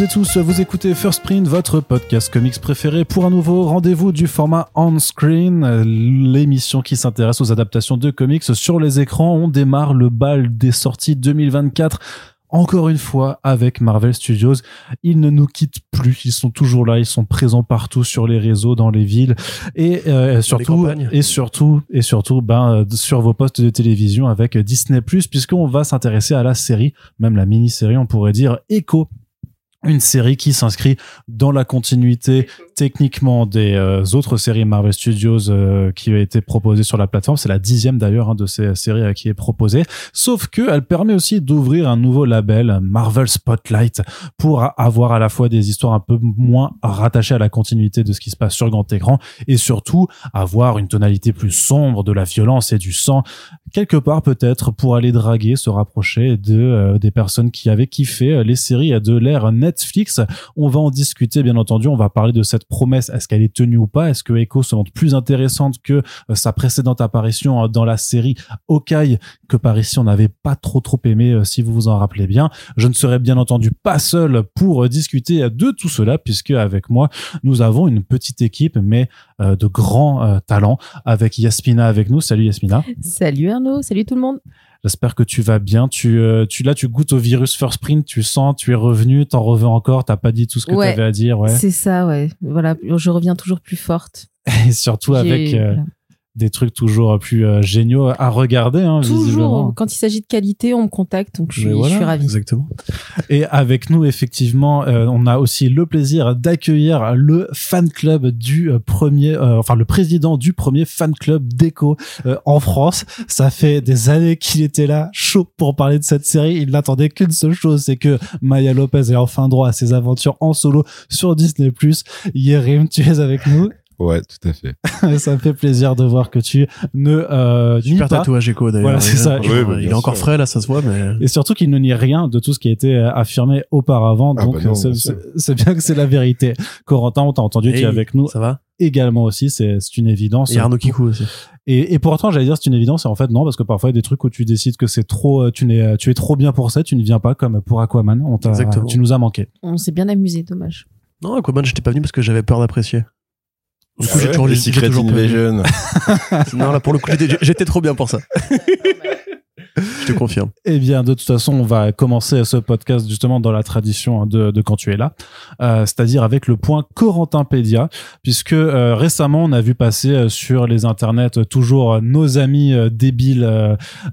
Toutes et tous, vous écoutez First Print, votre podcast comics préféré pour un nouveau rendez-vous du format on-screen, l'émission qui s'intéresse aux adaptations de comics sur les écrans. On démarre le bal des sorties 2024 encore une fois avec Marvel Studios. Ils ne nous quittent plus, ils sont toujours là, ils sont présents partout sur les réseaux, dans les villes. Et euh, surtout et surtout et surtout ben sur vos postes de télévision avec Disney Plus puisqu'on va s'intéresser à la série, même la mini-série on pourrait dire Echo une série qui s'inscrit dans la continuité techniquement des euh, autres séries Marvel Studios euh, qui ont été proposées sur la plateforme. C'est la dixième d'ailleurs hein, de ces séries euh, qui est proposée. Sauf que elle permet aussi d'ouvrir un nouveau label Marvel Spotlight pour avoir à la fois des histoires un peu moins rattachées à la continuité de ce qui se passe sur grand écran et surtout avoir une tonalité plus sombre de la violence et du sang quelque part peut-être pour aller draguer, se rapprocher de des personnes qui avaient kiffé les séries de l'ère Netflix. On va en discuter bien entendu. On va parler de cette promesse. Est-ce qu'elle est tenue ou pas? Est-ce que Echo se montre plus intéressante que euh, sa précédente apparition euh, dans la série Hawkeye que par ici on n'avait pas trop trop aimé euh, si vous vous en rappelez bien? Je ne serai bien entendu pas seul pour discuter de tout cela puisque avec moi nous avons une petite équipe mais de grands talents avec Yasmina avec nous. Salut Yasmina. Salut Arnaud, salut tout le monde. J'espère que tu vas bien. Tu, euh, tu là, tu goûtes au virus First Print, tu sens, tu es revenu, t'en reviens encore, t'as pas dit tout ce que tu avais à dire, ouais. C'est ça, ouais. Voilà, je reviens toujours plus forte. Et surtout avec, euh, des trucs toujours plus euh, géniaux à regarder. Hein, toujours. Quand il s'agit de qualité, on me contacte, donc je suis, je suis ravi. Exactement. Et avec nous, effectivement, euh, on a aussi le plaisir d'accueillir le fan club du euh, premier, enfin le président du premier fan club déco en France. Ça fait des années qu'il était là, chaud pour parler de cette série. Il n'attendait qu'une seule chose, c'est que Maya Lopez ait enfin droit à ses aventures en solo sur Disney+. Yerim, tu es avec nous Ouais, tout à fait. ça me fait plaisir de voir que tu ne euh, Super pas. tatouage écho d'ailleurs. Voilà, c'est ça. Bah, il est encore frais là, ça se voit, mais et surtout qu'il ne nie rien de tout ce qui a été euh, affirmé auparavant. Ah, donc bah c'est bien que c'est la vérité. Corentin, on t'a entendu, tu es avec nous. Ça va? Également aussi, c'est une évidence. Et Arnaud Kikou aussi. Et, et pourtant, j'allais dire c'est une évidence, et en fait non, parce que parfois il y a des trucs où tu décides que c'est trop, euh, tu n'es, tu es trop bien pour ça, tu ne viens pas comme pour Aquaman. On Exactement. Tu nous as manqué. On s'est bien amusé, dommage. Non, Aquaman, j'étais pas venu parce que j'avais peur d'apprécier. Du coup, j'ai toujours les Secret Invasion. non, là, pour le coup, j'étais trop bien pour ça. Je te confirme. Eh bien, de toute façon, on va commencer ce podcast justement dans la tradition hein, de, de quand tu es là, euh, c'est-à-dire avec le point Corentinpédia, puisque euh, récemment on a vu passer euh, sur les internets toujours nos amis débiles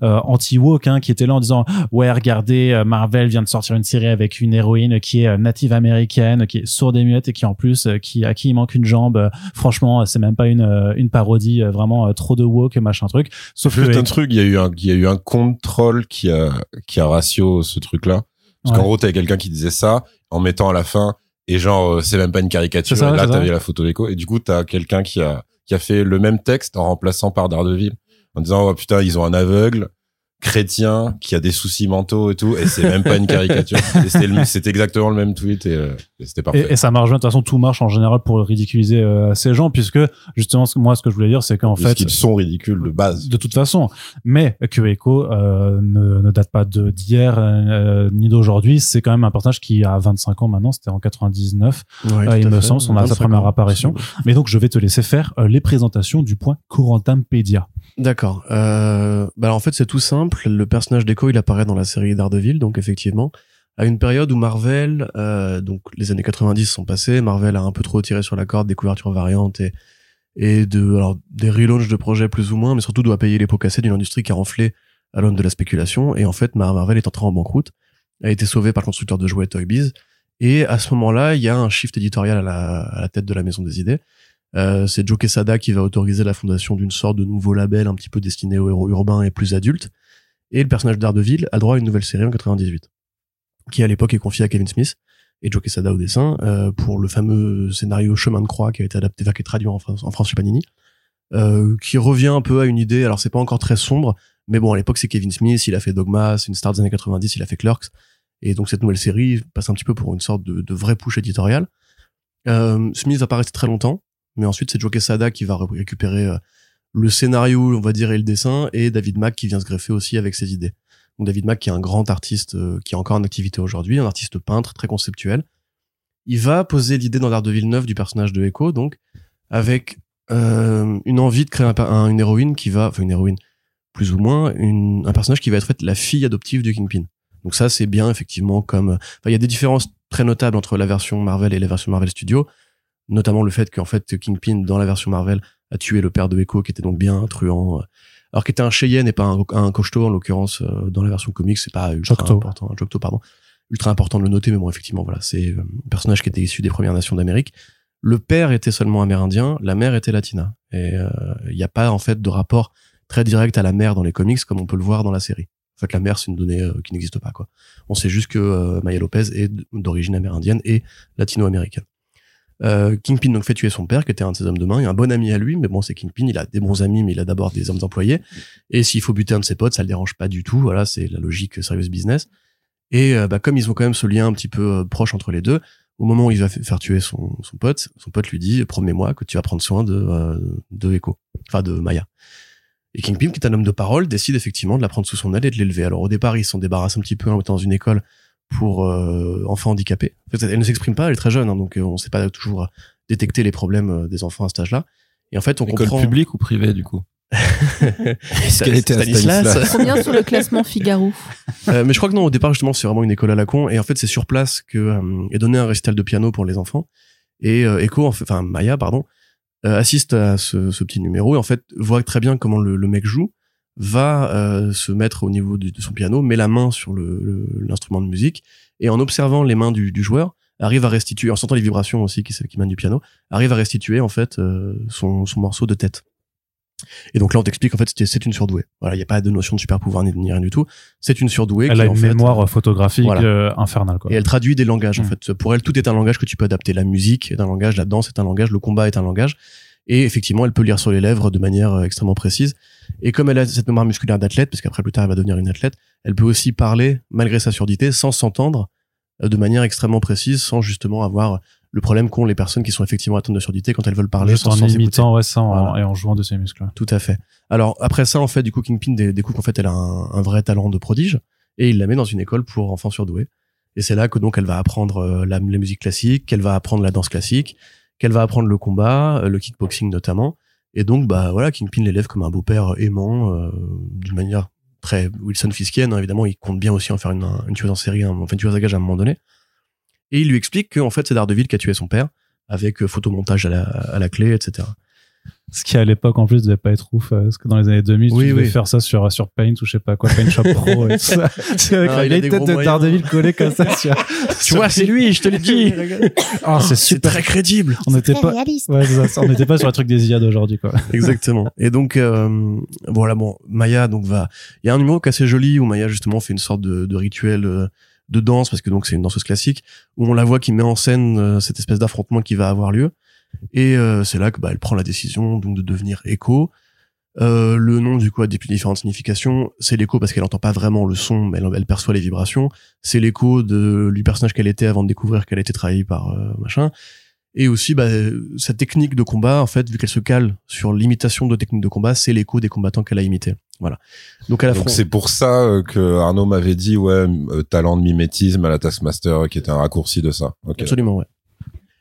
anti-woke hein, qui étaient là en disant ouais regardez Marvel vient de sortir une série avec une héroïne qui est native américaine, qui est sourde et muette et qui en plus qui à qui il manque une jambe. franchement, c'est même pas une une parodie, vraiment trop de woke machin truc. Sauf Juste un truc, il y a eu un il y a eu un compte troll qui a qui a ratio ce truc là parce qu'en gros t'avais quelqu'un qui disait ça en mettant à la fin et genre euh, c'est même pas une caricature ça, et là t'avais la photo d'écho et du coup t'as quelqu'un qui a qui a fait le même texte en remplaçant par Daredevil. En disant oh putain ils ont un aveugle chrétien qui a des soucis mentaux et tout et c'est même pas une caricature. C'était exactement le même tweet et, euh, c'était parfait. et, ça marche bien. De toute façon tout marche en général pour ridiculiser euh, ces gens puisque justement moi ce que je voulais dire c'est qu'en fait ils sont ridicules de base. de toute façon. Mais que Echo euh, ne, ne, date pas de d'hier euh, ni d'aujourd'hui. C'est quand même un personnage qui a 25 ans maintenant. C'était en 99 il me semble son a sa première apparition. mais donc je vais te laisser faire les présentations du point Corentinpedia D'accord. Euh, bah en fait c'est tout simple. Le personnage d'Echo il apparaît dans la série Daredevil, donc effectivement à une période où Marvel, euh, donc les années 90 sont passées, Marvel a un peu trop tiré sur la corde des couvertures variantes et et de alors des relaunchs de projets plus ou moins, mais surtout doit payer les pots cassés d'une industrie qui a renflé à l'aune de la spéculation. Et en fait Marvel est entré en banqueroute, a été sauvé par le constructeur de jouets Toy Biz. Et à ce moment-là, il y a un shift éditorial à la, à la tête de la maison des idées euh, c'est Joe Quesada qui va autoriser la fondation d'une sorte de nouveau label un petit peu destiné aux héros urbains et plus adultes. Et le personnage d'Ardeville a droit à une nouvelle série en 98, qui à l'époque est confiée à Kevin Smith et Joe Quesada au dessin euh, pour le fameux scénario Chemin de Croix qui a été adapté, qui est traduit en France, en France chez Panini, euh, qui revient un peu à une idée. Alors c'est pas encore très sombre, mais bon à l'époque c'est Kevin Smith, il a fait Dogma, c'est une star des années 90, il a fait Clerks, et donc cette nouvelle série passe un petit peu pour une sorte de, de vrai push éditorial. Euh, Smith va pas rester très longtemps mais ensuite c'est Joe Quesada qui va récupérer euh, le scénario, on va dire, et le dessin, et David Mack qui vient se greffer aussi avec ses idées. Donc David Mack qui est un grand artiste euh, qui est encore en activité aujourd'hui, un artiste peintre très conceptuel. Il va poser l'idée dans Daredevil 9 du personnage de Echo, donc avec euh, une envie de créer un, une héroïne qui va, enfin une héroïne plus ou moins, une, un personnage qui va être la fille adoptive du Kingpin. Donc ça c'est bien effectivement comme, il y a des différences très notables entre la version Marvel et la version Marvel Studio, notamment le fait qu'en fait Kingpin dans la version Marvel a tué le père de Echo qui était donc bien truand alors qu'il était un Cheyenne et pas un, un en l'occurrence euh, dans la version comics c'est pas ultra important Jocto pardon. Ultra important de le noter mais bon effectivement voilà c'est euh, un personnage qui était issu des Premières Nations d'Amérique. Le père était seulement amérindien la mère était latina. Et il euh, n'y a pas en fait de rapport très direct à la mère dans les comics comme on peut le voir dans la série. En fait la mère c'est une donnée qui n'existe pas quoi. On sait juste que Maya Lopez est d'origine amérindienne et latino-américaine euh, Kingpin donc fait tuer son père, qui était un de ses hommes de main, et un bon ami à lui, mais bon, c'est Kingpin, il a des bons amis, mais il a d'abord des hommes employés. Et s'il faut buter un de ses potes, ça le dérange pas du tout. Voilà, c'est la logique serious business. Et euh, bah, comme ils ont quand même ce lien un petit peu euh, proche entre les deux, au moment où il va faire tuer son, son pote, son pote lui dit promets-moi que tu vas prendre soin de de Echo, enfin de Maya. Et Kingpin, qui est un homme de parole, décide effectivement de la prendre sous son aile et de l'élever. Alors au départ, ils s'en débarrassent un petit peu en dans une école pour euh, enfants handicapés. En fait, elle ne s'exprime pas, elle est très jeune, hein, donc euh, on ne sait pas toujours détecter les problèmes euh, des enfants à cet âge-là. Et en fait, on École comprend. publique ou privée du coup Est-ce qu'elle était à Stanislas Combien sur le classement Figaro euh, Mais je crois que non. Au départ, justement, c'est vraiment une école à la con. Et en fait, c'est sur place que euh, est donné un récital de piano pour les enfants. Et euh, Echo, enfin Maya, pardon, assiste à ce, ce, petit numéro et en fait voit très bien comment le, le mec joue va euh, se mettre au niveau de, son piano, met la main sur l'instrument de musique, et en observant les mains du, joueur, arrive à restituer, en sentant les vibrations aussi qui, qui du piano, arrive à restituer en fait euh, son, morceau de tête. Et donc là, on t'explique en fait c'est une surdouée. Voilà, il n'y a pas de notion de super pouvoir ni, rien du tout. C'est une surdouée. Elle a une mémoire euh, photographique infernale. Quoi. Et elle traduit des langages. En mm. fait, pour elle, tout est un langage que tu peux adapter. La musique est un langage, la danse est un langage, le combat est un langage. Et effectivement, elle peut lire sur les lèvres de manière euh, extrêmement précise. Et comme elle a cette mémoire musculaire d'athlète, parce qu'après plus tard elle va devenir une athlète, elle peut aussi parler malgré sa surdité sans s'entendre euh, de manière extrêmement précise, sans justement avoir le problème qu'ont les personnes qui sont effectivement atteintes de surdité quand elles veulent parler Juste en imitant ouais, ça et en jouant de ses muscles. Tout à fait. Alors après ça, en fait, du coup, Kingpin découvre qu'en fait elle a un, vrai talent de prodige et il la met dans une école pour enfants surdoués. Et c'est là que donc elle va apprendre euh, la, la musique classique, qu'elle va apprendre la danse classique, qu'elle va apprendre le combat, euh, le kickboxing notamment. Et donc, bah voilà, Kingpin l'élève comme un beau-père aimant, euh, d'une manière très Wilson Fiskienne. Hein, évidemment, il compte bien aussi en faire une, une tueuse en série, enfin une tueuse à gage à un moment donné. Et il lui explique qu'en fait, c'est Daredevil qui a tué son père, avec euh, photomontage à la, à la clé, etc. Ce qui à l'époque en plus devait pas être ouf, euh, parce que dans les années 2000, tu devais faire ça sur sur Paint ou je sais pas quoi, Paint Shop Pro et tout ça. C'est avec la vieille tête de Daredevil collée comme ça. Sur, tu vois, c'est lui, je te l'ai dit. oh, c'est super très crédible. On n'était pas, ouais, ça, on n'était pas sur le truc des IA d'aujourd'hui quoi. Exactement. Et donc euh, voilà, bon, Maya donc va. Il y a un numéro qui est assez joli où Maya justement fait une sorte de, de rituel. Euh, de danse parce que donc c'est une danseuse classique où on la voit qui met en scène euh, cette espèce d'affrontement qui va avoir lieu et euh, c'est là que bah, elle prend la décision donc de devenir écho. Euh, le nom du coup a des plus différentes significations. C'est l'écho parce qu'elle entend pas vraiment le son, mais elle, perçoit les vibrations. C'est l'écho de du personnage qu'elle était avant de découvrir qu'elle était trahie par euh, machin. Et aussi, bah, sa technique de combat, en fait, vu qu'elle se cale sur l'imitation de techniques de combat, c'est l'écho des combattants qu'elle a imité. Voilà. Donc, à la Donc c'est pour ça euh, que Arnaud m'avait dit, ouais, talent de mimétisme à la Taskmaster, qui était un raccourci de ça. Absolument, ouais.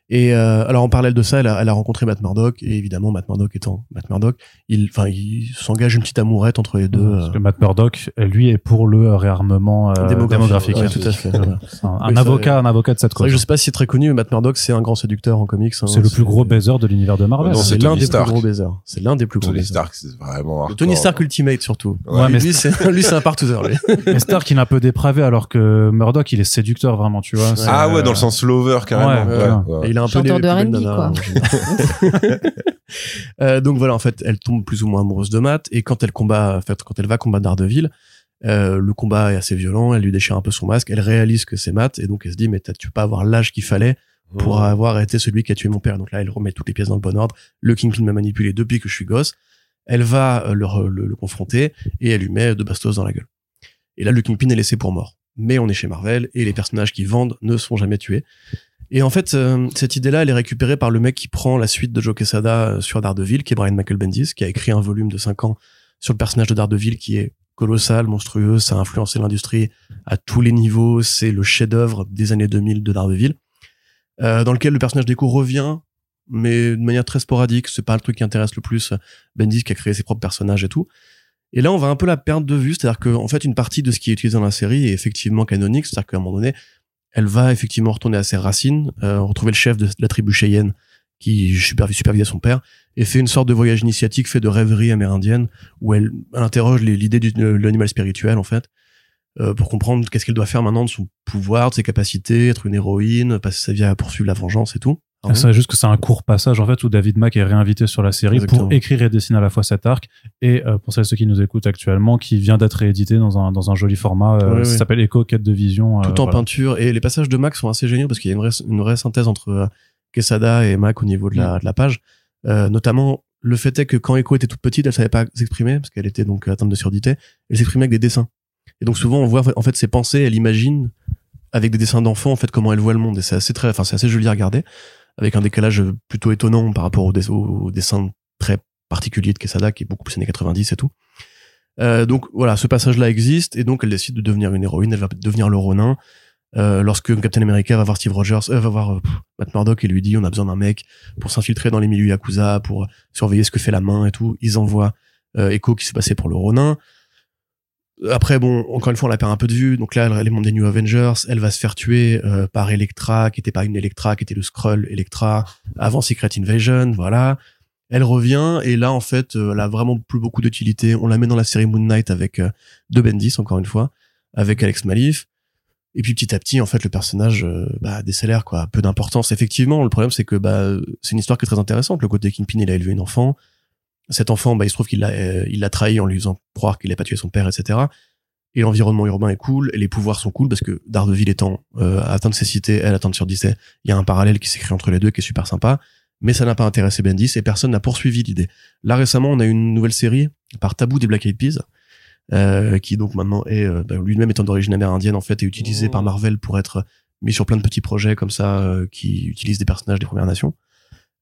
Et euh, alors en parallèle de ça, elle a, elle a, rencontré Matt Murdock et évidemment Matt Murdock étant Matt Murdock, il, enfin, il s'engage une petite amourette entre les deux. parce euh. que Matt Murdock, lui, est pour le réarmement euh, démographique. Ouais, tout à fait. un, avocat, un avocat de cette cause. Je sais pas si c'est très connu, mais Matt Murdock, c'est un grand séducteur en comics. Hein, c'est le plus gros baiser de l'univers de Marvel. c'est l'un des plus gros baisers. C'est l'un des plus gros. Tony Stark, c'est vraiment. Tony Stark Ultimate surtout. Ouais, mais lui, c'est lui, c'est un partouzeur. mais Stark, il est un peu dépravé, alors que Murdock, il est séducteur vraiment, tu vois. Ah ouais, dans le sens lover carrément. Il a un peu euh, donc voilà, en fait, elle tombe plus ou moins amoureuse de Matt et quand elle combat, en fait, quand elle va combattre Daredevil, euh, le combat est assez violent. Elle lui déchire un peu son masque. Elle réalise que c'est Matt et donc elle se dit mais tu peux pas avoir l'âge qu'il fallait pour avoir été celui qui a tué mon père. Donc là, elle remet toutes les pièces dans le bon ordre. Le Kingpin m'a manipulé depuis que je suis gosse. Elle va euh, le, le, le, confronter et elle lui met deux bastos dans la gueule. Et là, le Kingpin est laissé pour mort. Mais on est chez Marvel et les personnages qui vendent ne sont jamais tués. Et en fait, euh, cette idée-là, elle est récupérée par le mec qui prend la suite de Joe Quesada euh, sur Daredevil, qui est Brian Michael Bendis, qui a écrit un volume de 5 ans sur le personnage de Daredevil, qui est colossal, monstrueux, ça a influencé l'industrie à tous les niveaux, c'est le chef-d'œuvre des années 2000 de Daredevil, euh, dans lequel le personnage d'Echo revient, mais de manière très sporadique, c'est pas le truc qui intéresse le plus Bendis qui a créé ses propres personnages et tout. Et là, on va un peu la perdre de vue, c'est-à-dire qu'en en fait, une partie de ce qui est utilisé dans la série est effectivement canonique, c'est-à-dire qu'à un moment donné, elle va effectivement retourner à ses racines, euh, retrouver le chef de la tribu Cheyenne qui supervisait son père, et fait une sorte de voyage initiatique fait de rêverie amérindienne, où elle, interroge l'idée de l'animal spirituel, en fait, euh, pour comprendre qu'est-ce qu'elle doit faire maintenant de son pouvoir, de ses capacités, être une héroïne, passer sa vie à poursuivre la vengeance et tout. C'est juste que c'est un court passage en fait où David Mack est réinvité sur la série pour écrire et dessiner à la fois cet arc et euh, pour celles ceux qui nous écoutent actuellement qui vient d'être réédité dans un dans un joli format euh, ça s'appelle Echo quête de vision tout en peinture et les passages de Mack sont assez géniaux parce qu'il y a une vraie une vraie synthèse entre Quesada et Mac au niveau de la, mm. de la page. Euh, notamment, le fait est que quand Echo était toute petite, elle savait pas s'exprimer parce qu'elle était donc atteinte de surdité. Elle s'exprimait avec des dessins. Et donc souvent, on voit en fait ses pensées, elle imagine avec des dessins d'enfants en fait comment elle voit le monde. Et c'est assez très, enfin c'est assez joli à regarder, avec un décalage plutôt étonnant par rapport au, au, dessin très particulier de Quesada qui est beaucoup plus années 90 et tout. Euh, donc voilà, ce passage-là existe et donc elle décide de devenir une héroïne. Elle va devenir le Ronin. Euh, lorsque Captain America va voir Steve Rogers, euh, va voir euh, Matt Murdock et lui dit on a besoin d'un mec pour s'infiltrer dans les milieux Yakuza, pour surveiller ce que fait la main et tout. Ils envoient Echo qui s'est passé pour le Ronin. Après, bon, encore une fois, on la perd un peu de vue. Donc là, elle est membre des New Avengers. Elle va se faire tuer par Elektra, qui était pas une Elektra, qui était le Skrull Elektra avant Secret Invasion. Voilà. Elle revient et là, en fait, elle a vraiment plus beaucoup d'utilité. On la met dans la série Moon Knight avec de Bendis, encore une fois, avec Alex Malif. Et puis petit à petit, en fait, le personnage euh, bah, décélère quoi, peu d'importance. Effectivement, le problème c'est que bah, c'est une histoire qui est très intéressante. Le côté Kingpin, il a élevé une enfant. Cet enfant, bah, il se trouve qu'il l'a, euh, il l'a trahi en lui faisant croire qu'il n'a pas tué son père, etc. Et l'environnement urbain est cool, et les pouvoirs sont cool parce que Daredevil étant euh, atteint de cécité, elle atteinte sur 10, il y a un parallèle qui s'écrit entre les deux qui est super sympa. Mais ça n'a pas intéressé Bendis et personne n'a poursuivi l'idée. Là récemment, on a une nouvelle série par Tabou des Black Eyed Peas euh, qui donc maintenant est euh, bah, lui-même étant d'origine amérindienne en fait est utilisé par oh. Marvel pour être mis sur plein de petits projets comme ça euh, qui utilisent des personnages des Premières Nations.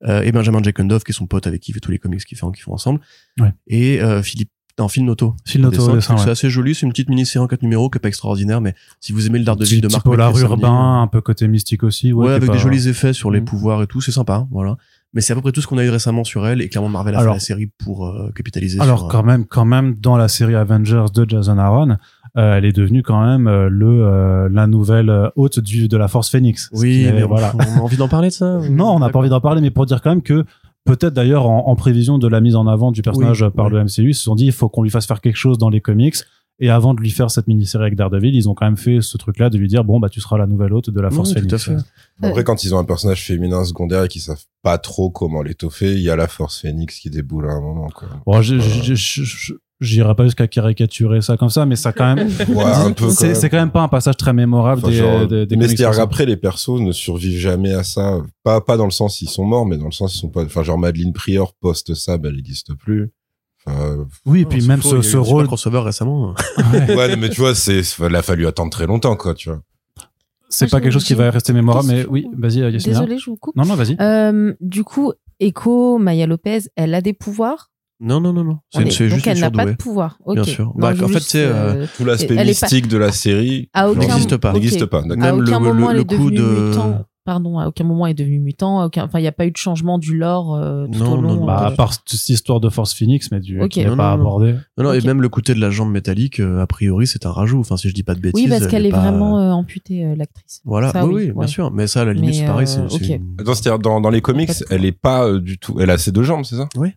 Et Benjamin Jekendoff qui est son pote avec qui il fait tous les comics qu'ils font, qu'ils font ensemble. Ouais. Et Philippe dans Phil Noto. Phil Noto, c'est assez joli, c'est une petite mini-série en quatre numéros qui est pas extraordinaire, mais si vous aimez le Daredevil de Marc polar urbain, un peu côté mystique aussi. Ouais, avec des jolis effets sur les mm. pouvoirs et tout, c'est sympa, voilà mais c'est à peu près tout ce qu'on a eu récemment sur elle et clairement Marvel a fait la série pour euh, capitaliser alors sur, quand euh, même quand même dans la série Avengers de Jason Aaron euh, elle est devenue quand même le la nouvelle hôte du de la Force Phoenix oui mais voilà on a envie d'en parler de ça non on n'a pas envie d'en parler mais pour dire quand même que peut-être d'ailleurs en, en, prévision de la mise en avant du personnage par le MCU ils se sont dit il faut qu'on lui fasse faire quelque chose dans les comics et avant de lui faire cette mini-série avec Daredevil, ils ont quand même fait ce truc-là de lui dire bon bah tu seras la nouvelle hôte de la Force oui, Phoenix. Après, quand ils ont un personnage féminin secondaire et qu'ils savent pas trop comment l'étoffer, il y a la Force Phoenix qui déboule à un moment. Quoi. Bon, J'irai pas jusqu'à caricaturer ça comme ça, mais ça quand même. c'est quand même pas un passage très mémorable des, des, Mais cest après, les persos ne survivent jamais à ça. Pas, pas dans le sens ils sont morts, mais dans le sens ils sont pas. Enfin, genre Madeleine Prior post ça, bah, elle n'existe plus oui, et puis même ce, ce rôle. crossover récemment. ouais, mais tu vois, c'est, il a fallu attendre très longtemps, quoi, tu vois. C'est pas quelque chose qui va rester mémorable, mais oui, vas-y, Yasmina. Désolée, je vous coupe. Non, non, vas-y. Euh, du coup, Echo, Maya Lopez, elle a des pouvoirs non, non, non, non. C'est juste Donc elle n'a pas de pouvoir. Bien sûr. Bah, en fait, c'est euh, tout l'aspect mystique de la série n'existe pas. N'existe pas. Même le, le, coup de pardon, à aucun moment est devenu mutant, aucun, enfin, il n'y a pas eu de changement du lore euh, tout au long. Bah, à part cette histoire de Force Phoenix, mais du qui n'est pas abordé. Non, non, et même le côté de la jambe métallique, euh, a priori, c'est un rajout. Enfin, si je dis pas de bêtises. Oui, parce qu'elle est, vraiment euh, amputée, l'actrice. Voilà, oui, bien sûr. Mais ça, à la limite, c'est pareil. C'est, Dans, dans, dans les comics, elle est pas du tout. Elle a ses deux jambes, c'est ça? Oui.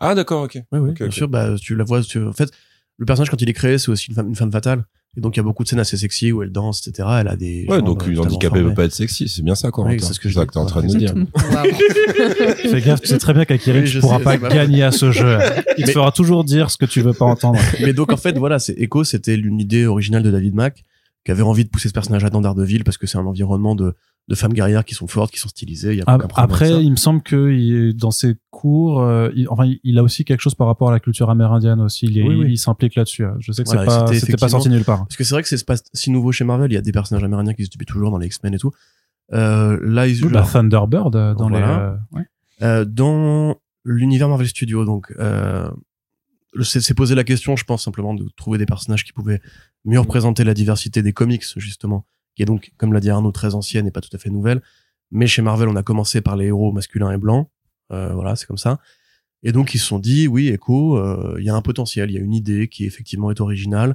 Ah, d'accord, ok. Oui, oui, bien sûr. Bah, tu la vois. en fait, le personnage quand il est créé, c'est aussi une femme, une femme fatale. Et donc il y a beaucoup de scènes assez sexy où elle danse, etc. Elle a des. Ouais, donc une handicapée peut pas être sexy, c'est bien ça quoi. Oui, c'est ce que, je es en train de me dire. Fais gaffe, tu sais très bien qu'Akiri, tu pourras pas gagner à ce jeu. Il te fera toujours dire ce que tu veux pas entendre. Mais donc en fait, voilà, c'est Echo, c'était une idée originale de David Mack qui avait envie de pousser ce personnage à dans ville parce que c'est un environnement de de femmes guerrières qui sont fortes, qui sont stylisées. Il y a Après, il me semble que dans ses cours, euh, il, enfin, il a aussi quelque chose par rapport à la culture amérindienne aussi. Il, il s'implique là-dessus. Hein. Je sais que c'est pas, c'était pas sorti nulle part. Parce que c'est vrai que c'est pas si nouveau chez Marvel. Il y a des personnages amérindiens qui existent depuis toujours dans les X-Men et tout. Euh, là, ils bah, Thunderbird euh, dans les. Euh, ouais. euh, dans l'univers Marvel Studios, donc. C'est poser la question, je pense simplement de trouver des personnages qui pouvaient mieux représenter la diversité des comics justement, qui est donc, comme l'a dit Arnaud, très ancienne et pas tout à fait nouvelle. Mais chez Marvel, on a commencé par les héros masculins et blancs, euh, voilà, c'est comme ça. Et donc ils se sont dit, oui, Echo, euh, il y a un potentiel, il y a une idée qui effectivement est originale.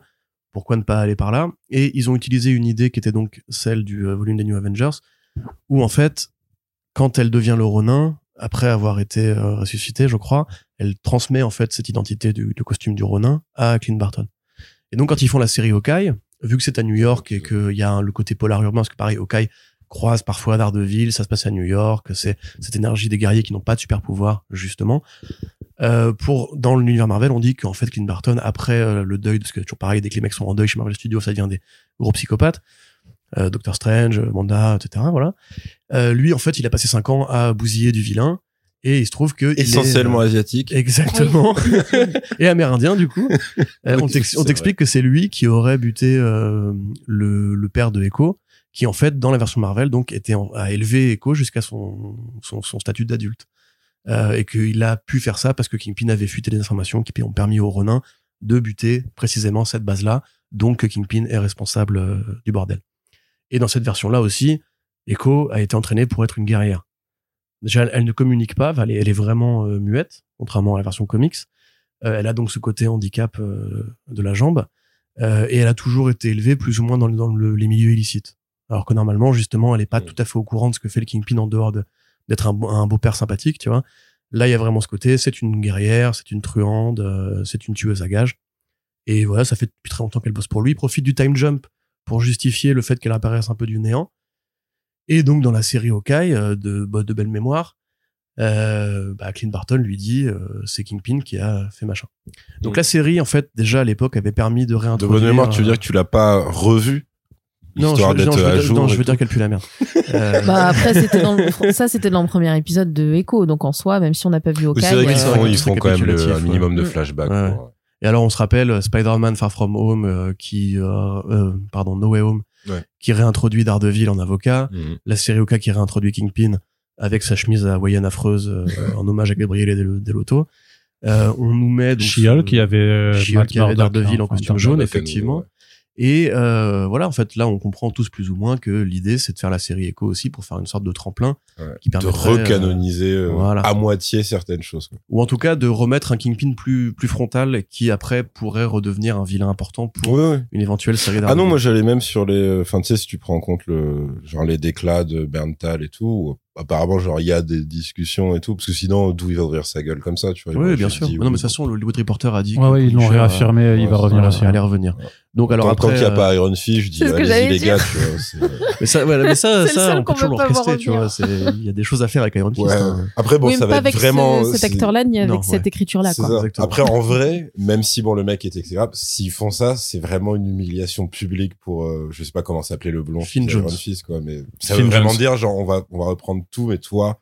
Pourquoi ne pas aller par là? Et ils ont utilisé une idée qui était donc celle du euh, volume des New Avengers, où en fait, quand elle devient le Ronin, après avoir été euh, ressuscitée, je crois, elle transmet en fait cette identité du, costume du Ronin à Clint Barton. Et donc quand ils font la série Hawkeye, vu que c'est à New York et qu'il y a le côté polar urbain, parce que pareil, Hawkeye croise parfois Daredevil, ça se passe à New York, c'est cette énergie des guerriers qui n'ont pas de super pouvoir justement. Euh, pour dans l'univers Marvel, on dit qu'en fait Clint Barton après euh, le deuil, parce que toujours pareil, dès que les mecs sont en deuil chez Marvel Studios, ça devient des gros psychopathes. Euh, Doctor Strange, Wanda, etc. Voilà. Euh, lui, en fait, il a passé cinq ans à bousiller du vilain. Et il se trouve que essentiellement est, asiatique. Exactement. et amérindien du coup. on t'explique que c'est lui qui aurait buté le, le, père de Echo, qui en fait dans la version Marvel donc était a élevé Echo jusqu'à son, son, son statut d'adulte. Euh, et qu'il a pu faire ça parce que Kingpin avait fuité des informations qui ont permis au Ronin de buter précisément cette base-là, donc Kingpin est responsable euh, du bordel. Et dans cette version-là aussi, Echo a été entraînée pour être une guerrière. Déjà, elle ne communique pas, elle est, elle est vraiment euh, muette, contrairement à la version comics. elle a donc ce côté handicap de la jambe, et elle a toujours été élevée plus ou moins dans, dans les milieux illicites. Alors que normalement, justement, elle n'est pas mm. tout à fait au courant de ce que fait le Kingpin en dehors de, d'être un, un beau-père sympathique, tu vois. Là, il y a vraiment ce côté, c'est une guerrière, c'est une truande, euh, c'est une tueuse à gages. Et voilà, ça fait depuis très longtemps qu'elle bosse pour lui. Il profite du time jump pour justifier le fait qu'elle apparaisse un peu du néant. Et donc, dans la série Hawkeye, euh, de, bah, de belle mémoire, euh, bah, Clint Barton lui dit euh, c'est Kingpin qui a fait machin. Donc mm. la série, en fait, déjà à l'époque, avait permis de réintroduire... De bonne mémoire, tu veux dire que tu l'as pas revu non, je, non, je veux dire qu'elle pue la merde. Euh... Bah après, c'était dans le, ça, c'était dans le premier épisode de Echo, donc en soi, même si on n'a pas vu Hawkeye. c'est vrai qu'ils font, ils font quand même le, un minimum de flashback. Pour... Et alors, on se rappelle euh, Spider-Man Far From Home, euh, qui, euh, euh, pardon, No Way Home, qui réintroduit Daredevil en avocat, mhm. la série Hawkeye qui réintroduit Kingpin avec sa chemise hawaïenne affreuse en hommage à Gabriele Delotto. Euh, on nous met donc, Chiol qui avait Chiol qui avait Daredevil en costume jaune, effectivement. Et euh, voilà, en fait, là, on comprend tous plus ou moins que l'idée, c'est de faire la série Echo aussi pour faire une sorte de tremplin qui permet de recanoniser euh, à moitié certaines choses. Ou en tout cas, de remettre un Kingpin plus plus frontal qui après pourrait redevenir un vilain important pour une éventuelle série Ah non, moi j'allais même sur les. Enfin, tu sais, si tu prends en compte le genre les déclats de Berntal et tout, apparemment genre il y a des discussions et tout parce que sinon d'où il va ouvrir sa gueule comme ça tu vois. Oui bien sûr. non mais de toute façon le Hollywood Reporter a dit ouais, ouais ils l'ont réaffirmé il va revenir aussi allait revenir. Donc alors après tant qu'il n'y a pas euh, Iron Fist je dis allez-y les dire. gars tu vois mais ça voilà, mais ça ça on peut toujours l'orchestrer tu vois il y a des choses à faire avec Iron Fist hein. après bon ça va être vraiment cet acteur là ni avec cette écriture là après en vrai même si bon le mec est etc s'ils font ça c'est vraiment une humiliation publique pour euh, je sais pas comment s'appelait le blond Iron Fist quoi mais ça veut vraiment dire genre on va on va reprendre tout mais toi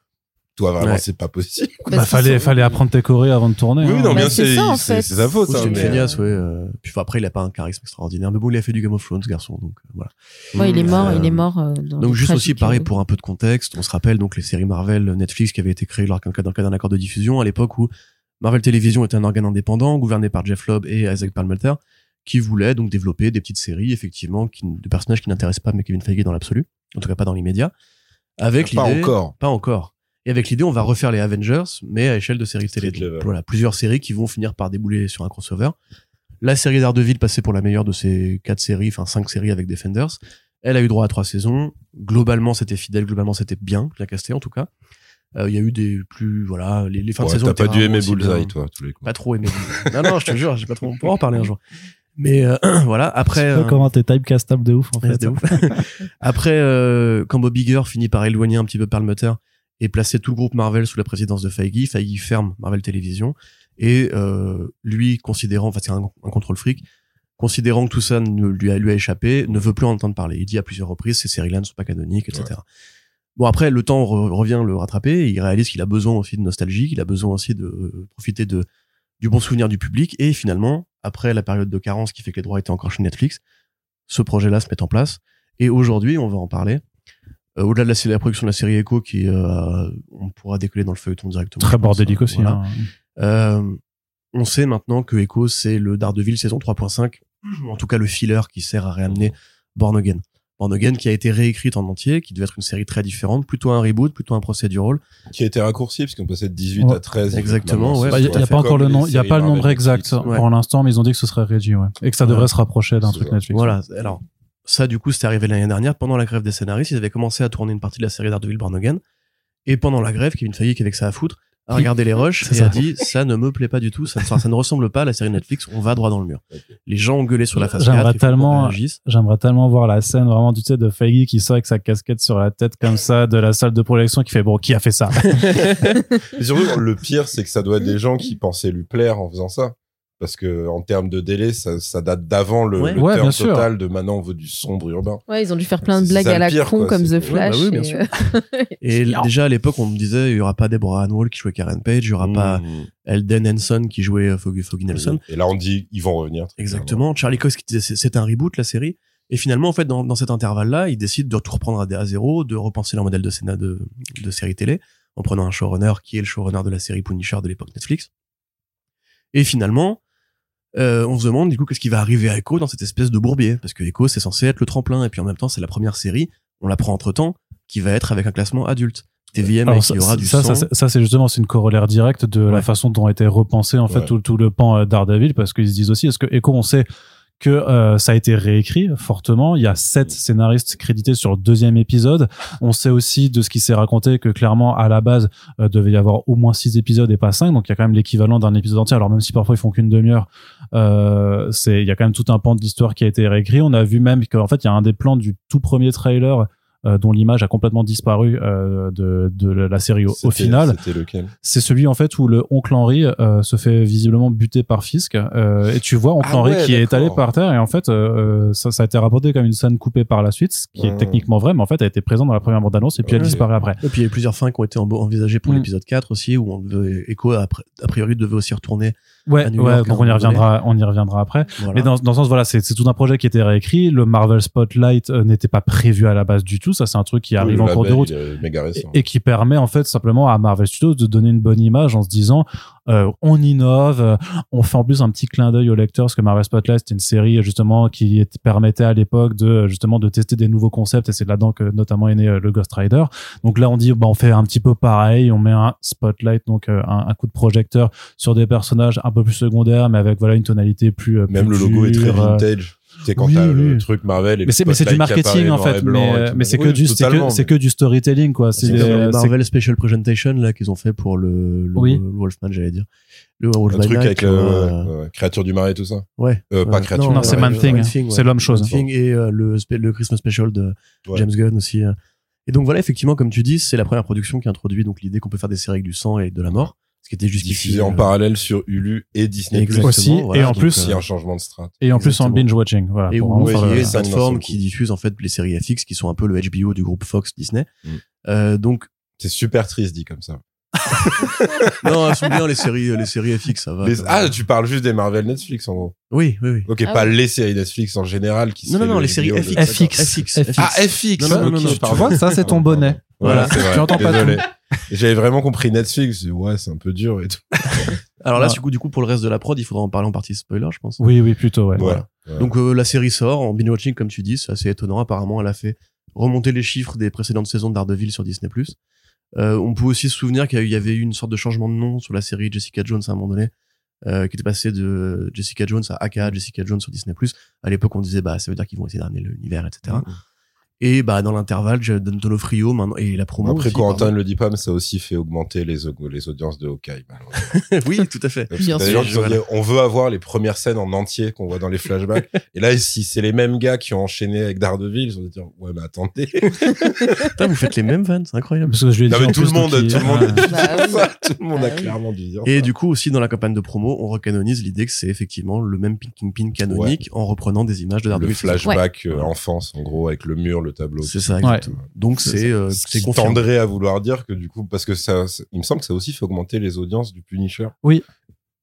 toi vraiment c'est pas possible. Bah, bah fallait fallait apprendre tes chorés avant de tourner oui hein. non bien bah, c'est c'est sa faute c'est une feignasse ouais euh. puis après il a pas un charisme extraordinaire. Mais bon il a fait du Game of Thrones ce garçon donc euh, voilà. Ouais il est mort il est mort euh, donc juste aussi pareil pour un peu de contexte on se rappelle donc les séries Marvel Netflix qui avaient été créées dans le cadre d'un accord de diffusion à l'époque où Marvel Television était un organe indépendant gouverné par Jeff Lobb et Isaac Perlmutter qui voulait donc développer des petites séries effectivement qui, de personnages qui n'intéressent pas mais Kevin Feige dans l'absolu en tout cas pas dans l'immédiat avec l'idée pas encore pas encore et avec l'idée, on va refaire les Avengers, mais à échelle de séries télé. voilà, plusieurs séries qui vont finir par débouler sur un crossover. La série d'Ardeville passait pour la meilleure de ces quatre séries, enfin cinq séries avec Defenders. Elle a eu droit à trois saisons. Globalement, c'était fidèle. Globalement, c'était bien, casté en tout cas. Euh, il y a eu des plus, voilà, les, les fins de saison. T'as pas dû aimer Bullseye, toi, tous les coups. Pas trop aimé. non, non, je te jure, j'ai pas trop. On pourra en parler un jour. Mais euh, voilà, après. Euh, comment t'es typecastable de ouf en fait. De ouf. après, euh, quand Bob Iger finit par éloigner un petit peu Perlmutter et placer tout le groupe Marvel sous la présidence de Feige. Feige ferme Marvel Television et euh, lui considérant, enfin c'est un, contrôle fric, considérant que tout ça ne, lui, a, lui a échappé, ne veut plus en entendre parler. Il dit à plusieurs reprises ces séries-là ne sont pas canoniques, etc. Bon après le temps revient le rattraper, et il réalise qu'il a besoin aussi de nostalgie, qu'il a besoin aussi de profiter de du bon souvenir du public et finalement après la période de carence qui fait que les droits étaient encore chez Netflix, ce projet-là se met en place et aujourd'hui on va en parler euh, au-delà de la, la, production de la série Echo, qui euh, on pourra décoller dans le feuilleton directement. Très bordélique aussi. Voilà. Hein. Euh, on sait maintenant que Echo c'est le Daredevil saison 3.5, ou en tout cas le filler qui sert à réamener Born Again. Born Again qui a été réécrite en entier, qui devait être une série très différente, plutôt un reboot, plutôt un procedural. Qui a été raccourci puisqu'on passait de 18 à 13. Exactement, ouais. Il n'y a, pas encore le nom, il y a pas le nombre exact pour l'instant, mais ils ont dit que ce serait réduit, ouais. Et que ça devrait se rapprocher d'un truc Netflix. Voilà. Alors, ça, du coup, c'était arrivé l'année dernière, pendant la grève des scénaristes, ils avaient commencé à tourner une partie de la série Daredevil Born Again. Et pendant la grève, Kevin Feige, qui avait que ça à foutre, a regardé les rushs et ça. a dit ça ne me plaît pas du tout, ça, ça, ne ressemble pas à la série Netflix, on va droit dans le mur. Les gens ont gueulé sur la face. J'aimerais tellement, j'aimerais tellement voir la scène vraiment tu sais de Feige qui sort avec sa casquette sur la tête comme ça de la salle de projection qui fait bon qui a fait ça? surtout le pire c'est que ça doit être des gens qui pensaient lui plaire en faisant ça parce que en termes de délai, ça, ça date d'avant le, ouais. terme total de maintenant on veut du sombre urbain. Ouais, ils ont dû faire plein de blagues à la con comme The Flash. Bah oui, bien et, sûr. et déjà à l'époque, on me disait il y aura pas Deborah Ann Wall qui jouait Karen Page, il y aura mmh. pas Elden Henson qui jouait euh, Foggy, Foggy Nelson. Et là on dit ils vont revenir. Exactement. Charlie Cox qui disait c'est un reboot la série. Et finalement, en fait, dans, dans cet intervalle-là, ils décident de tout reprendre à, à zéro, de repenser leur modèle de scénario de, de série télé, en prenant un showrunner qui est le showrunner de la série Punisher de l'époque Netflix. Et finalement, euh, on se demande du coup qu'est-ce qui va arriver à Echo dans cette espèce de bourbier? Parce que Echo c'est censé être le tremplin et puis en même temps c'est la première série on la prend entre temps qui va être avec un classement adulte TVM et il y aura du ça, ça, ça c'est justement c'est une corollaire directe de la façon dont a été repensé en fait tout, tout, le pan euh, Daredevil parce qu'ils se disent aussi est-ce que Echo on sait que euh, ça a été réécrit fortement? Il y a sept scénaristes crédités sur le deuxième épisode. On sait aussi de ce qui s'est raconté que clairement à la base euh, devait y avoir au moins six épisodes et pas cinq. Donc il y a quand même l'équivalent d'un épisode entier. Alors même si parfois ils font qu'une demi-heure, euh, c'est il y a quand même tout un pan de l'histoire qui a été réécrit. On a vu même qu'en fait il y a un des plans du tout premier trailer euh, dont l'image a complètement disparu euh, de, de la série au, final. C'est celui en fait où le oncle Henry euh, se fait visiblement buter par Fisk et tu vois oncle ah Henry qui est étalé par terre et en fait ça, ça a été rapporté comme une scène coupée par la suite, ce qui est techniquement vrai, mais en fait a été présent dans la première bande annonce et puis elle disparaît après. Et puis il y a eu plusieurs fins qui ont été envisagées pour mm. l'épisode 4 aussi où on devait, Echo a, a priori devait aussi retourner Ouais, ouais, donc on y reviendra, on y reviendra après. Mais dans, dans le sens, voilà, c'est tout un projet qui était réécrit. Le Marvel Spotlight euh, n'était pas prévu à la base du tout. Ça, c'est un truc qui arrive en cours de route et, qui permet en fait simplement à Marvel Studios de donner une bonne image en se disant, euh, on innove, euh, on fait en plus un petit clin d'œil au lecteur parce que Marvel Spotlight c'était une série justement qui permettait à l'époque de justement de tester des nouveaux concepts et c'est là-dedans que notamment est né le Ghost Rider. Donc là, on dit, bah, on fait un petit peu pareil, on met un spotlight, donc un, un coup de projecteur sur des personnages un peu plus secondaire, mais avec voilà une tonalité plus. Euh, Même le logo est très euh, vintage. C'est quand t'as le truc Marvel et mais c'est mais c'est du marketing en fait mais mais c'est que du c'est que c'est que du storytelling quoi. C'est le Marvel Special Presentation là qu'ils ont fait pour le, le, Wolfman j'allais dire. Le Wolfman truc avec le créature du marais tout ça. Ouais. Euh, pas créature non c'est Man Thing c'est l'homme chose. Et le le Christmas Special de James Gunn aussi et donc voilà effectivement comme tu dis c'est la première production qui introduit donc l'idée qu'on peut faire des séries avec du sang et de la mort qui était justifié en euh, parallèle sur Hulu et Disney Plus. Aussi et en plus il y a un changement de strat. et en plus en binge watching voilà et où il y a une plateforme qui diffuse en fait les séries FX qui sont un peu le HBO du groupe Fox Disney. Mm. euh, donc c'est super triste dit comme ça non, elles sont bien les séries, les séries FX, ça va. ah, tu parles juste des Marvel Netflix en gros. Oui, oui, oui. Ok, ah pas les séries Netflix en général qui. Non, non, non, les séries FX. FX. FX. Ah, FX. Non, non, non, tu vois, ça c'est ton bonnet. Voilà, tu entends pas J'avais vraiment compris Netflix. Ouais, c'est un peu dur et tout. Alors là, du coup, du coup, pour le reste de la prod, il faudra en parler en partie spoiler, je pense. Oui, oui, plutôt, ouais. Voilà. Donc euh, la série sort en binge watching, comme tu dis, c'est assez étonnant. Apparemment, elle a fait remonter les chiffres des précédentes saisons de Daredevil sur Disney+. Euh, on peut aussi se souvenir qu'il y avait eu une sorte de changement de nom sur la série Jessica Jones à un moment donné, euh, qui était passé de Jessica Jones à aka Jessica Jones sur Disney+. À l'époque, on disait bah ça veut dire qu'ils vont essayer d'amener l'univers, etc. Et bah dans l'intervalle, je donne Donofrio maintenant et la promo. Après, Corentin ne le dit pas, mais ça a aussi fait augmenter les, les audiences de Hawkeye. oui, tout à fait. Bien sûr. on veut avoir les premières scènes en entier qu'on voit dans les flashbacks. et là, si c'est les mêmes gars qui ont enchaîné avec Daredevil, ils vont dire ouais, mais attendez. Putain, vous faites les mêmes fans, c'est incroyable. Parce que je non, mais tout, le monde, tout le monde, tout le monde a clairement dû dire. Et du coup aussi dans la campagne de promo, on recanonise l'idée que c'est effectivement le même Pinking Pin canonique en reprenant des images de Daredevil. Le flashback euh, enfance, en gros, avec le mur, le tableau. C'est ça. Donc c'est euh, c'est tendrait à vouloir dire que du coup parce que ça, il me semble que ça aussi fait augmenter les audiences du Punisher. Oui.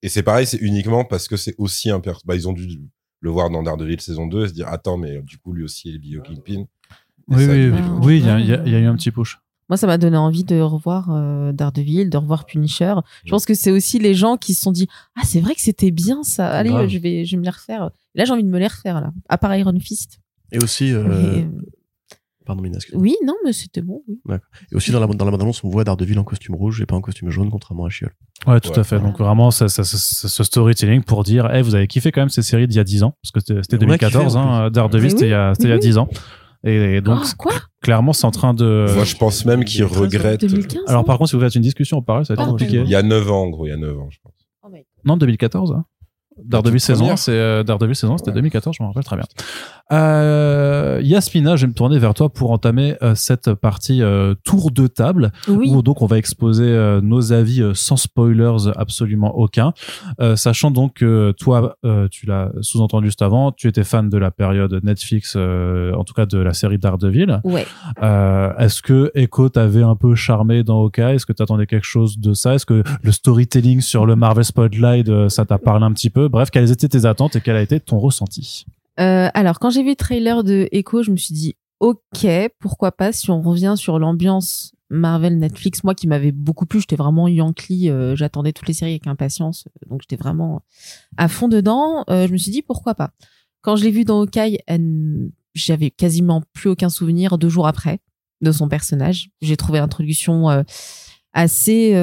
Et c'est pareil, c'est uniquement parce que c'est aussi un bah ils ont dû le voir dans Daredevil saison 2 et se dire attends mais du coup lui aussi est Bio Kingpin. Oui oui oui, il y, a, y, a eu un petit push. moi, ça m'a donné envie de revoir euh, Daredevil, de revoir Punisher. Je pense que c'est aussi les gens qui se sont dit ah c'est vrai que c'était bien ça. Allez, je vais je vais me les refaire. Là, j'ai envie de me les refaire là. À part Iron Fist. Et aussi. Euh... Pardon, Mina, Oui, non, mais c'était bon. Oui. Et aussi dans la dans la bande annonce, on voit Daredevil en costume rouge et pas en costume jaune, contrairement à Chiol. Ouais, tout à fait. Donc vraiment, ça, ça, ce storytelling pour dire, hey, vous avez kiffé quand même ces séries d'il y a 10 ans, parce que c'était 2014, hein, Daredevil, c'était il y a, il y a 10 ans. Et, donc, oh, clairement, c'est en train de. Moi, je pense même qu'ils regrettent. Alors, par contre, si vous faites une discussion, on parle, ça va être compliqué. Il y a 9 ans, en gros, il y a 9 ans, je pense. Non, 2014. Hein. Daredevil saison, c'est euh, Daredevil saison, c'était 2014, je me rappelle très bien. Euh, Yasmina, je vais me tourner vers toi pour entamer euh, cette partie euh, tour de table où donc on va exposer euh, nos avis sans spoilers absolument aucun, sachant donc que toi, tu l'as sous-entendu juste avant, tu étais fan de la période Netflix, en tout cas de la série Daredevil. Ouais. Est-ce que Echo t'avait un peu charmé dans Hawkeye? Est-ce que t'attendais quelque chose de ça? Est-ce que le storytelling sur le Marvel Spotlight, ça t'a parlé un petit peu? Bref, quelles étaient tes attentes et quel a été ton ressenti? Euh, alors, quand j'ai vu le trailer de Echo, je me suis dit, ok, pourquoi pas si on revient sur l'ambiance Marvel Netflix, moi qui m'avait beaucoup plu, j'étais vraiment Yankee, euh, j'attendais toutes les séries avec impatience, donc j'étais vraiment à fond dedans. Euh, je me suis dit pourquoi pas. Quand je l'ai vu dans Hawkeye, j'avais quasiment plus aucun souvenir deux jours après de son personnage. J'ai trouvé l'introduction assez,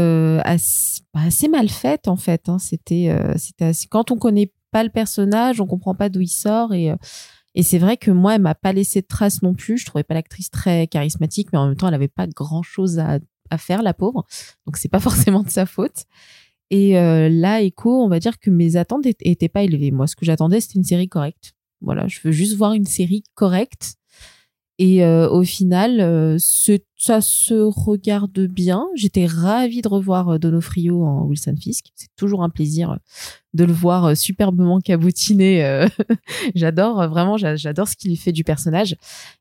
assez, assez, mal faite en fait. Hein. C'était, c'était quand on connaît pas le personnage, on comprend pas d'où il sort et euh, et c'est vrai que moi, elle m'a pas laissé de traces non plus. Je trouvais pas l'actrice très charismatique, mais en même temps, elle avait pas grand chose à, à faire, la pauvre. Donc c'est pas forcément de sa faute. Et euh, là, Echo, on va dire que mes attentes étaient pas élevées. Moi, ce que j'attendais, c'était une série correcte. Voilà, je veux juste voir une série correcte et euh, au final, euh, ça se regarde bien. J'étais ravie de revoir euh, Donofrio en Wilson Fisk. C'est toujours un plaisir de le voir superbement cabotiné. j'adore, vraiment, j'adore ce qu'il fait du personnage.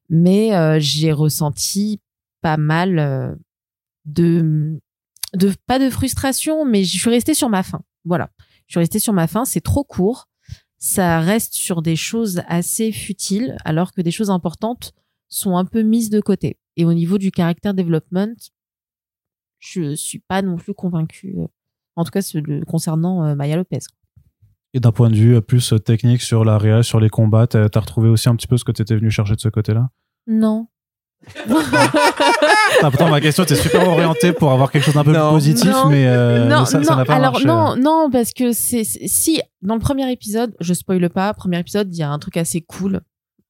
Mais j'ai ressenti pas mal de, de, pas de frustration, mais je suis restée sur ma faim. Voilà. Je suis restée sur ma faim. C'est trop court. Ça reste sur des choses assez futiles, alors que des choses importantes sont un peu mises de côté. Et au niveau du caractère development, je suis pas non plus convaincue, euh, en tout cas concernant euh, Maya Lopez. Et d'un point de vue euh, plus technique sur la réelle, sur les combats, t'as as retrouvé aussi un petit peu ce que tu étais venu chercher de ce côté-là? Non. ah, pourtant, ma question était super orientée pour avoir quelque chose d'un peu plus positif, mais, ça, n'a pas alors, Non, non, parce que c'est si dans le premier épisode, je spoile pas, premier épisode, il y a un truc assez cool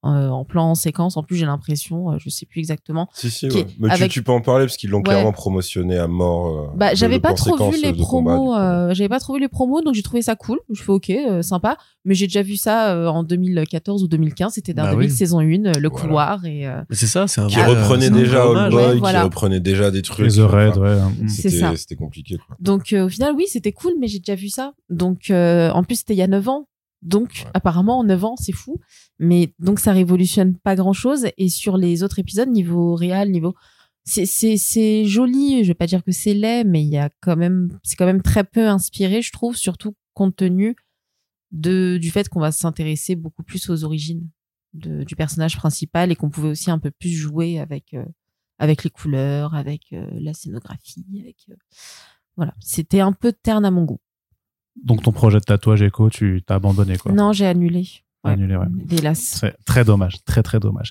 euh, en plan en séquence. En plus, j'ai l'impression, euh, je sais plus exactement. Si si, ouais. mais tu, peux en parler parce qu'ils l'ont clairement promotionné à mort. Euh, bah, j'avais pas trop vu les promos. j'avais pas trop vu les promos, donc j'ai trouvé ça cool. Je fais ok, sympa. Mais j'ai déjà vu ça en 2014 ou 2015. C'était dans bah saison 1, le couloir et. c'est ça, c'est un. Qui reprenait déjà Old Boy, qui reprenait déjà des trucs. Les Red, ouais. C'était compliqué. Quoi. Donc au final, oui, c'était cool, mais j'ai déjà vu ça. Donc en plus, c'était il y a 9 ans. Donc, apparemment, en 9 ans, c'est fou. Mais donc, ça révolutionne pas grand chose. Et sur les autres épisodes, niveau réel, niveau. C'est joli. Je vais pas dire que c'est laid, mais il y a quand même. C'est quand même très peu inspiré, je trouve, surtout compte tenu de, du fait qu'on va s'intéresser beaucoup plus aux origines de, du personnage principal et qu'on pouvait aussi un peu plus jouer avec, euh, avec les couleurs, avec euh, la scénographie. Avec, euh, voilà. C'était un peu terne à mon goût. Donc ton projet de tatouage éco, tu t'as abandonné quoi Non, j'ai annulé. Annulé, ouais. Hélas. Très, très dommage, très très dommage.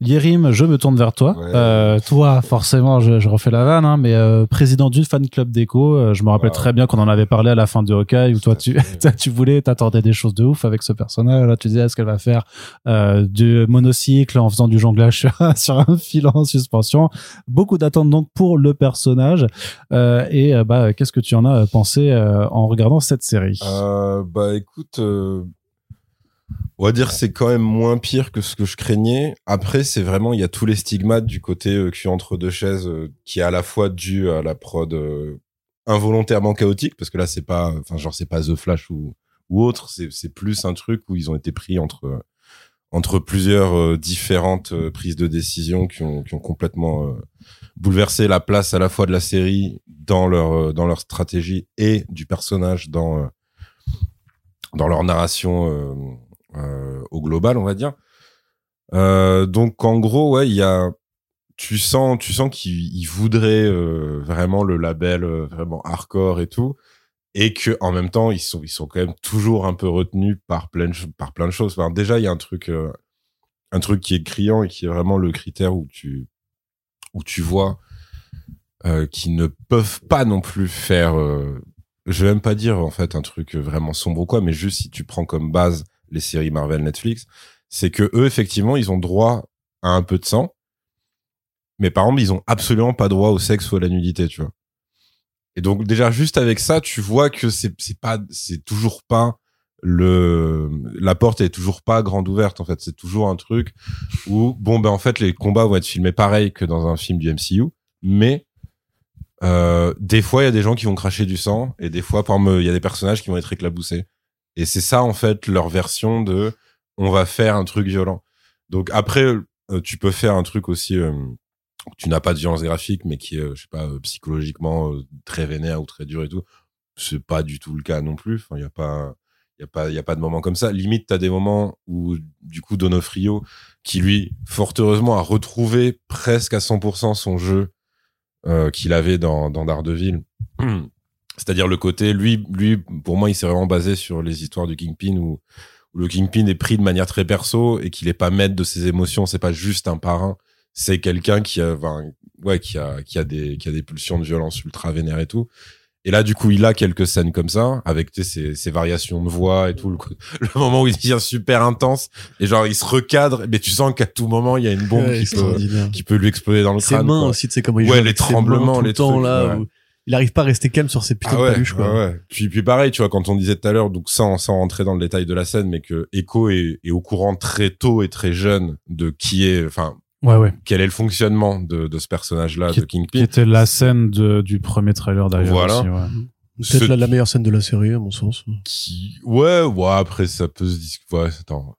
Yérim, je me tourne vers toi. Euh, toi, forcément, je, je, refais la vanne, hein, mais euh, président du fan club d'écho, euh, je me rappelle très bien qu'on en avait parlé à la fin de Hawkeye, où toi, tu, tu voulais, t'attendais des choses de ouf avec ce personnage. Là, tu disais, est-ce qu'elle va faire euh, du monocycle en faisant du jonglage sur, sur un fil en suspension? Beaucoup d'attentes donc pour le personnage. Euh, et bah, qu'est-ce que tu en as pensé en regardant cette série? Bah, écoute on va dire c'est quand même moins pire que ce que je craignais. Après, c'est vraiment il y a tous les stigmates du côté euh, qui entre deux chaises, euh, qui est à la fois dû à la prod euh, involontairement chaotique, parce que là c'est pas, enfin genre c'est pas The Flash ou ou autre, c'est c'est plus un truc où ils ont été pris entre entre plusieurs différentes prises de décision qui ont qui ont complètement bouleversé la place à la fois de la série dans leur dans leur stratégie et du personnage dans dans leur narration euh, au global, on va dire. Euh, donc en gros, ouais, il y a tu sens, tu sens qu'ils voudraient vraiment le label vraiment hardcore et tout, et que en même temps ils sont, ils sont quand même toujours un peu retenus par plein, par plein de choses. Déjà il y a un truc, un truc qui est criant et qui est vraiment le critère où tu, où tu vois euh, qui ne peuvent pas non plus faire, euh, je vais même pas dire en fait un truc vraiment sombre ou quoi, mais juste si tu prends comme base les séries Marvel Netflix, c'est que eux effectivement ils ont droit à un peu de sang, mais par exemple ils ont absolument pas droit au sexe ou à la nudité, tu vois. Et donc déjà juste avec ça, tu vois que c'est pas c'est toujours pas le la porte est toujours pas grande ouverte en fait, c'est toujours un truc où bon ben en fait les combats vont être filmés pareil que dans un film du MCU, mais euh, des fois, il y a des gens qui vont cracher du sang, et des fois, par il y a des personnages qui vont être éclaboussés. Et c'est ça, en fait, leur version de on va faire un truc violent. Donc après, euh, tu peux faire un truc aussi euh, tu n'as pas de violence graphique, mais qui est, je sais pas, psychologiquement très vénère ou très dur et tout. C'est pas du tout le cas non plus. Il y a pas, il y a pas, y a pas de moments comme ça. Limite, t'as des moments où, du coup, Donofrio, qui lui, fort heureusement, a retrouvé presque à 100% son jeu euh, qu'il avait dans, dans Daredevil. C'est-à-dire le côté, lui, lui, pour moi, il s'est vraiment basé sur les histoires du Kingpin où, le Kingpin est pris de manière très perso et qu'il est pas maître de ses émotions. C'est pas juste un parrain. C'est quelqu'un qui a, ouais, qui a, qui a des, qui a des pulsions de violence ultra vénères et tout. Et là, du coup, il a quelques scènes comme ça, avec ses, ses variations de voix et tout, le, moment où il devient super intense, et genre, il se recadre, mais tu sens qu'à tout moment, il y a une bombe qui, peut, qui peut lui exploser dans le crâne. Ses mains aussi, tu sais comment il ouais, les tremblements, les temps, là, il arrive pas à rester calme sur ses putains ah de paluches, quoi. Ouais, Puis, puis pareil, tu vois, quand on disait tout à l'heure, donc sans, sans rentrer dans le détail de la scène, mais que Echo est, est au courant très tôt et très jeune de qui est, enfin, Ouais, ouais. Quel est le fonctionnement de, de ce personnage-là, de Kingpin Qui était la scène de, du premier trailer d'ailleurs. Voilà. Aussi, ouais. Peut-être la, meilleure scène de la série, à mon sens. Qui, ouais, ouais, après, ça peut se discuter. Ouais, attends.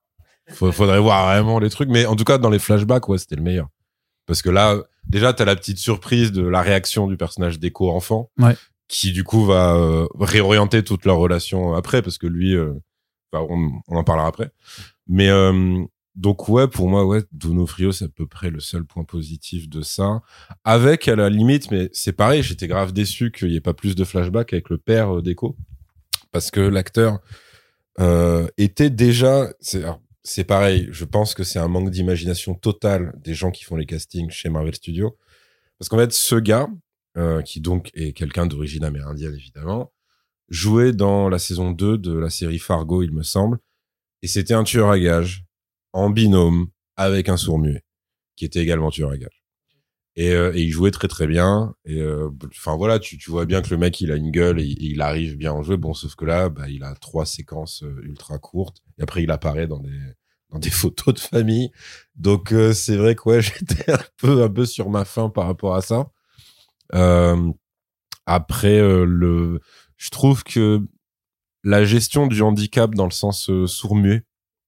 Faudrait voir vraiment les trucs. Mais en tout cas, dans les flashbacks, ouais, c'était le meilleur. Parce que là, déjà, t'as la petite surprise de la réaction du personnage d'Echo enfant. Ouais. Qui, du coup, va euh, réorienter toute leur relation après. Parce que lui, euh, on, on, en parlera après. Mais, euh, donc ouais, pour moi, ouais, Donofrio, c'est à peu près le seul point positif de ça. Avec, à la limite, mais c'est pareil, j'étais grave déçu qu'il n'y ait pas plus de flashback avec le père euh, d'Echo. Parce que l'acteur euh, était déjà... C'est pareil, je pense que c'est un manque d'imagination totale des gens qui font les castings chez Marvel Studios. Parce qu'en fait, ce gars, euh, qui donc est quelqu'un d'origine amérindienne, évidemment, jouait dans la saison 2 de la série Fargo, il me semble. Et c'était un tueur à gages en binôme avec un sourd muet qui était également tueur à gage. Et, euh, et, il jouait très très bien. Et euh, enfin voilà, tu, tu vois bien que le mec il a une gueule et, il arrive bien en jeu. Bon, sauf que là, bah, il a trois séquences euh, ultra courtes. Et après, il apparaît dans des dans des photos de famille. Donc c'est vrai que ouais, j'étais un peu un peu sur ma faim par rapport à ça. après le, je trouve que la gestion du handicap dans le sens sourd muet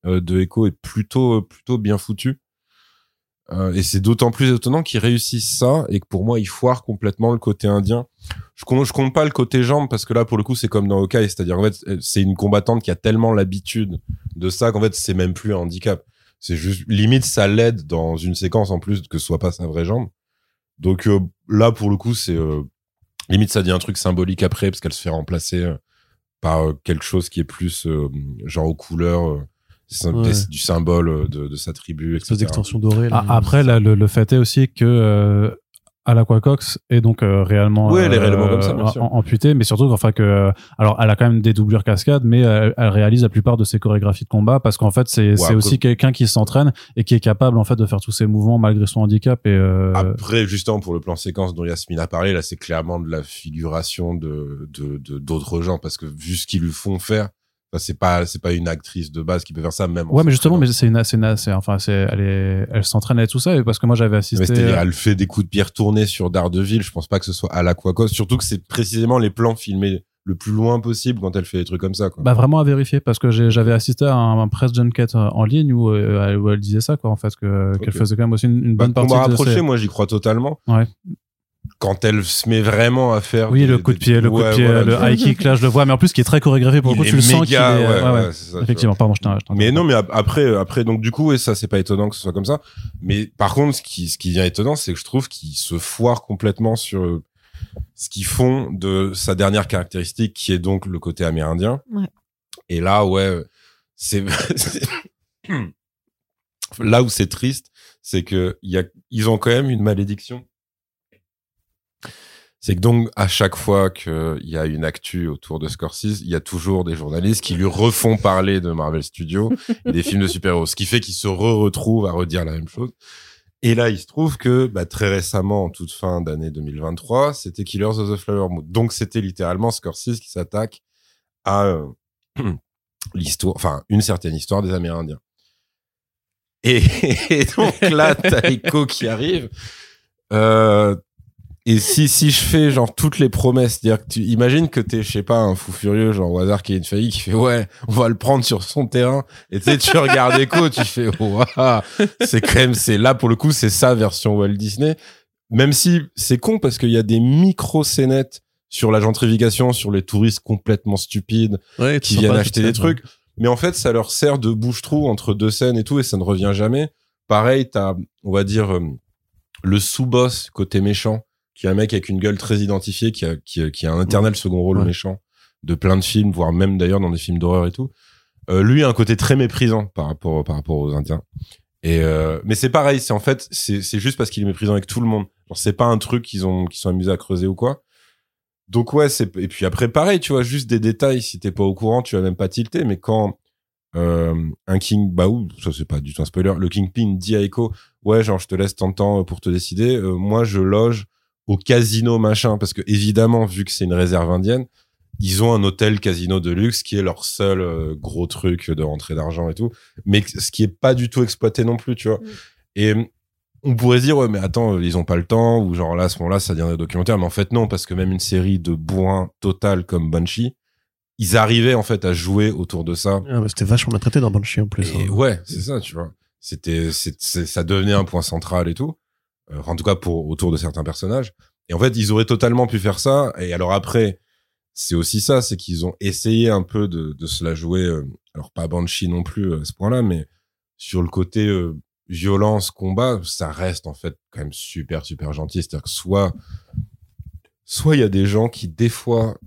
euh, de Echo est plutôt plutôt bien foutu. Euh, et c'est d'autant plus étonnant qu'ils réussissent ça et que pour moi ils foirent complètement le côté indien. Je compte, compte pas le côté jambe parce que là pour le coup c'est comme dans Hawkeye, c'est-à-dire en fait c'est une combattante qui a tellement l'habitude de ça qu'en fait c'est même plus un handicap. C'est juste limite ça l'aide dans une séquence en plus que ce soit pas sa vraie jambe. Donc euh, là pour le coup c'est limite ça dit un truc symbolique après parce qu'elle se fait remplacer par quelque chose qui est plus genre aux couleurs c'est du symbole euh, de, de sa tribu, etc. d'extension dorée. Ah, après, là, le, le, fait est aussi que euh, Cox est donc euh, réellement, oui, elle est réellement comme ça, bien sûr. amputée, mais surtout enfin que euh, alors elle a quand même des doublures cascades, mais elle, réalise la plupart de ses chorégraphies de combat parce qu'en fait c'est c'est aussi quelqu'un qui s'entraîne et qui est capable en fait de faire tous ses mouvements malgré son handicap et après justement pour le plan séquence dont Yasmine a parlé là c'est clairement de la figuration de de d'autres gens parce que vu ce qu'ils lui font faire c'est pas c'est pas une actrice de base qui peut faire ça même. Ouais, mais justement, mais c'est une, c'est c'est enfin c'est elle est, elle s'entraîne à tout ça parce que moi j'avais assisté. elle fait des coups de pierre tournés sur Daredevil. Je pense pas que ce soit à l'Aquacos. Surtout que c'est précisément les plans filmés le plus loin possible quand elle fait des trucs comme ça. Quoi. Bah vraiment à vérifier parce que j'avais assisté à un, press junket en ligne où, euh, où, elle disait ça quoi en fait que qu'elle faisait quand même aussi une, bonne bah, partie. On m'a rapproché, moi j'y crois totalement. Ouais. Quand elle se met vraiment à faire oui le coup de pied le coup de pied le high kick là je le vois mais en plus qui est très chorégraphié pour le coup tu le sens qu'il est ouais, ouais, effectivement pardon je t'en mais non mais après après donc du coup et ça c'est pas étonnant que ce soit comme ça. Mais par contre ce qui ce qui vient étonnant c'est que je trouve qu'il se foire complètement sur ce qu'ils font de sa dernière caractéristique qui est donc le côté amérindien. Et là ouais c'est là où c'est triste c'est que y a ils ont quand même une malédiction c'est que donc à chaque fois qu'il y a une actu autour de Scorsese, il y a toujours des journalistes qui lui refont parler de Marvel Studios et des films de super-héros, ce qui fait qu'il se re-retrouve à redire la même chose. Et là, il se trouve que bah, très récemment, en toute fin d'année 2023, c'était Killers of the Flower Moon. Donc c'était littéralement Scorsese qui s'attaque à euh, l'histoire, enfin une certaine histoire des Amérindiens. Et, donc là, t'as Echo qui arrive. Euh, et si, si je fais genre toutes les promesses, dire que tu imagines que t'es, je sais pas, un fou furieux, genre au hasard qui a une faillite, qui fait ouais, on va le prendre sur son terrain. Et tu sais, tu regardes Echo, tu fais waouh, c'est quand même, c'est là pour le coup, c'est sa version Walt Disney. Même si c'est con parce qu'il y a des micro scénettes sur la gentrification, sur les touristes complètement stupides qui viennent acheter des trucs. Mais en fait, ça leur sert de bouche-trou entre deux scènes et tout, et ça ne revient jamais. Pareil, t'as, on va dire, euh, le sous-boss côté méchant qui est un mec avec une gueule très identifiée, qui a, qui, qui a un éternel second rôle méchant de plein de films, voire même d'ailleurs dans des films d'horreur et tout. Euh, lui a un côté très méprisant par rapport par rapport aux Indiens. Et euh, mais c'est pareil, c'est en fait c'est juste parce qu'il est méprisant avec tout le monde. C'est pas un truc qu'ils ont qu'ils sont amusés à creuser ou quoi. Donc ouais, c'est et puis après pareil, tu vois, juste des détails. Si t'es pas au courant, tu vas même pas tilter. Mais quand euh, un King, bah ou ça c'est pas du tout un spoiler. Le Kingpin dit à Echo, ouais, genre je te laisse tant de temps pour te décider. Euh, moi je loge au casino machin parce que évidemment vu que c'est une réserve indienne ils ont un hôtel casino de luxe qui est leur seul euh, gros truc de rentrée d'argent et tout mais ce qui est pas du tout exploité non plus tu vois mm. et on pourrait dire ouais mais attends ils ont pas le temps ou genre là à ce moment-là ça devient des documentaires mais en fait non parce que même une série de bourrin total comme Banshee ils arrivaient en fait à jouer autour de ça ah, c'était vachement bien traité dans Banshee en plus et hein. ouais c'est ça tu vois c'était ça devenait un point central et tout euh, en tout cas pour autour de certains personnages. Et en fait, ils auraient totalement pu faire ça. Et alors après, c'est aussi ça, c'est qu'ils ont essayé un peu de, de se la jouer. Euh, alors pas Banshee non plus à ce point-là, mais sur le côté euh, violence, combat, ça reste en fait quand même super super gentil. C'est-à-dire que soit soit il y a des gens qui des fois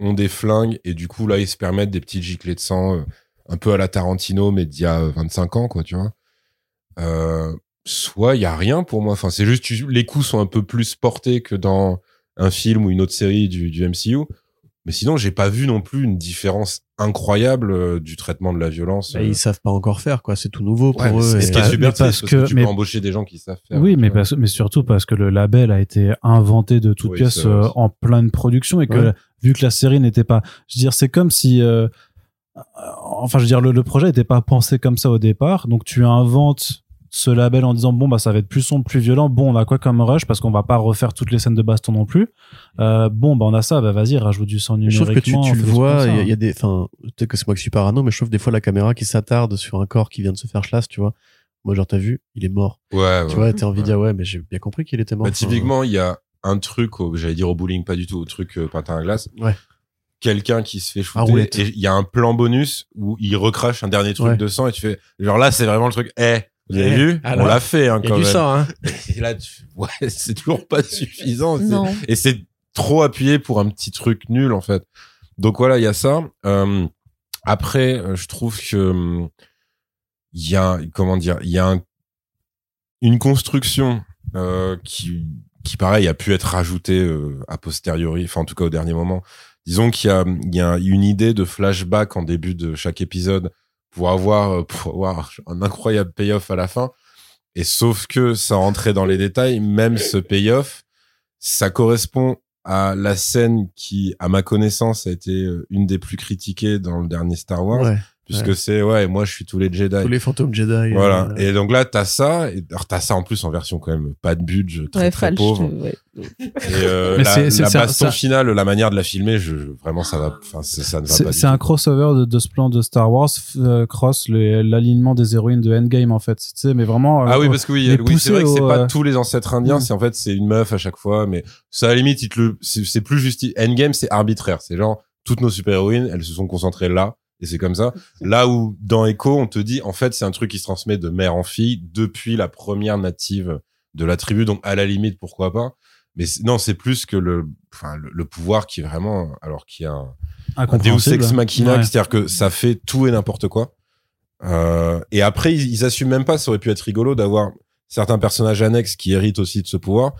ont des flingues et du coup là ils se permettent des petites giclées de sang un peu à la Tarantino mais d'il y a 25 ans quoi tu vois euh, soit il y a rien pour moi. Enfin, c'est juste les coups sont un peu plus portés que dans un film ou une autre série du, du MCU. Mais sinon, j'ai pas vu non plus une différence incroyable euh, du traitement de la violence. Bah, ils savent pas encore faire, quoi. C'est tout nouveau pour eux. Ce qui est super, parce, que, tu peux embaucher des gens qui savent faire. Oui, mais, mais surtout parce que le label a été inventé de toutes pièces euh, en pleine production et que vu que la série n'était pas, je veux dire, c'est comme si, euh, enfin, je veux dire, le, le projet n'était pas pensé comme ça au départ. Donc, tu inventes ce label en disant bon bah ça va être plus sombre, plus violent. Bon, on a quoi comme rush? Parce qu'on va pas refaire toutes les scènes de baston non plus. Euh, bon bah on a ça, bah vas-y rajoute du sang numériquement. Je trouve que tu, tu le vois, il y, a des, enfin peut-être que c'est moi qui suis parano, mais je trouve des fois la caméra qui s'attarde sur un corps qui vient de se faire chlasse, tu vois. Moi genre t'as vu, il est mort. Ouais. Tu vois, t'as envie de dire ouais, mais j'ai bien compris qu'il était mort. Bah, typiquement, il y a un truc, j'allais dire au bowling, pas du tout, au truc euh, patin à glace. Ouais quelqu'un qui se fait shooter et il y a un plan bonus où il recrache un dernier truc de sang et tu fais genre là c'est vraiment le truc eh vous avez vu? On l'a fait hein, quand y a du sang, hein. Et là, ouais, c'est toujours pas suffisant. Et c'est trop appuyé pour un petit truc nul en fait. Donc voilà, il y a ça. Euh, après, je trouve que il y a comment dire, il y a une construction euh, qui qui pareil a pu être rajoutée euh, a posteriori, enfin en tout cas au dernier moment. Disons qu'il y a il y a une idée de flashback en début de chaque épisode pour avoir, euh, pour avoir un incroyable payoff à la fin. Et sauf que ça rentrait dans les détails, même ce payoff, ça correspond à la scène qui, à ma connaissance, a été euh, une des plus critiquées dans le dernier Star Wars, puisque c'est ouais moi je suis tous les Jedi. Tous les fantômes Jedi voilà. euh, et donc là t'as ça. Et, alors t'as ça en plus en version quand même pas de budget très très pauvre. ouais. et euh, la, la baston finale la manière de la filmer je, vraiment ça va enfin ça ne va pas c'est un crossover de, de, ce plan de Star Wars euh, cross l'alignement des héroïnes de Endgame en fait. Tu sais mais vraiment ah oui parce que oui, oui c'est vrai que c'est pas tous les ancêtres indiens mm. c'est en fait c'est une meuf à chaque fois mais ça à la limite il te le c'est plus juste Endgame c'est arbitraire. C'est genre toutes nos super héroïnes elles se sont concentrées là et c'est comme ça. Là où dans Echo, on te dit, en fait, c'est un truc qui se transmet de mère en fille depuis la première native de la tribu. Donc, à la limite, pourquoi pas. Mais non, c'est plus que le, enfin, le, pouvoir qui est vraiment, alors qu'il y a un, un Deus ex machina, c'est-à-dire que ça fait tout et n'importe quoi. Euh, et après, ils, ils, assument même pas. Ça aurait pu être rigolo d'avoir certains personnages annexes qui héritent aussi de ce pouvoir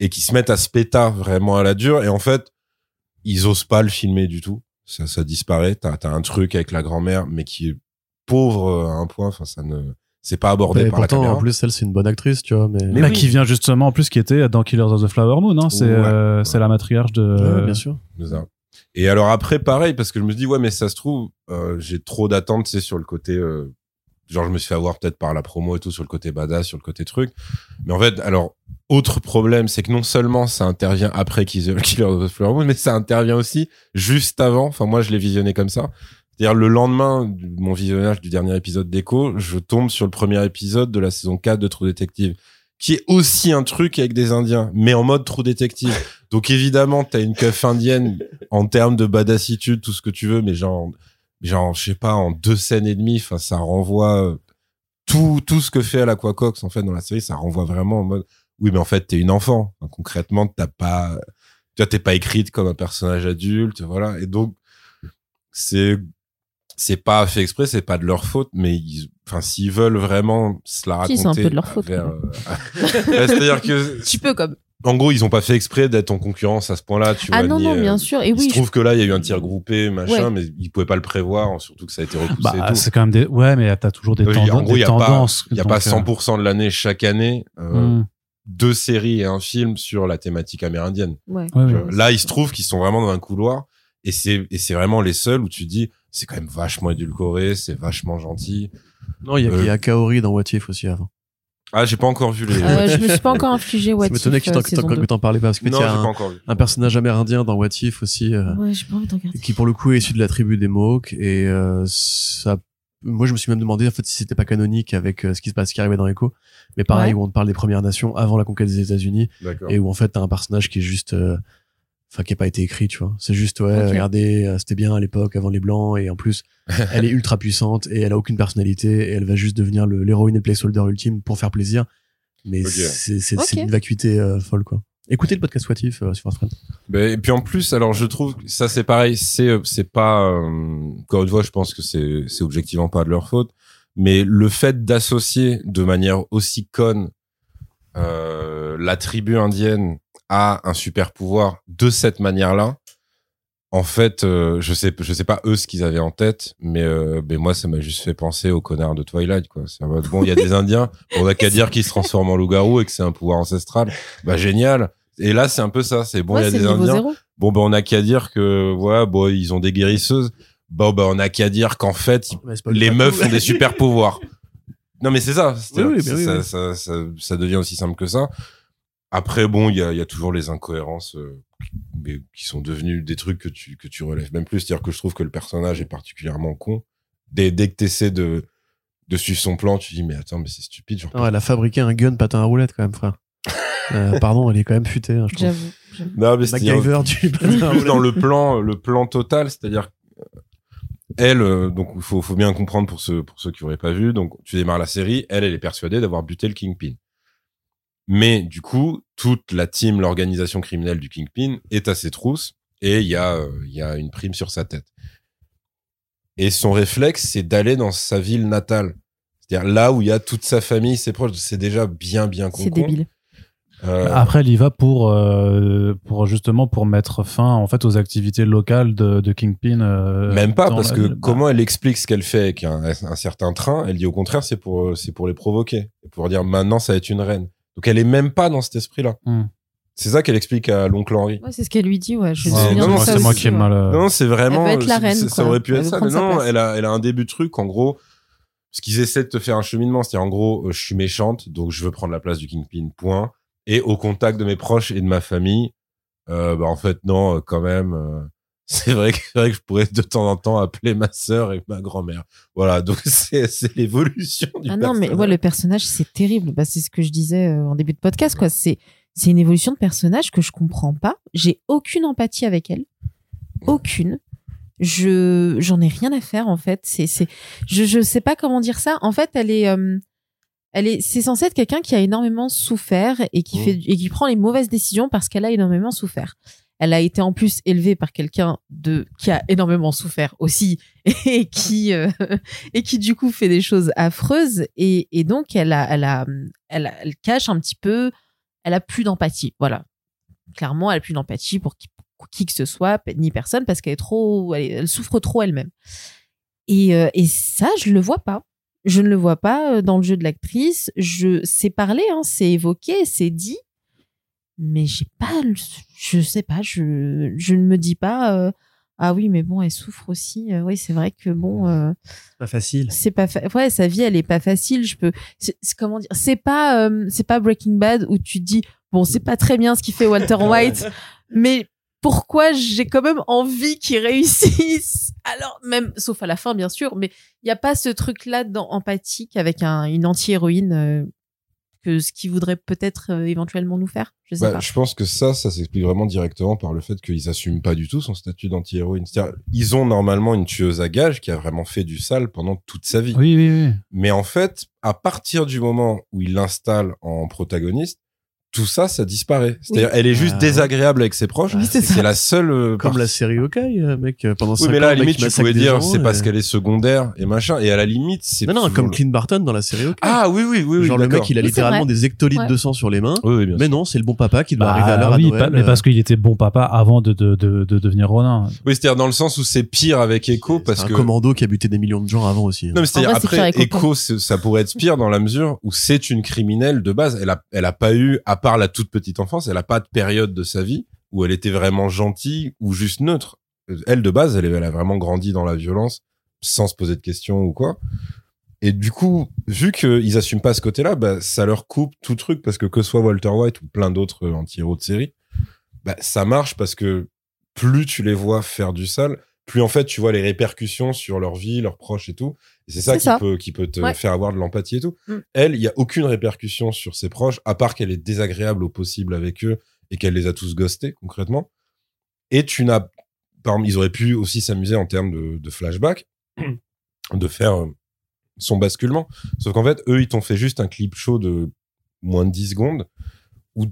et qui se mettent à se péter vraiment à la dure. Et en fait, ils osent pas le filmer du tout ça, ça disparaît. T'as as un truc avec la grand-mère, mais qui est pauvre euh, à un point. Enfin, ça ne c'est pas abordé par pourtant, la caméra. en plus, elle, c'est une bonne actrice, tu vois. Mais, mais bah, qui vient justement, en plus, qui était dans Killers of the Flower Moon. Hein, c'est euh, c'est la matriarche de. Ouais, bien sûr. Et alors après, pareil, parce que je me dis, ouais, mais ça se trouve, euh, j'ai trop d'attentes, c'est sur le côté. Euh, genre, je me suis fait avoir peut-être par la promo et tout sur le côté badass, sur le côté truc. Mais en fait, alors, autre problème, c'est que non seulement ça intervient après Killer of the Flower mais ça intervient aussi juste avant. Enfin, moi, je l'ai visionné comme ça. C'est-à-dire, le lendemain de mon visionnage du dernier épisode d'Echo, je tombe sur le premier épisode de la saison 4 de True Detective, qui est aussi un truc avec des Indiens, mais en mode True Detective. Donc, évidemment, t'as une keuf indienne en termes de badassitude, tout ce que tu veux, mais genre, genre, je sais pas, en deux scènes et demie, enfin, ça renvoie tout, tout ce que fait à Cox, en fait, dans la série, ça renvoie vraiment en mode, oui, mais en fait, t'es une enfant. concrètement, t'as pas, tu t'es pas écrite comme un personnage adulte, voilà. Et donc, c'est, c'est pas fait exprès, c'est pas de leur faute, mais ils, enfin, s'ils veulent vraiment se la raconter. c'est un peu de leur faute. Euh, c'est-à-dire que. Tu peux comme. En gros, ils ont pas fait exprès d'être en concurrence à ce point-là, tu ah vois. Ah non, non, bien sûr. Et oui. Je trouve que là, il y a eu un tir groupé, machin, mais ils pouvaient pas le prévoir, surtout que ça a été repoussé. Bah, c'est quand même des, ouais, mais t'as toujours des, tendances. En gros, il y a tendances. Il y a pas 100% euh, de l'année chaque année. Euh, hmm deux séries et un film sur la thématique amérindienne. là, il se trouve qu'ils sont vraiment dans un couloir et c'est et c'est vraiment les seuls où tu dis c'est quand même vachement édulcoré, c'est vachement gentil. Non, il y a, euh... y a Kaori dans What If aussi avant. Ah, j'ai pas encore vu les. Euh, je me suis pas encore infligé What If. Ça m'étonnait que t'en parlais pas parce que tu as un, un, personnage amérindien dans What If aussi. Euh, ouais, j'ai pas envie de regarder. Qui pour le coup est issu de la tribu des Mohawks et euh, ça moi je me suis même demandé en fait si c'était pas canonique avec euh, ce qui se passe qui arrivait dans Echo. Mais pareil où on te parle des premières nations avant la conquête des États-Unis et où en fait t'as un personnage qui est juste euh, enfin qui a pas été écrit tu vois. C'est juste ouais regardez euh, c'était bien à l'époque avant les blancs et en plus elle est ultra puissante et elle a aucune personnalité et elle va juste devenir l'héroïne et le placeholder ultime pour faire plaisir. Mais c'est c'est une vacuité folle quoi Écoutez le podcast Watif euh, sur France ben, et puis en plus, alors je trouve ça c'est pareil, c'est euh, c'est pas euh, encore une fois, je pense que c'est objectivement pas de leur faute, mais le fait d'associer de manière aussi conne euh, la tribu indienne à un super pouvoir de cette manière-là, en fait, je sais, je sais pas eux ce qu'ils avaient en tête, mais, mais moi, ça m'a juste fait penser aux connards de Twilight, quoi. Bon, il y a des Indiens, on a qu'à dire qu'ils se transforment en loup-garou et que c'est un pouvoir ancestral. Bah génial. Et là, c'est un peu ça. C'est bon, il y a des Indiens. Bon, bah, on a qu'à dire que, ouais, bon, ils ont des guérisseuses. Bon, bah, on a qu'à dire qu'en fait, les meufs ont des super pouvoirs. Non, mais c'est ça. ça, ça, ça, ça, devient aussi simple que ça. Après, bon, il y a, y a toujours les incohérences euh, mais qui sont devenus des trucs que tu que tu relèves même plus. C'est-à-dire que je trouve que le personnage est particulièrement con. Dès, dès que t'essaies de de suivre son plan, tu dis mais attends, mais c'est stupide. Genre, non, elle a fabriqué un gun patin à roulette quand même, frère. Euh, pardon, elle est quand même futée. Hein, J'avoue. Non, mais c'est dans le plan, le plan total, c'est-à-dire elle, euh, donc il faut, faut bien comprendre pour ceux pour ceux qui n'auraient pas vu. Donc tu démarres la série, elle, elle est persuadée d'avoir buté le Kingpin. Mais du coup, toute la team, l'organisation criminelle du Kingpin est à ses trousses et il y a euh, il y a une prime sur sa tête. Et son réflexe, c'est d'aller dans sa ville natale. C'est-à-dire là où il y a toute sa famille, ses proches. C'est déjà bien bien con. C'est débile. Euh, Après, elle y va pour euh, pour justement pour mettre fin en fait aux activités locales de, de Kingpin. Euh, Même pas parce que comment elle explique ce qu'elle fait avec un, un, certain train Elle dit au contraire c'est pour c'est pour les provoquer, pour dire maintenant ça va être une reine. Donc elle est même pas dans cet esprit-là. Hmm. C'est ça qu'elle explique à l'oncle Henri. Ouais, c'est ce qu'elle lui dit, ouais. Je non, c'est moi qui ai mal. Non, c'est vraiment. Elle va être la reine, ça aurait pu être ça. Mais non, elle a, elle a un début de truc. En gros, ce qu'ils essaient de te faire un cheminement, c'est en gros, euh, je suis méchante, donc je veux prendre la place du Kingpin. Point. Et au contact de mes proches et de ma famille, euh, bah en fait non, euh, quand même. Euh, c'est vrai que vrai que je pourrais de temps en temps appeler ma sœur et ma grand-mère. Voilà, donc c'est l'évolution du Ah non, mais ouais, le personnage c'est terrible. Bah c'est ce que je disais en début de podcast quoi. C'est c'est une évolution de personnage que je comprends pas. J'ai aucune empathie avec elle, aucune. Je j'en ai rien à faire en fait. C'est c'est je je sais pas comment dire ça. En fait, elle est elle est c'est censé être quelqu'un qui a énormément souffert et qui mmh. fait et qui prend les mauvaises décisions parce qu'elle a énormément souffert. Elle a été en plus élevée par quelqu'un de qui a énormément souffert aussi et qui euh, et qui du coup fait des choses affreuses et, et donc elle a elle a elle, elle cache un petit peu elle a plus d'empathie voilà clairement elle a plus d'empathie pour qui, qui, que ce soit ni personne parce qu'elle est trop elle, elle souffre trop elle-même et euh, et ça je le vois pas je ne le vois pas euh, dans le jeu de l'actrice. Je sais parler, hein, c'est évoqué, c'est dit, mais j'ai pas, je sais pas, je, je ne me dis pas. Euh, ah oui, mais bon, elle souffre aussi. Euh, oui, c'est vrai que bon. c'est pas facile. C'est pas ouais, sa vie, elle est pas facile. Je peux. C'est comment dire C'est pas, c'est pas Breaking Bad où tu dis bon, c'est pas très bien ce qu'il fait Walter White, mais pourquoi j'ai quand même envie qu'ils réussissent. Alors, même, sauf à la fin, bien sûr, mais il n'y a pas ce truc-là empathique avec un, une anti-héroïne euh, que ce qu'ils voudraient peut-être euh, éventuellement nous faire? Je sais bah, pas. Je pense que ça, ça s'explique vraiment directement par le fait qu'ils assument pas du tout son statut d'anti-héroïne. C'est-à-dire, ils ont normalement une tueuse à gages qui a vraiment fait du sale pendant toute sa vie. Oui, oui, oui. Mais en fait, à partir du moment où ils l'installent en protagoniste, tout ça, ça disparaît. C'est-à-dire, elle est juste ah désagréable avec ses proches. c'est la seule. Euh, Comme la série Hawkeye, euh, mec. Euh, pendant oui, mais là, à la limite, tu pouvais dire, c'est parce qu'elle est secondaire et machin. Et à la limite, c'est. Non, non, comme Clint Barton dans la série Hawkeye. Ah oui, oui, oui. Genre le mec, il a littéralement des hectolitres de sang sur les mains. Oui, oui, bien mais non, c'est le bon papa qui doit bah, arriver à l'heure oui, à Noël. mais parce qu'il était bon papa avant de, de, de, de devenir Ronin. Oui, c'est-à-dire dans le sens où c'est pire avec Echo parce que. un commando qui a buté des millions de gens avant aussi. Non, mais c'est-à-dire après, Echo, ça pourrait être pire dans la mesure où c'est une criminelle de base. Elle a, elle a pas eu, à part la toute petite enfance, elle pas de période de sa vie où elle était vraiment gentille ou juste neutre. Elle, de base, elle, elle a vraiment grandi dans la violence sans se poser de questions ou quoi. Et du coup, vu qu'ils assument pas ce côté-là, bah, ça leur coupe tout truc parce que que soit Walter White ou plein d'autres anti-héros de série, bah, ça marche parce que plus tu les vois faire du sale, plus en fait tu vois les répercussions sur leur vie, leurs proches et tout. Et c'est ça, qui peut qui peut te faire avoir de l'empathie et tout. Mm. Elle, il y a aucune répercussion sur ses proches à part qu'elle est désagréable au possible avec eux et qu'elle les a tous ghostés concrètement. Et tu n'as ils auraient pu aussi s'amuser en termes de, de flashback de faire euh, son basculement. Sauf qu'en fait, eux, ils t'ont fait juste un clip show de moins de 10 secondes où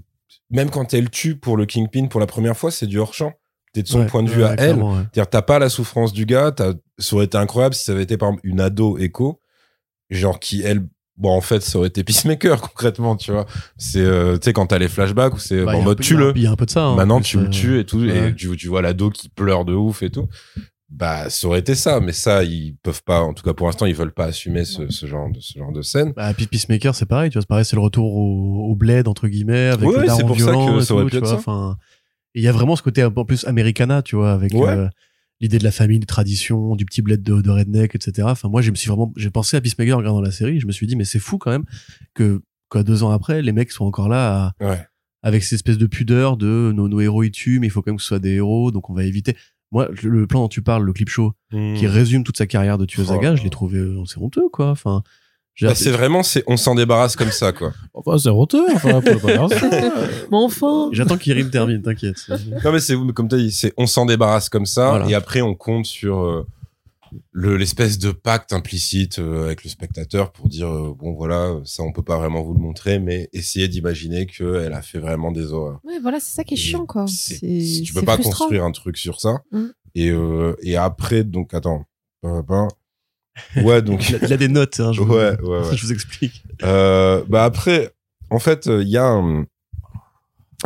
même quand elle tue pour le Kingpin pour la première fois, c'est du hors-champ t'es de son point de vue à elle. C'est-à-dire, t'as pas la souffrance du gars. Ça aurait été incroyable si ça avait été, par exemple, une ado écho, genre qui, elle, bon, en fait, ça aurait été Peacemaker, concrètement, tu vois. C'est, euh, tu sais, quand t'as les flashbacks où c'est, bah, en mode, tue-le. Il y a un peu de ça. Hein, Maintenant, tu le tues et tout, et tu, tu vois l'ado qui pleure de ouf et tout. Bah, ça aurait été ça, mais ça, ils peuvent pas, en tout cas pour l'instant, ils veulent pas assumer ce, ce, genre de, ce genre de scène. Bah, puis Peacemaker, c'est pareil, tu vois, c'est pareil, c'est le retour au, au bled, entre guillemets, avec ouais, le c'est pour ça que ça aurait pu être ça. Il y a vraiment ce côté un peu plus americana, tu vois, avec euh, l'idée de la famille, de tradition, du petit bled de, de redneck, etc. Enfin, moi, je me suis vraiment, j'ai pensé à Peacemaker en regardant la série. Je me suis dit, mais c'est fou quand même que, quoi, deux ans après, les mecs sont encore là avec cette espèce de pudeur de nos, nos héros ils tuent, mais il faut quand même que ce soit des héros, donc on va éviter. Moi, le plan dont tu parles, le clip show, mmh. qui résume toute sa carrière de tueuse à oh. je l'ai trouvé, euh, c'est honteux, quoi. Enfin, bah, c'est vraiment, c'est, on s'en débarrasse comme ça, quoi. Enfin, c'est honteux, enfin. Mais enfin. J'attends qu'Irim termine, t'inquiète. Non, mais c'est, comme t'as dit, c'est, on s'en débarrasse comme ça, et après, on compte sur, euh, le, l'espèce de pacte implicite euh, avec le spectateur pour dire, euh, bon, voilà, ça, on peut pas vraiment vous le montrer, mais essayez d'imaginer qu'elle a fait vraiment des horreurs. Ouais, voilà, c'est ça qui est chiant, quoi. C'est, tu peux pas construire un truc sur ça. Mm. Et, et après, donc, attends. Ouais, donc. il, a, des notes, hein, je, ouais, vous, ouais, je vous explique. Euh, bah après, en fait, il y a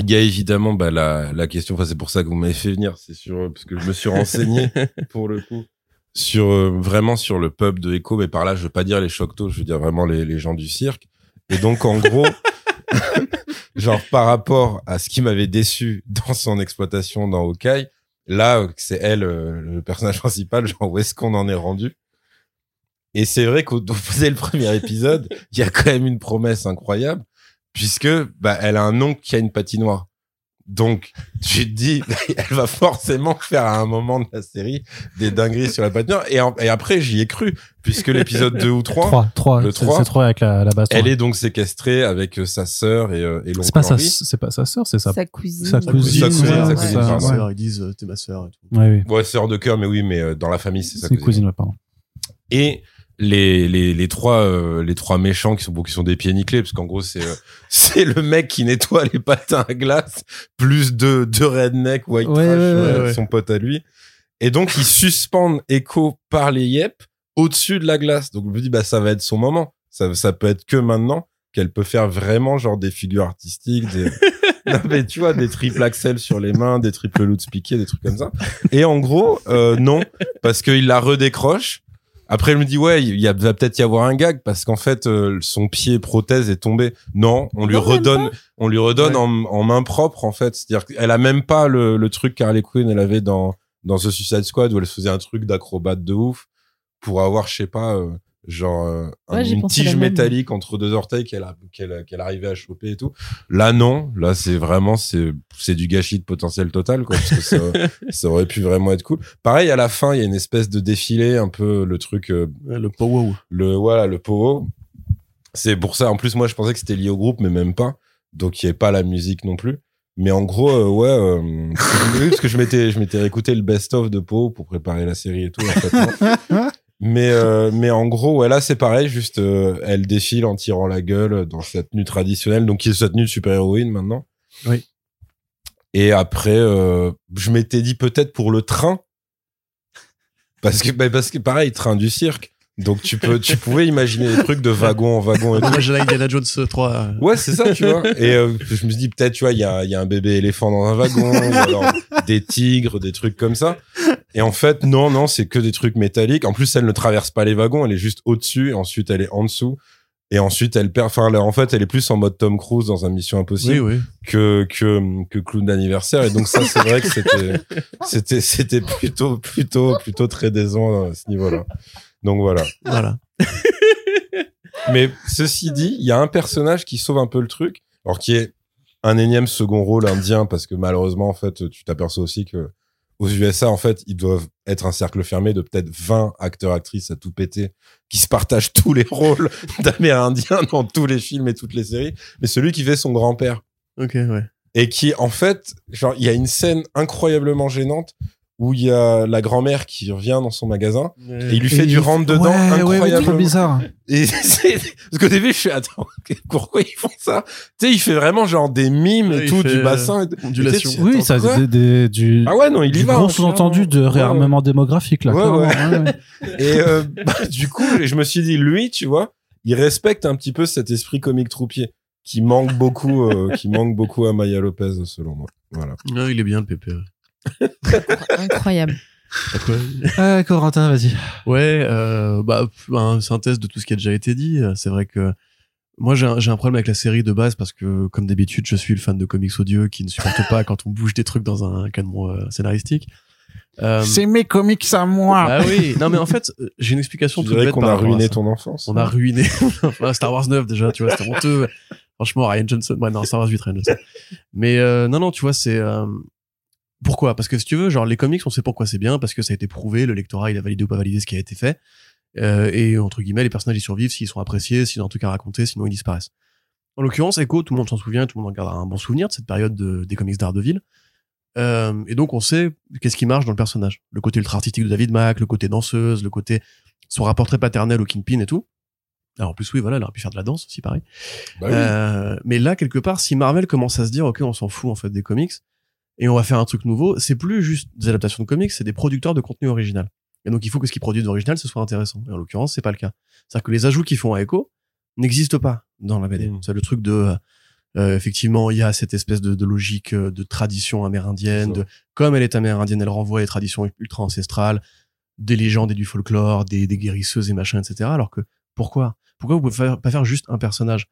Il y a évidemment bah, la, la question, enfin, c'est pour ça que vous m'avez fait venir, c'est sûr, parce que je me suis renseigné pour le coup sur euh, vraiment sur le pub de Echo, mais par là, je veux pas dire les choctos, je veux dire vraiment les, les gens du cirque. Et donc, en gros, genre par rapport à ce qui m'avait déçu dans son exploitation dans Hawkeye, là c'est elle euh, le personnage principal, genre où est-ce qu'on en est rendu? Et c'est vrai qu'au faisait le premier épisode, il y a quand même une promesse incroyable puisque bah elle a un nom qui a une patinoire. Donc, tu te dis, elle va forcément faire à un moment de la série des dingueries sur la patinoire. Et, et après, j'y ai cru, puisque l'épisode 2 ou 3, 3, 3, le 3, c'est 3 avec la, la base. elle est donc séquestrée avec euh, sa sœur et, euh, et l'oncle C'est pas sa, Henri. c'est pas sa sœur, c'est sa, Sa cousine. sa cousine. Sa cousine, ouais, sa cousine, ouais. pardon. sœur, ils disent euh, t'es ma sœur et tout. Ouais, oui. Ouais, sœur de cœur, mais oui, mais dans la famille, c'est sa cousine. cousine, pardon. Et les, les, les trois, euh, les trois méchants qui sont, qui sont des pieds nickelés, parce qu'en gros, c'est, euh, c'est le mec qui nettoie les patins à glace, plus deux, deux rednecks white Ouais, trash, ouais, euh, ouais, son pote à lui. Et donc, ils suspendent Echo par les yep au-dessus de la glace. Donc, je me dis, bah, ça va être son moment. Ça, ça peut être que maintenant qu'elle peut faire vraiment, genre, des figures artistiques, des, non, mais tu vois, des triple axels sur les mains, des triple loots piqués, des trucs comme ça. Et en gros, euh, non, parce qu'il la redécroche. Après, elle me dit, ouais, il y a, va peut-être y avoir un gag parce qu'en fait, euh, son pied prothèse est tombé. Non, on lui Non, redonne, on lui redonne Ouais. en, en main propre, en fait. C'est-à-dire qu'elle a même pas le, le truc qu'Harley Quinn, elle avait dans, dans The Suicide Squad où elle se faisait un truc d'acrobate de ouf pour avoir, je sais pas, euh, genre, euh, Ouais, une tige métallique entre deux orteils qu'elle a, qu'elle, qu'elle arrivait à choper et tout. Là, non. Là, c'est vraiment, c'est, c'est du gâchis de potentiel total, quoi. Parce que ça, ça aurait pu vraiment être cool. Pareil, à la fin, il y a une espèce de défilé, un peu le truc, euh, Le pow le, voilà, le pogo. C'est pour ça. En plus, moi, je pensais que c'était lié au groupe, mais même pas. Donc, il n'y avait pas la musique non plus. Mais en gros, euh, ouais, euh, parce que je m'étais, je m'étais réécouté le best-of de Po pour préparer la série et tout. En fait, non. mais, euh, mais en gros, ouais, là, c'est pareil. Juste, euh, elle défile en tirant la gueule dans cette tenue traditionnelle, donc qui est sa tenue de super-héroïne maintenant. Oui. Et après, euh, je m'étais dit peut-être pour le train, parce que, bah, parce que pareil, train du cirque. Donc tu peux, tu pouvais imaginer des trucs de wagon en wagon et tout. Moi, j'ai la Indiana Jones 3. euh, Ouais, c'est ça, tu vois. Et euh, je me suis dit peut-être, tu vois, il y a, y a un bébé éléphant dans un wagon, ou alors des tigres, des trucs comme ça. Et en fait, non, non, c'est que des trucs métalliques. En plus, elle ne traverse pas les wagons, elle est juste au-dessus, et ensuite elle est en dessous. Et ensuite, elle perd, enfin, en fait, elle est plus en mode Tom Cruise dans un Mission Impossible Oui, oui. que, que, que clown d'anniversaire. Et donc, ça, c'est vrai que c'était, c'était, c'était plutôt, plutôt, plutôt très décevant à ce niveau-là. Donc voilà. Voilà. Mais ceci dit, il y a un personnage qui sauve un peu le truc, alors qui est un énième second rôle indien, parce que malheureusement, en fait, tu t'aperçois aussi que aux USA, en fait, ils doivent être un cercle fermé de peut-être 20 acteurs-actrices à tout péter, qui se partagent tous les rôles d'Amérindiens dans tous les films et toutes les séries. Mais celui qui fait son grand-père, Ok, ouais. et qui, en fait, genre, il y a une scène incroyablement gênante où il y a la grand-mère qui revient dans son magasin et il lui fait Et du rentre dedans Ouais, ouais, ouais, bizarre. Et c'est, parce qu'au début, je suis, attends, pourquoi ils font ça? Tu sais, il fait vraiment genre des mimes et Ouais, il tout, du bassin. et. Et tu- Oui, ça, des, des- du, Ah ouais, non, il y du va. gros hein, sous-entendu de réarmement démographique, là. Ouais, clairement. ouais. Ouais, ouais. Et euh, bah, du coup, je me suis dit, lui, tu vois, il respecte un petit peu cet esprit comique troupier qui manque beaucoup, euh, qui manque beaucoup à Maya Lopez, selon moi. Voilà. Ah, il est bien, le pépé. Incroyable. Ah, quoi Euh, Corentin, vas-y. Ouais, euh, bah, un synthèse de tout ce qui a déjà été dit. C'est vrai que moi, j'ai un, problème avec la série de base parce que, comme d'habitude, je suis le fan de comics odieux qui ne supporte pas quand on bouge des trucs dans un canon euh, scénaristique. Euh, mes comics à moi. ah oui, non mais en fait, j'ai une explication Tu toute dirais bête qu'on a ruiné ton enfance. On a ruiné Enfin, Star Wars 9 déjà, tu vois, c'était honteux. Franchement, Ryan Johnson, ouais, non, Star Wars 8, Ryan Johnson. Mais euh, non, non, tu vois, c'est euh, pourquoi? Parce que si tu veux, genre les comics, on sait pourquoi c'est bien, parce que ça a été prouvé, le lectorat, il a validé ou pas validé ce qui a été fait, Euh, et entre guillemets, les personnages ils survivent s'ils sont appréciés, s'ils ont un truc à raconter, sinon ils disparaissent. En l'occurrence, Echo, tout le monde s'en souvient, tout le monde en garde un bon souvenir de cette période de- des comics d'Ardeville. Euh, et donc on sait qu'est-ce qui marche dans le personnage. Le côté ultra artistique de David Mack, le côté danseuse, le côté son rapport très paternel au Kingpin et tout. Alors en plus oui voilà, elle aurait pu faire de la danse aussi pareil. Bah oui. Euh, mais là quelque part, si Marvel commence à se dire ok on s'en fout en fait des comics et on va faire un truc nouveau, c'est plus juste des adaptations de comics, c'est des producteurs de contenu original. Et donc il faut que ce qu'ils produisent d'original ce soit intéressant. Et en l'occurrence c'est pas le cas. C'est-à-dire que les ajouts qu'ils font à Echo n'existent pas dans la BD. Mm. C'est le truc de euh, effectivement, il y a cette espèce de, de logique euh, de tradition amérindienne. De, comme elle est amérindienne, elle renvoie les traditions ultra ancestrales, des légendes et du folklore, des, des guérisseuses et machin, etc. Alors que pourquoi? Pourquoi vous pouvez pas faire juste un personnage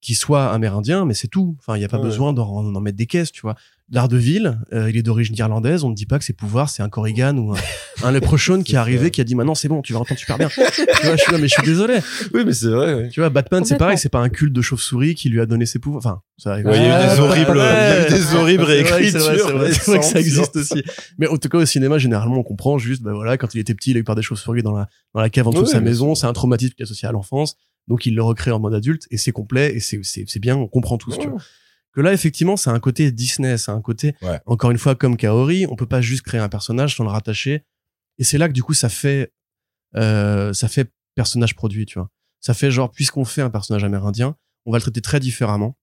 qui soit amérindien, mais c'est tout. Enfin, il n'y a pas besoin d'en, mettre des caisses, tu vois. L'Ardeville, euh, il est d'origine irlandaise. On ne dit pas que ses pouvoirs, c'est un Corrigan ou un, un Leprechaun qui est arrivé, qui a dit maintenant c'est bon, tu vas entendre super bien. tu vois, je suis là, mais je suis désolé. Oui, mais c'est vrai. Tu vois, Batman, c'est pareil, c'est pas un culte de chauve-souris qui lui a donné ses pouvoirs. Enfin, ça arrive. il y a eu des horribles, il y a eu des horribles réécritures. C'est vrai, que ça existe aussi. Mais en tout cas, au cinéma, généralement, on comprend juste, bah voilà, quand il était petit, il a eu peur des chauves-souris dans la, dans la cave en dessous de sa maison. C'est un traumatisme qui est associé à l'enfance. Donc il le recrée en mode adulte et c'est complet et c'est c'est bien, on comprend tous. Tu vois. Que là effectivement, c'est un côté Disney, c'est un côté encore une fois comme Kaori, on peut pas juste créer un personnage sans le rattacher. Et c'est là que du coup ça fait euh, ça fait personnage produit, tu vois. Ça fait genre puisqu'on fait un personnage amérindien, on va le traiter très différemment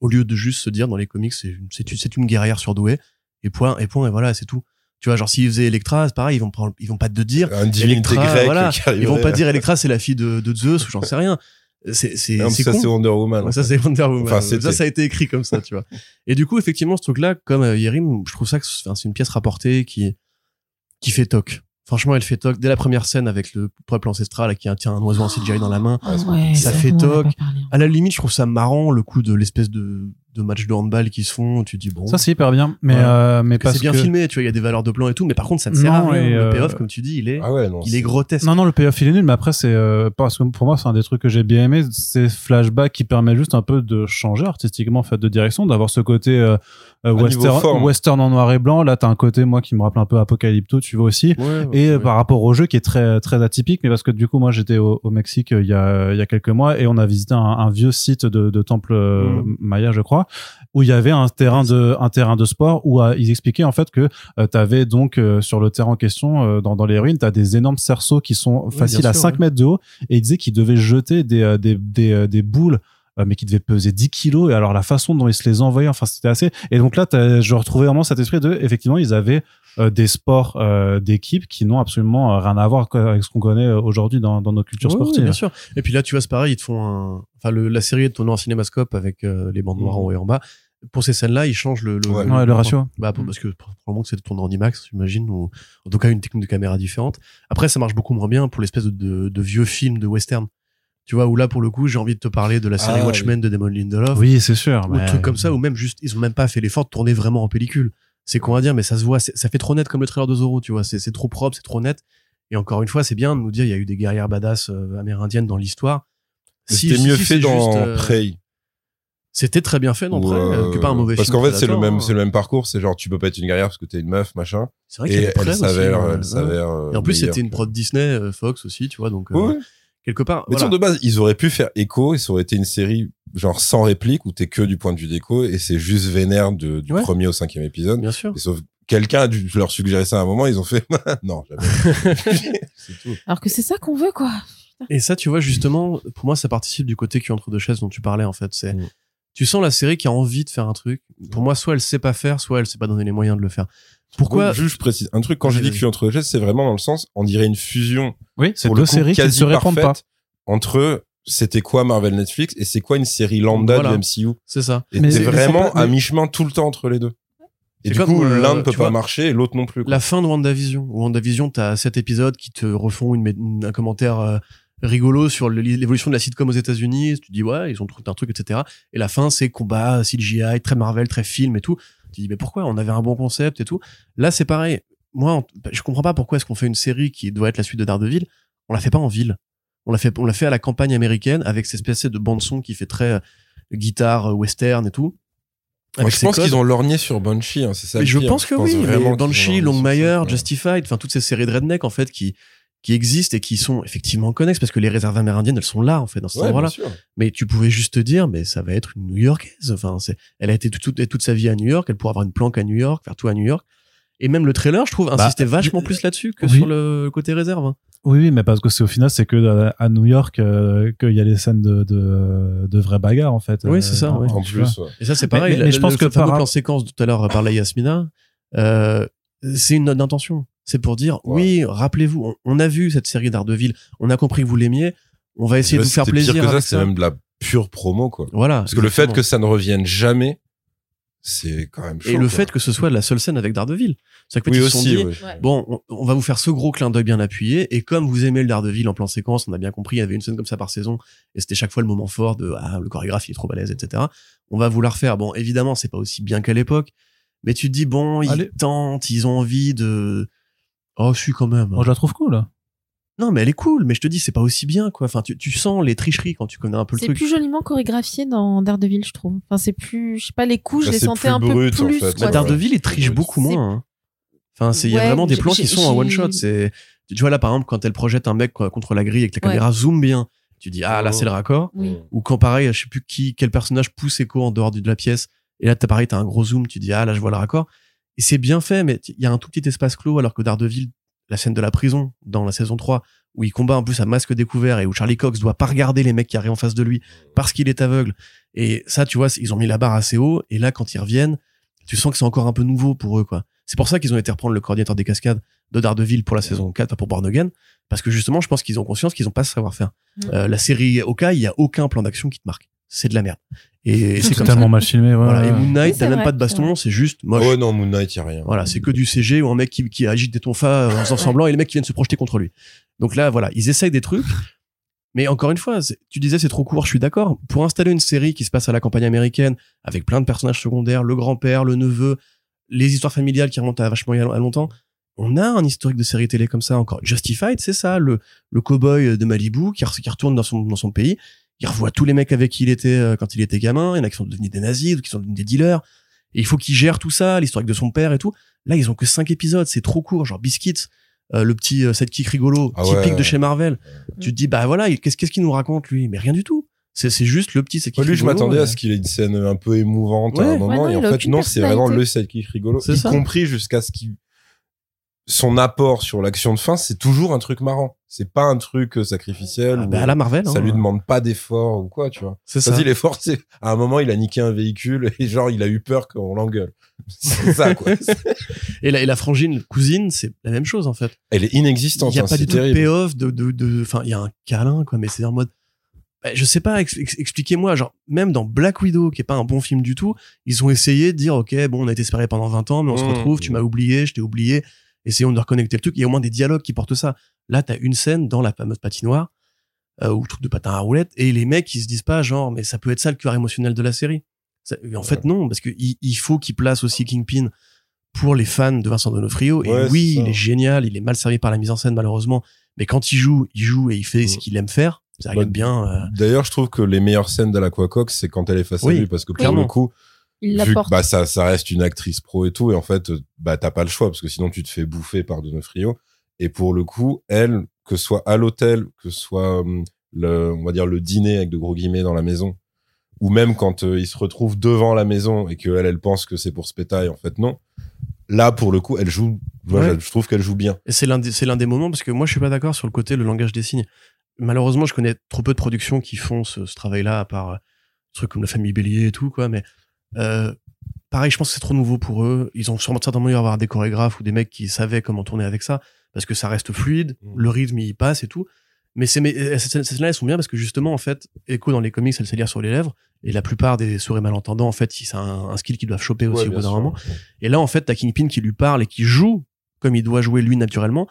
au lieu de juste se dire dans les comics c'est une guerrière surdouée et point et point et voilà c'est tout tu vois genre s'ils faisaient Electra c'est pareil ils vont ils vont pas te dire un divinité grec voilà. ils vont pas dire Electra c'est la fille de, de Zeus ou j'en sais rien. C'est c'est c'est ça c'est Wonder Woman ça c'est Wonder Woman. Enfin, ça ça a été écrit comme ça tu vois. Et du coup effectivement ce truc là comme euh, Yerim je trouve ça que c'est une pièce rapportée qui qui fait toc. Franchement, elle fait toc. Dès la première scène avec le peuple ancestral qui tient un oiseau en CGI dans la main. Ça fait toc. À la limite, je trouve ça marrant le coup de l'espèce de de matchs de handball qui se font, tu dis bon. Ça c'est hyper bien, mais euh, mais parce c'est bien filmé, tu vois, il y a des valeurs de plan et tout, mais par contre ça ne sert à rien. le euh, payoff, comme tu dis, il est, ah ouais, non, il est... grotesque. Non non, le payoff il est nul, mais après c'est euh, parce que pour moi c'est un des trucs que j'ai bien aimé, c'est flashback qui permet juste un peu de changer artistiquement en fait de direction, d'avoir ce côté euh, western, western en noir et blanc. Là t'as un côté moi qui me rappelle un peu Apocalypto, tu vois aussi, et par rapport au jeu qui est très très atypique, mais parce que du coup moi j'étais au, au, Mexique il y a il y a quelques mois et on a visité un, un vieux site de, de temple mm. maya je crois, où il y avait un terrain de un terrain de sport où euh, ils expliquaient en fait que euh, tu avais donc euh, sur le terrain en question dans, dans les ruines tu as des énormes cerceaux qui sont faciles à 5 mètres de haut et ils disaient qu'ils devaient jeter des des des, des boules mais qui devaient peser 10 kilos et alors la façon dont ils se les envoyaient enfin c'était assez et donc là je retrouvais vraiment cet esprit de effectivement ils avaient des sports euh, d'équipe qui n'ont absolument rien à voir avec ce qu'on connaît aujourd'hui dans, dans nos cultures sportives. bien sûr. Et puis là, tu vois, c'est pareil, ils te font un... enfin le, la série est tournée en cinémascope avec les bandes noires en haut et en bas pour ces scènes-là, ils changent le, le, le, ratio. Bah, mm. parce que probablement que c'est tourné en IMAX, j'imagine, ou en tout cas une technique de caméra différente. Après, ça marche beaucoup moins bien pour l'espèce de, de, vieux film de western. Tu vois, où là, pour le coup, j'ai envie de te parler de la série ah, Watchmen de Damon Lindelof. Oui, c'est sûr. Ou mais... truc comme ça, ou même juste, ils ont même pas fait l'effort de tourner vraiment en pellicule. C'est qu'on va dire, mais ça se voit, ça fait trop net comme le trailer de Zorro, tu vois. C'est trop propre, c'est trop net. Et encore une fois, c'est bien de nous dire, il y a eu des guerrières badass euh, amérindiennes dans l'histoire. C'était mieux fait dans euh, Prey c'était très bien fait non euh, que pas un mauvais parce qu'en fait c'est le même hein. c'est le même parcours c'est genre tu peux pas être une guerrière parce que t'es une meuf machin c'est vrai qu'il elle s'avère hein. elle s'avère et en plus c'était une prod Disney Fox aussi tu vois donc euh, quelque part mais voilà. de base ils auraient pu faire Echo et ça aurait été une série genre sans réplique où t'es que du point de vue d'Echo et c'est juste vénère de, du premier au cinquième épisode bien sûr sauf quelqu'un a dû leur suggérer ça à un moment ils ont fait non jamais tout. alors que c'est ça qu'on veut quoi et ça tu vois justement pour moi ça participe du côté qui entre deux chaises dont tu parlais en fait c'est mm tu sens la série qui a envie de faire un truc. Pour moi, soit elle sait pas faire, soit elle sait pas donner les moyens de le faire. Pourquoi Juste je précise un truc quand j'ai dit que entre deux c'est vraiment dans le sens, on dirait une fusion. Oui, c'est deux séries qui se répondent pas entre c'était quoi Marvel Netflix et c'est quoi une série lambda du MCU. C'est ça. Et c'est vraiment à mi-chemin tout le temps entre les deux. Et du coup, euh, l'un ne peut pas marcher et l'autre non plus. La fin de WandaVision. WandaVision, t'as sept épisodes qui te refont une, un commentaire euh, rigolo sur l'évolution de la sitcom aux États-Unis. Tu dis ouais, ils ont trouvé un truc, etc. Et la fin, c'est combat, CGI, très Marvel, très film et tout. Tu dis mais pourquoi On avait un bon concept et tout. Là, c'est pareil. Moi, je comprends pas pourquoi est-ce qu'on fait une série qui doit être la suite de Daredevil. On la fait pas en ville. On l'a fait, on l'a fait à la campagne américaine avec cette espèce de bande son qui fait très euh, guitare euh, western et tout. je pense qu'ils ont lorgné sur Banshee, hein, c'est ça. je pense que oui. Banshee, Longmire, Justified, enfin toutes ces séries de redneck en fait qui qui existent et qui sont effectivement connexes parce que les réserves amérindiennes elles sont là en fait dans cet endroit-là. Mais tu pouvais juste te dire mais ça va être une New-Yorkaise. Enfin c'est elle a été toute, toute sa vie à New York, elle pourrait avoir une planque à New York, faire tout à New York. Et même le trailer, je trouve, bah, insistait vachement plus là-dessus que sur le côté réserve. Hein. Oui, oui, mais parce que c'est au final, c'est que à New York euh, qu'il y a les scènes de, de, de vraies bagarres en fait. Oui, c'est ça. Euh, en plus. Et ça, c'est pareil. Mais, je pense que par plan séquence tout à l'heure par la Yasmina, euh, c'est une note d'intention. C'est pour dire, oui, rappelez-vous, on, a vu cette série d'Ardeville, on a compris que vous l'aimiez, on va essayer de vous faire plaisir. Pire que ça, c'est même de la pure promo, quoi. Voilà. Parce que le fait que ça ne revienne jamais, c'est quand même chaud. Et le fait que ce soit la seule scène avec Daredevil. C'est que oui, aussi, sont dit, oui. bon, on, on va vous faire ce gros clin d'œil bien appuyé, et comme vous aimez le Daredevil en plan séquence, on a bien compris, il y avait une scène comme ça par saison, et c'était chaque fois le moment fort de, ah, le chorégraphe, il est trop balèze, etc. On va vous la refaire. Bon, évidemment, c'est pas aussi bien qu'à l'époque, mais tu te dis, bon, ils Allez. tentent, ils ont envie de, oh, je suis quand même. Moi, je la trouve cool. Non, mais elle est cool, mais je te dis, c'est pas aussi bien, quoi. Enfin, tu, tu sens les tricheries quand tu connais un peu le C'est truc. plus joliment chorégraphié dans Daredevil, je trouve. Enfin, c'est plus, je sais pas, les coups, je Bah, les c'est sentais plus un peu en plus. fait. Daredevil, il triche C'est- beaucoup moins. hein. Enfin, c'est il y a vraiment des plans qui sont en one shot. C'est tu vois là par exemple quand elle projette un mec quoi, contre la grille et que la Ouais. caméra zoome bien, tu dis ah là c'est le raccord. Oui. Ou quand pareil, je sais plus qui quel personnage pousse Echo en dehors de la pièce et là t'as pareil t'as un gros zoom, tu dis ah là je vois le raccord. Et c'est bien fait, mais il y a un tout petit espace clos alors que Daredevil, la scène de la prison dans la saison 3 où il combat un peu sa masque découvert et où Charlie Cox doit pas regarder les mecs qui arrivent en face de lui parce qu'il est aveugle. Et ça, tu vois, ils ont mis la barre assez haut. Et là, quand ils reviennent, tu sens que c'est encore un peu nouveau pour eux, quoi. C'est pour ça qu'ils ont été reprendre le coordinateur des cascades de Daredevil pour la saison 4, pas pour Born. Parce que justement, je pense qu'ils ont conscience qu'ils ont pas ce savoir-faire. Mm. Euh, la série Oka, il y a aucun plan d'action qui te marque. C'est de la merde. Et c'est tellement mal filmé. Ouais, Voilà. Et. Moon Knight, t'as c'est même pas de baston, c'est juste moche. Ouais, non, Moon Knight, y a rien. Voilà, c'est que du CG ou un mec qui, qui agite des tonfas en faisant semblant et les mecs qui viennent se projeter contre lui. Donc là, voilà, ils essayent des trucs. Mais encore une fois, tu disais c'est trop court, je suis d'accord. Pour installer une série qui se passe à la campagne américaine, avec plein de personnages secondaires, le grand-père, le neveu, les histoires familiales qui remontent à vachement à longtemps, on a un historique de série télé comme ça encore. Justified, c'est ça, le, le cow-boy de Malibu qui, qui retourne dans son, dans son pays, il revoit tous les mecs avec qui il était euh, quand il était gamin, il y en a qui sont devenus des nazis, d'autres qui sont devenus des dealers, et il faut qu'il gère tout ça, l'historique de son père et tout. Là, ils ont que cinq épisodes, c'est trop court, genre Biscuits, euh, le petit euh, sidekick rigolo, Ah typique ouais. de chez Marvel. Tu te dis, bah voilà, il- qu'est-ce qu'est-ce qu'il nous raconte lui? Mais rien du tout. C'est c'est juste le petit sidekick Moi, lui, je rigolo, m'attendais à ce qu'il ait une scène un peu émouvante à Ouais. un moment, Ouais, non, et en fait, non, c'est vraiment le sidekick rigolo, C'est y ça. compris jusqu'à ce qu'il son apport sur l'action de fin, c'est toujours un truc marrant. C'est pas un truc euh, sacrificiel. ah, bah, à la Marvel. ça hein. lui demande pas d'effort ou quoi, tu vois. C'est ça. Il est forcé. À un moment, il a niqué un véhicule et genre, il a eu peur qu'on l'engueule. C'est ça, quoi. Et la, et la frangine cousine, c'est la même chose en fait. Elle est inexistante. Il y a hein, pas du tout de payoff de de enfin il y a un câlin quoi mais c'est en mode bah, je sais pas ex- ex- expliquez-moi genre même dans Black Widow qui est pas un bon film du tout ils ont essayé de dire OK bon on a été séparés pendant 20 ans mais on se Mmh. retrouve tu m'as oublié je t'ai oublié essayons de reconnecter le truc. Il y a au moins des dialogues qui portent ça. Là t'as une scène dans la fameuse patinoire euh, ou le truc de patin à roulettes et les mecs ils se disent pas genre mais ça peut être ça le cœur émotionnel de la série. Ça- en fait non parce que il, il faut qu'ils placent aussi Kingpin pour les fans de Vincent D'Onofrio et Ouais, oui il est génial il est mal servi par la mise en scène malheureusement mais quand il joue il joue et il fait ce qu'il aime faire ça Bah, bien euh, D'ailleurs, je trouve que les meilleures scènes de la Quacox, c'est quand elle est face Oui, à lui, parce que pour clairement. le coup, Il vu que bah, ça, ça reste une actrice pro et tout, et en fait, euh, bah, t'as pas le choix, parce que sinon tu te fais bouffer par Donofrio. Et pour le coup, elle, que ce soit à l'hôtel, que ce soit hum, le, on va dire le dîner avec de gros guillemets dans la maison, ou même quand euh, il se retrouve devant la maison et que elle, elle pense que c'est pour se péter, et en fait non. Là, pour le coup, elle joue. Ouais. je- je trouve qu'elle joue bien. Et c'est l'un des, c'est l'un des moments parce que moi je suis pas d'accord sur le côté le langage des signes. Malheureusement, je connais trop peu de productions qui font ce, ce travail-là, à part euh, trucs comme la famille Bélier et tout, quoi. Mais euh, pareil, je pense que c'est trop nouveau pour eux. Ils ont sûrement certainement à avoir des chorégraphes ou des mecs qui savaient comment tourner avec ça, parce que ça reste fluide, Mm. le rythme il passe et tout. Mais ces, ces, scènes-là, elles sont bien parce que justement, en fait, Echo dans les comics, elle sait lire sur les lèvres, et la plupart des sourds et malentendants, en fait, c'est un, un skill qu'ils doivent choper aussi Ouais, au bout d'un moment. Et là, en fait, t'as Kingpin qui lui parle et qui joue comme il doit jouer lui naturellement.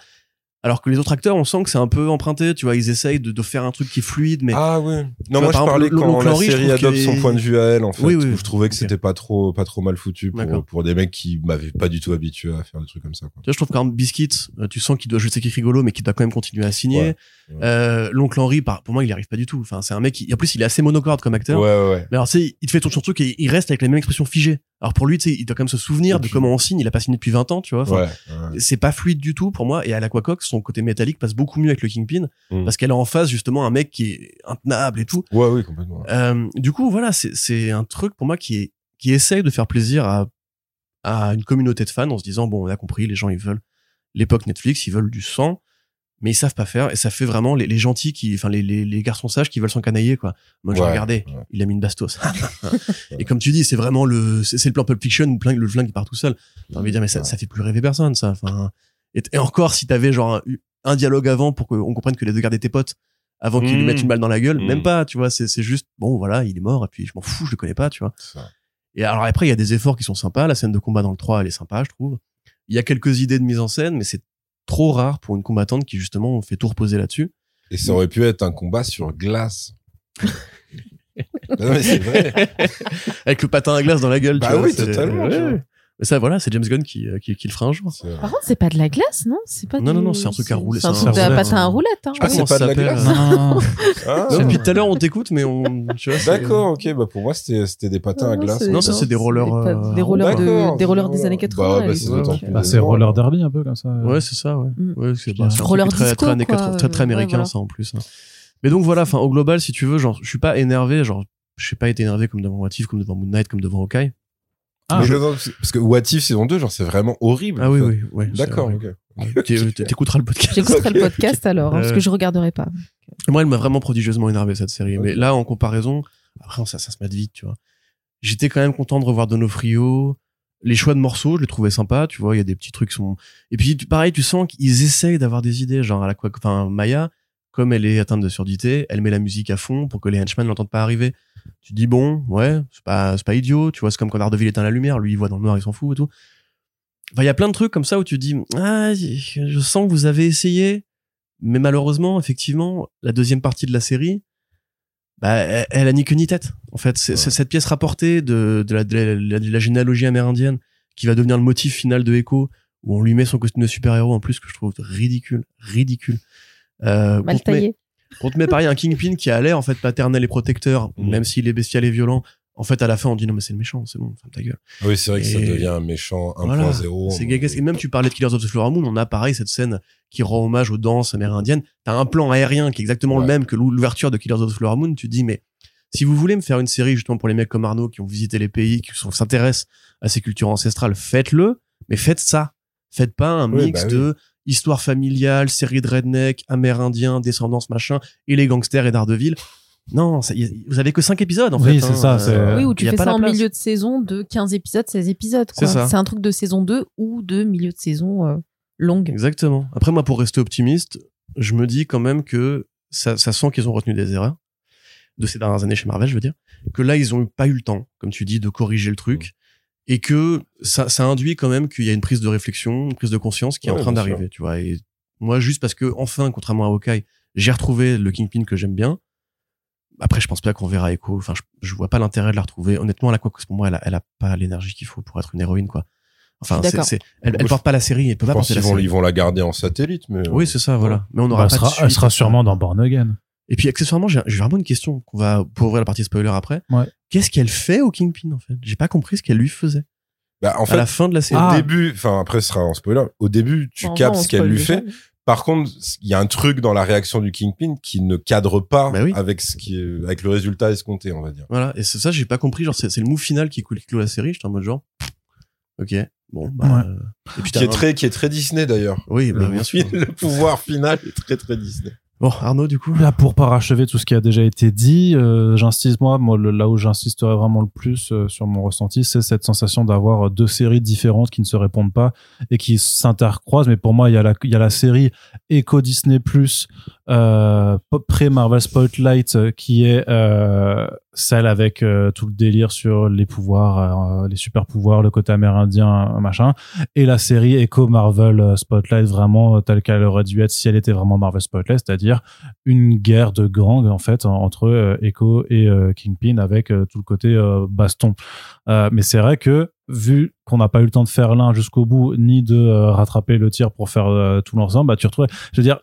Alors que les autres acteurs, on sent que c'est un peu emprunté, tu vois, ils essayent de, de faire un truc qui est fluide, mais Ah ouais. Non, vois, moi je exemple, parlais quand la je série adopte qu'il son est- point de vue à elle, en fait. Oui, oui, oui. je trouvais que c'était pas trop, pas trop mal foutu pour, pour des mecs qui m'avaient pas du tout habitué à faire des trucs comme ça. Quoi. tu vois, je trouve qu'un Biscuit, euh, tu sens qu'il doit jouer ses rigolo, mais qu'il doit quand même continuer à signer. Ouais, ouais. Euh, L'oncle Henry, par, pour moi, il y arrive pas du tout. Enfin, c'est un mec qui, en plus, il est assez monocorde comme acteur. Ouais. Mais alors, tu sais, il te fait tout son truc et il reste avec la même expression figée. Alors pour lui, tu sais, il doit quand même se souvenir de comment on signe. Il a pas signé depuis 20 ans, tu vois. C'est pas fluide du tout pour moi et à l'Aquacox son côté métallique passe beaucoup mieux avec le Kingpin Mm. parce qu'elle a en face justement un mec qui est intenable et tout Ouais, oui, complètement. Euh, du coup voilà c'est un truc pour moi qui est qui essaye de faire plaisir à à une communauté de fans en se disant bon on a compris les gens ils veulent l'époque Netflix ils veulent du sang mais ils savent pas faire et ça fait vraiment les, les gentils qui enfin les, les, les garçons sages qui veulent s'encanailler quoi moi j'ai Ouais, regardé ouais. il a mis une bastos et comme tu dis c'est vraiment le c'est le plan Pulp Fiction où plein- le flingue part tout seul j'ai envie de dire mais ça, ça fait plus rêver personne ça enfin et, et encore si t'avais genre un, un dialogue avant pour qu'on comprenne que les deux gardaient tes potes avant qu'ils lui Mm. mettent une balle dans la gueule même pas tu vois c'est juste bon voilà il est mort et puis je m'en fous je le connais pas tu vois. Et alors après, il y a des efforts qui sont sympas. La scène de combat dans le 3, elle est sympa, je trouve. Il y a quelques idées de mise en scène, mais c'est trop rare pour une combattante qui justement fait tout reposer là-dessus. Et ça aurait pu être un combat sur glace. non, mais c'est vrai. Avec le patin à glace dans la gueule. Bah oui, totalement. Mais ça, voilà, c'est James Gunn qui, euh, qui, qui, le fera un jour. Par contre, c'est pas de la glace, non? C'est pas. Non, non, non, c'est un truc à rouler. C'est un truc de patin à roulette. Hein. Je sais pas c'est pas de la glace. Non. ah. Depuis tout à l'heure, on t'écoute, mais on. D'accord, ok. Bah pour moi, c'était c'était des patins à glace. Non, ça c'est des rollers. Euh, des rollers de, des rollers des années 80. Bah, bah, bah c'est roller derby un peu comme ça. Ouais, c'est ça. Ouais. Mm. Ouais, c'est roller très très très très américain ça en plus. Hein. Mais donc voilà, enfin au global, si tu veux, genre, je suis pas énervé, genre, je suis pas été énervé comme devant What comme devant Moon Knight, comme devant Hawkeye. Ah, parce que What If saison 2, genre, c'est vraiment horrible. Ah oui, oui, oui. D'accord, ok. T'écouteras le podcast. J'écouterai le podcast alors, hein, parce que je regarderai pas. Moi, elle m'a vraiment prodigieusement énervé cette série. Mais là, en comparaison, après, ça, ça se met vite, tu vois. J'étais quand même content de revoir Donofrio. Les choix de morceaux, je les trouvais sympas, tu vois, il y a des petits trucs sont. Et puis, pareil, tu sens qu'ils essayent d'avoir des idées, genre à la quoi, enfin, Maya, comme elle est atteinte de surdité, elle met la musique à fond pour que les henchmen l'entendent pas arriver. Tu dis bon, ouais, c'est pas, c'est pas idiot, tu vois, c'est comme quand Ardeville éteint la lumière, lui il voit dans le noir, il s'en fout et tout. Enfin, il y a plein de trucs comme ça où tu dis, ah, je sens que vous avez essayé, mais malheureusement, effectivement, la deuxième partie de la série, bah, elle, a ni queue ni tête. En fait, c'est cette pièce rapportée de, de, la, de, la, généalogie amérindienne qui va devenir le motif final de Echo, où on lui met son costume de super-héros en plus, que je trouve ridicule, ridicule. Euh, Mal taillé. On te met pareil un Kingpin qui a l'air en fait paternel et protecteur, mm. même s'il est bestial et violent. En fait, à la fin, on dit non mais c'est le méchant, c'est bon, ferme ta gueule. Oui, c'est vrai que ça devient un méchant 1.0. c'est et même tu parlais de Killers of the Flower Moon, on a pareil cette scène qui rend hommage aux danses amérindiennes. T'as un plan aérien qui est exactement le même que l'ouverture de Killers of the Flower Moon. Tu dis mais si vous voulez me faire une série justement pour les mecs comme Arnaud qui ont visité les pays, qui s'intéressent à ces cultures ancestrales, faites-le, mais faites ça. Faites pas un mix bah de histoire familiale, série de redneck, amérindiens, descendance machin, et les gangsters et d'Ardeville. Non, ça, vous avez que 5 épisodes en fait. Oui, c'est ça. oui, ou tu fais ça en milieu de saison de 15 épisodes, 16 épisodes. C'est un truc de saison 2 ou de milieu de saison euh, longue. Exactement. Après, moi, pour rester optimiste, je me dis quand même que ça, ça sent qu'ils ont retenu des erreurs de ces dernières années chez Marvel, je veux dire. Que là, ils ont pas eu le temps, comme tu dis, de corriger le truc et que ça, ça induit quand même qu'il y a une prise de réflexion, une prise de conscience qui est en train d'arriver, tu vois. Et moi, juste parce que enfin, contrairement à Hawkeye, j'ai retrouvé le Kingpin que j'aime bien. Après, je pense pas qu'on verra Echo. Enfin, je, je vois pas l'intérêt de la retrouver. Honnêtement, la quoi pour moi, elle a, elle a pas l'énergie qu'il faut pour être une héroïne, quoi. Enfin, c'est, elle, elle porte pas la série. Elle peut pas porter la vont, série. Ils vont la garder en satellite, mais. Oui, c'est ça, voilà. Mais on aura bah, pas. Sera, elle sera sûrement dans Born Again. Et puis accessoirement, j'ai vraiment une question qu'on va pour ouvrir la partie spoiler après. Ouais. Qu'est-ce qu'elle fait au Kingpin en fait? J'ai pas compris ce qu'elle lui faisait. Bah, en fait, à la fin de la série. Au début, enfin après ce sera un spoiler. Au début, tu captes ce qu'elle lui fait. Par contre, il y a un truc dans la réaction du Kingpin qui ne cadre pas bah avec ce qui est, avec le résultat escompté, on va dire. Voilà. Et c'est ça, j'ai pas compris. Genre, c'est le move final qui clôt la série. J'étais en mode genre, ok. Bon, bah, et puis qui est très, qui est très Disney d'ailleurs. Oui, bah, bien sûr. Le pouvoir final est très très Disney. Bon, Arnaud, du coup. Là, pour parachever tout ce qui a déjà été dit, euh, j'insiste moi, moi, là où j'insisterai vraiment le plus euh, sur mon ressenti, c'est cette sensation d'avoir deux séries différentes qui ne se répondent pas et qui s'intercroisent. Mais pour moi, il y a la, il y a la série Echo Disney Plus euh, pré Marvel Spotlight, euh, qui est euh, celle avec euh, tout le délire sur les pouvoirs, euh, les super pouvoirs, le côté amérindien, machin, et la série Echo Marvel euh, Spotlight vraiment telle qu'elle aurait dû être si elle était vraiment Marvel Spotlight, c'est-à-dire une guerre de gang en fait entre Echo et Kingpin avec tout le côté baston. mais c'est vrai que vu qu'on n'a pas eu le temps de faire l'un jusqu'au bout ni de rattraper le tir pour faire tout l'ensemble, bah tu retrouves, je veux dire,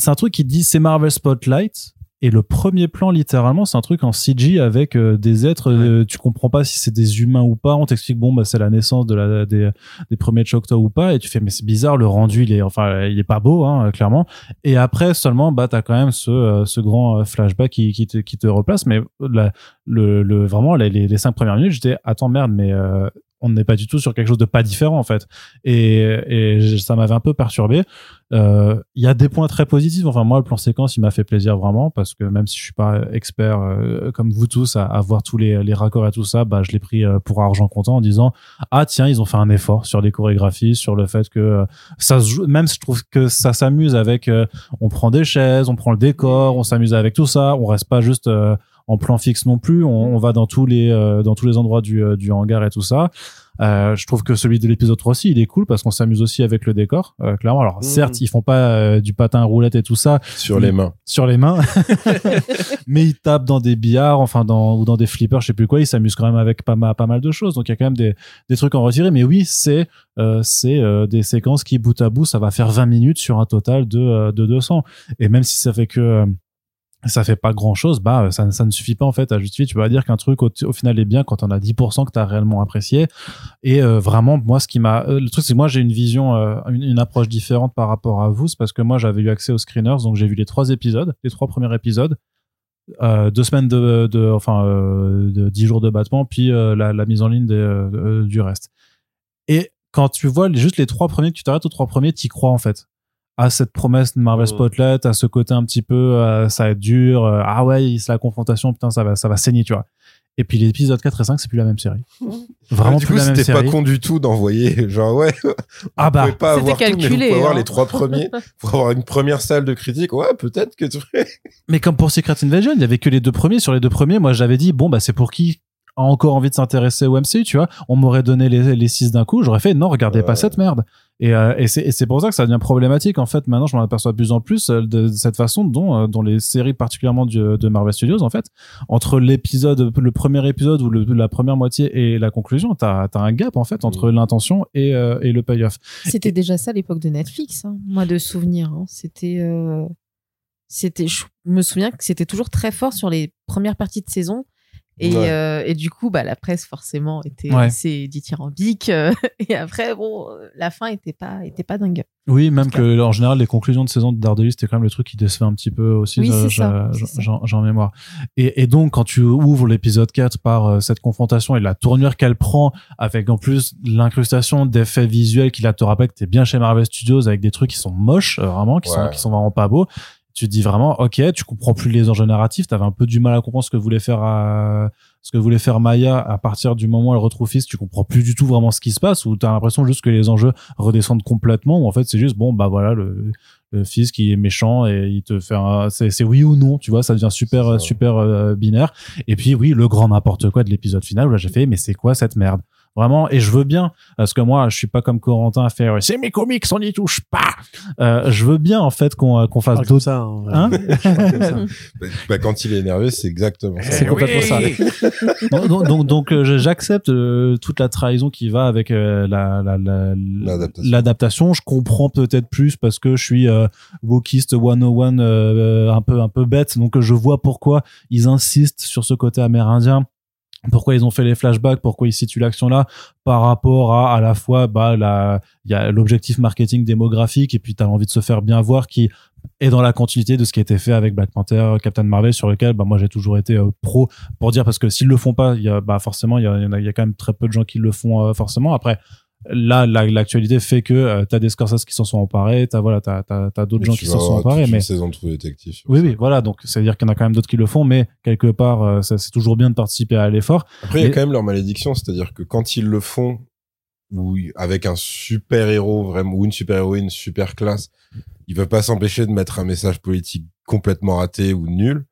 c'est un truc qui dit c'est Marvel Spotlight et le premier plan, littéralement, c'est un truc en CG avec euh, des êtres. Euh, tu comprends pas si c'est des humains ou pas. On t'explique bon, bah c'est la naissance de la des, des premiers Choctaw ou pas. Et tu fais mais c'est bizarre. Le rendu, il est enfin, il est pas beau, hein, clairement. Et après seulement, bah t'as quand même ce euh, ce grand flashback qui qui te qui te replace. Mais la, le le vraiment les les cinq premières minutes, j'étais attends merde, mais on n'est pas du tout sur quelque chose de pas différent en fait. Et, et ça m'avait un peu perturbé. Euh, il y a des points très positifs. Enfin moi le plan séquence il m'a fait plaisir vraiment parce que même si je suis pas expert euh, comme vous tous à, à, voir tous les, les raccords et tout ça bah je l'ai pris euh, pour argent comptant en disant ah tiens ils ont fait un effort sur les chorégraphies sur le fait que ça se joue même je trouve que ça s'amuse avec on prend des chaises on prend le décor on s'amuse avec tout ça on reste pas juste en plan fixe non plus. On, on va dans tous les dans tous les endroits du, du hangar et tout ça. Euh, je trouve que celui de l'épisode 3 aussi, il est cool parce qu'on s'amuse aussi avec le décor, euh, clairement. Alors, certes, mmh. ils font pas euh, du patin à roulette et tout ça. Sur les mains. Sur les mains. mais ils tapent dans des billards, enfin, dans, ou dans des flippers, je sais plus quoi. Ils s'amusent quand même avec pas mal, pas mal de choses. Donc, il y a quand même des, des trucs à en retirer. Mais oui, c'est, c'est des séquences qui, bout à bout, ça va faire 20 minutes sur un total de, de 200. Et même si ça fait que, ça fait pas grand chose, bah ça, ça ne suffit pas en fait à justifier. Tu vas dire qu'un truc au, final est bien quand on a 10% que tu as réellement apprécié. Et euh, vraiment, moi, ce qui m'a, euh, le truc c'est que moi j'ai une vision, euh, une, approche différente par rapport à vous, c'est parce que moi j'avais eu accès aux screeners, donc j'ai vu les trois épisodes, les trois premiers épisodes, deux semaines de, de enfin de dix jours de battement, puis la, mise en ligne du reste. Et quand tu vois juste les trois premiers, que tu t'arrêtes aux trois premiers, t'y crois en fait à cette promesse de Marvel Spotlight, à ce côté un petit peu, euh, ça va être dur, euh, ah ouais, c'est la confrontation, putain, ça va, ça va saigner, tu vois. Et puis l'épisode 4 et 5, c'est plus la même série. Vraiment plus la même série. C'était pas con du tout d'envoyer, genre ouais. Ah bah, pas avoir calculé, avoir hein. les trois premiers, pour avoir une première salle de critique. Ouais, peut-être que tu. mais comme pour Secret Invasion, il y avait que les deux premiers. Sur les deux premiers, moi j'avais dit bon bah c'est pour qui a encore envie de s'intéresser au MCU, tu vois. On m'aurait donné les, les six d'un coup, j'aurais fait non, regardez pas cette merde. Et, euh, et c'est pour ça que ça devient problématique. En fait, maintenant, je m'en aperçois de plus en plus euh, de, cette façon dont, euh, dont les séries, particulièrement de Marvel Studios, en fait, entre l'épisode, le premier épisode ou le, la première moitié et la conclusion, t'as as un gap en fait entre mm. l'intention et, et le payoff. C'était déjà ça à l'époque de Netflix, hein, moi de souvenir. Hein. C'était, c'était, je me souviens que c'était toujours très fort sur les premières parties de saison et, euh, et, du coup, bah, la presse forcément était assez dithyrambique. Euh, et après, bon, la fin était pas, était pas dingue. Oui, même que en général, les conclusions de saison de Daredevil, c'était quand même le truc qui décevait un petit peu aussi. Oui, J'en mémoire. Et, et, donc, quand tu ouvres l'épisode 4 par euh, cette confrontation et la tournure qu'elle prend, avec en plus l'incrustation d'effets visuels qui là te rappelle que t'es bien chez Marvel Studios avec des trucs qui sont moches, vraiment, qui sont qui sont vraiment pas beaux tu dis vraiment ok tu comprends plus les enjeux narratifs t'avais un peu du mal à comprendre ce que voulait faire à, ce que voulait faire Maya. À partir du moment où elle retrouve Fils tu comprends plus du tout vraiment ce qui se passe ou t'as l'impression juste que les enjeux redescendent complètement ou en fait c'est juste bon bah voilà le, le fils qui est méchant et il te fait un c'est oui ou non tu vois ça devient super super euh, binaire. Et puis oui le grand n'importe quoi de l'épisode final où là j'ai fait mais c'est quoi cette merde? Vraiment et je veux bien parce que moi je suis pas comme Corentin à faire c'est mes comics on n'y touche pas. Euh, je veux bien en fait qu'on qu'on fasse d'autres ça hein, hein bah, quand il est énervé c'est exactement ça. C'est complètement ça. donc donc, donc euh, j'accepte euh, toute la trahison qui va avec euh, la l'adaptation. je comprends peut-être plus parce que je suis wokiste 101 un peu un peu bête. Donc je vois pourquoi ils insistent sur ce côté amérindien pourquoi ils ont fait les flashbacks, pourquoi ils situent l'action là, par rapport à à la fois bah la il y a l'objectif marketing démographique et puis tu as envie de se faire bien voir qui est dans la continuité de ce qui a été fait avec Black Panther, Captain Marvel sur lequel bah moi j'ai toujours été euh, pro pour dire parce que s'ils le font pas, il y a bah forcément il y, a, y a quand même très peu de gens qui le font euh, forcément. Après là l'actualité fait que euh, t'as des Scorsese qui s'en sont emparés t'as voilà t'as t'as, d'autres gens qui s'en sont emparés mais saison détective oui oui voilà donc c'est à dire qu'il y en a quand même d'autres qui le font mais quelque part euh, c'est toujours bien de participer à l'effort. Après il y a quand même leur malédiction c'est à dire que quand ils le font ou avec un super héros vraiment ou une super héroïne super classe ils veulent pas s'empêcher de mettre un message politique complètement raté ou nul.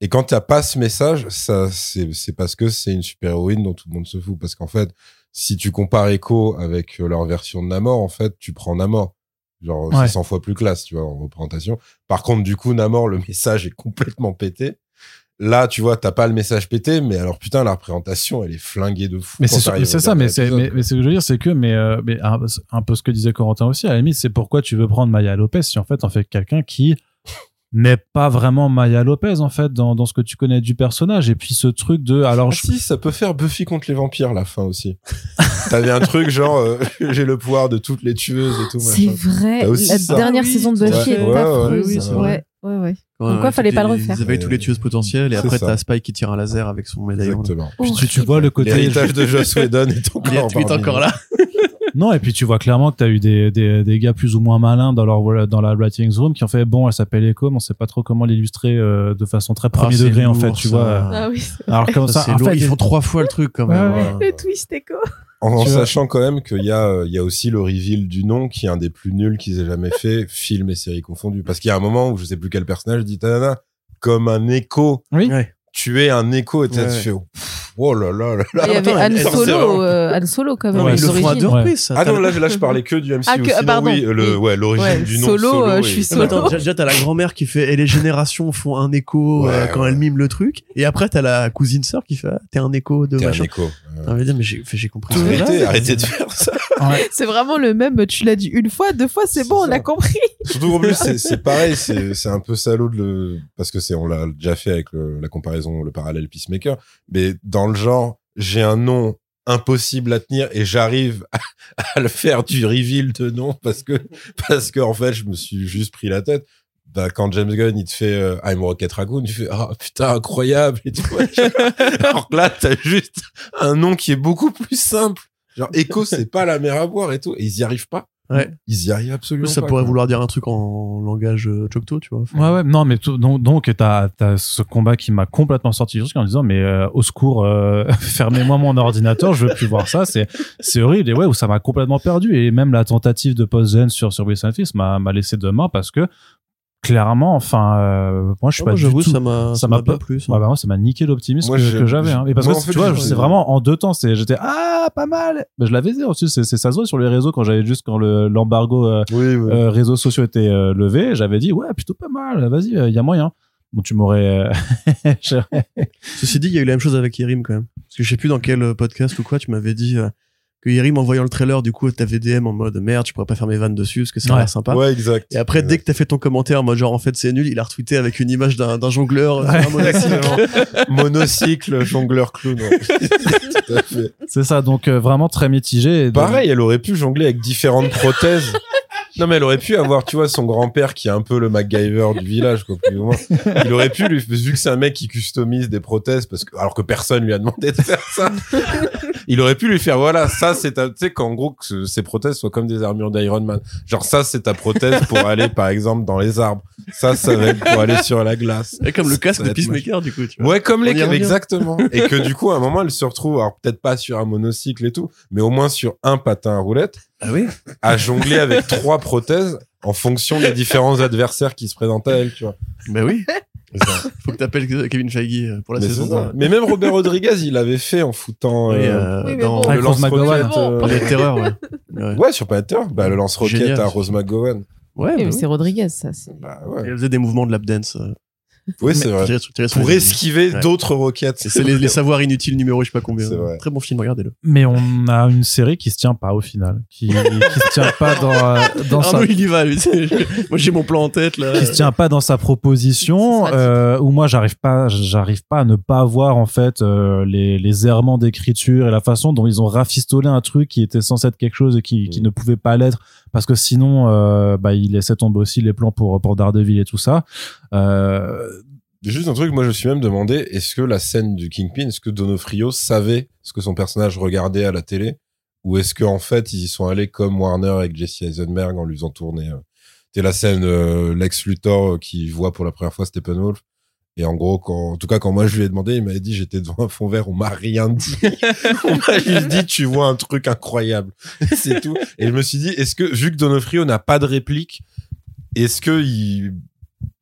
Et quand t'as pas ce message ça c'est parce que c'est une super héroïne dont tout le monde se fout. Parce qu'en fait si tu compares Echo avec euh, leur version de Namor, en fait, tu prends Namor. Genre, c'est 100 fois plus classe, tu vois, en représentation. Par contre, du coup, Namor, le message est complètement pété. Là, tu vois, t'as pas le message pété, mais alors putain, la représentation, elle est flinguée de fou. Mais c'est ça, mais c'est, mais, ce que je veux dire, c'est que, mais, euh, mais un, un, peu ce que disait Corentin aussi, à la limite, c'est pourquoi tu veux prendre Maya Lopez si en fait, en fait quelqu'un qui n'est pas vraiment Maya Lopez en fait dans, dans ce que tu connais du personnage. Et puis ce truc de alors ah, si ça peut faire Buffy contre les vampires la fin aussi. T'avais un truc genre euh, j'ai le pouvoir de toutes les tueuses et tout c'est vrai la dernière saison de Buffy est affreuse ouais ouais ouais pourquoi fallait pas le refaire. Ils avaient tous les tueuses potentielles et après t'as Spike qui tire un laser avec son médaillon. Exactement. Puis tu, tu vois le côté l'héritage de Joss Whedon est encore, il est encore là. Non, et puis tu vois clairement que tu as eu des, des, des, gars plus ou moins malins dans leur dans la writing room qui ont fait bon, elle s'appelle Echo, mais on sait pas trop comment l'illustrer euh, de façon très premier ah, degré en fait, tu vois. Ah oui. Alors comme ça, en fait, ils font trois fois le truc quand même. Le twist Echo. En, sachant quand même qu'il y a euh, il y a aussi le reveal du nom qui est un des plus nuls qu'ils aient jamais fait, film et série confondus. Parce qu'il y a un moment où je sais plus quel personnage dit Tanana comme un écho. Oui tu es un écho et tu fais oh là là là Il y avait Han Solo, euh, Han Solo quand même. Ouais, ils le font à deux reprises. Ah non, là, là, je parlais que du MCU. Ah, que, pardon. Oui, le, ouais, l'origine du nom Solo. Solo euh, je suis Solo. Attends, déjà, t'as la grand-mère qui fait, et les générations font un écho euh, quand elle mime le truc. Et après, t'as la cousine sœur qui fait, ah, t'es un écho de t'es machin. un écho. Ah, mais j'ai, j'ai compris. Arrêtez, arrêtez de faire ça. C'est vraiment le même, tu l'as dit une fois, deux fois, c'est bon, on a compris. Surtout en plus, c'est pareil, c'est un peu salaud de le, parce que c'est, on l'a déjà fait avec la comparaison, le parallèle Peacemaker. Mais dans le genre, j'ai un nom impossible à tenir et j'arrive à, le faire du reveal de nom parce que parce que en fait je me suis juste pris la tête. Bah, quand James Gunn il te fait euh, I'm Rocket Raccoon tu fais oh, putain incroyable et tout. Alors que là t'as juste un nom qui est beaucoup plus simple. Genre Echo c'est pas la mer à boire et tout et ils y arrivent pas Ouais. Ils y arrivent absolument ça pourrait vouloir dire un truc en langage euh, Choctaw, tu vois. Ouais, ouais, non, mais donc, donc t'as as ce combat qui m'a complètement sorti du truc en disant, mais euh, au secours, euh, fermez-moi mon ordinateur, je veux plus voir ça, c'est c'est horrible. Et ouais, où ça m'a complètement perdu. Et même la tentative de post-gen sur, sur Wilson Fils m'a laissé de main parce que clairement enfin euh, moi je suis pas du tout ça m'a ça m'a pas plu ouais, bah, moi ça m'a niqué l'optimisme que, que j'avais hein. et parce que tu vois c'est vraiment en deux temps c'est j'étais ah pas mal. Bah, je l'avais dit aussi c'est ça se voit sur les réseaux quand j'avais juste quand le l'embargo euh, euh, réseaux sociaux était euh, levé j'avais dit ouais plutôt pas mal vas-y il y a moyen. Bon tu m'aurais ceci dit il y a eu la même chose avec Yerim quand même. Parce que je sais plus dans quel podcast ou quoi tu m'avais dit que Yerim en voyant le trailer du coup t'avais DM en mode merde je pourrais pas faire mes vannes dessus parce que ça a l'air sympa. Ouais exact. Et après dès que t'as fait ton commentaire en mode genre en fait c'est nul il a retweeté avec une image d'un jongleur monocycle. jongleur clown c'est ça donc euh, vraiment très mitigé pareil elle aurait pu jongler avec différentes prothèses non, mais elle aurait pu avoir, tu vois, son grand-père qui est un peu le MacGyver du village, quoi, plus ou moins. Il aurait pu, lui, vu que c'est un mec qui customise des prothèses, parce que, alors que personne lui a demandé de faire ça, il aurait pu lui faire, voilà, ça, c'est ta, tu sais, qu'en gros, que ces prothèses soient comme des armures d'Iron Man. Genre, ça, c'est ta prothèse pour aller, par exemple, dans les arbres. Ça, ça va être pour aller sur la glace. Et comme le casque de Peacemaker, du coup, tu vois. Ouais, comme les, exactement. Et que, du coup, à un moment, elle se retrouve, alors peut-être pas sur un monocycle et tout, mais au moins sur un patin à roulette ah oui à jongler avec trois prothèses en fonction des différents adversaires qui se présentent à elle, tu vois. Ben oui. Faut que t'appelles Kevin Feige euh, pour la saison. Mais même Robert Rodriguez, il l'avait fait en foutant euh, euh dans le lance-roquette. Bon. Euh... Terreur, ouais. ouais. ouais. sur Planet Terror. Bah, le lance-roquette à Rose McGowan. Ouais, mais bah c'est Rodriguez, ça. Bah, ouais. Il faisait des mouvements de lap dance. Oui, c'est vrai. Pour esquiver d'autres roquettes. C'est les, savoirs inutiles numéro je sais pas combien. Vrai. Très bon film, regardez-le. Mais on a une série qui se tient pas au final, qui, qui se tient pas dans dans ah sa. il y va. Lui. moi j'ai mon plan en tête là. Qui se tient pas dans sa proposition. Euh, où moi j'arrive pas, j'arrive pas à ne pas voir en fait euh, les les errements d'écriture et la façon dont ils ont rafistolé un truc qui était censé être quelque chose et qui, qui mm. ne pouvait pas l'être parce que sinon euh, bah il laissait tomber aussi les plans pour pour Daredevil et tout ça euh... juste un truc moi je me suis même demandé est-ce que la scène du Kingpin est-ce que Donofrio savait ce que son personnage regardait à la télé? Ou est-ce qu'en en fait ils y sont allés comme Warner avec Jesse Eisenberg en lui faisant tourner euh... c'était la scène euh, Lex Luthor qui voit pour la première fois Steppenwolf? Et en gros, quand, en tout cas, quand moi je lui ai demandé, il m'avait dit j'étais devant un fond vert, on m'a rien dit. on m'a juste dit tu vois un truc incroyable. C'est tout. Et je me suis dit, est-ce que, vu que Donofrio n'a pas de réplique, est-ce que ils,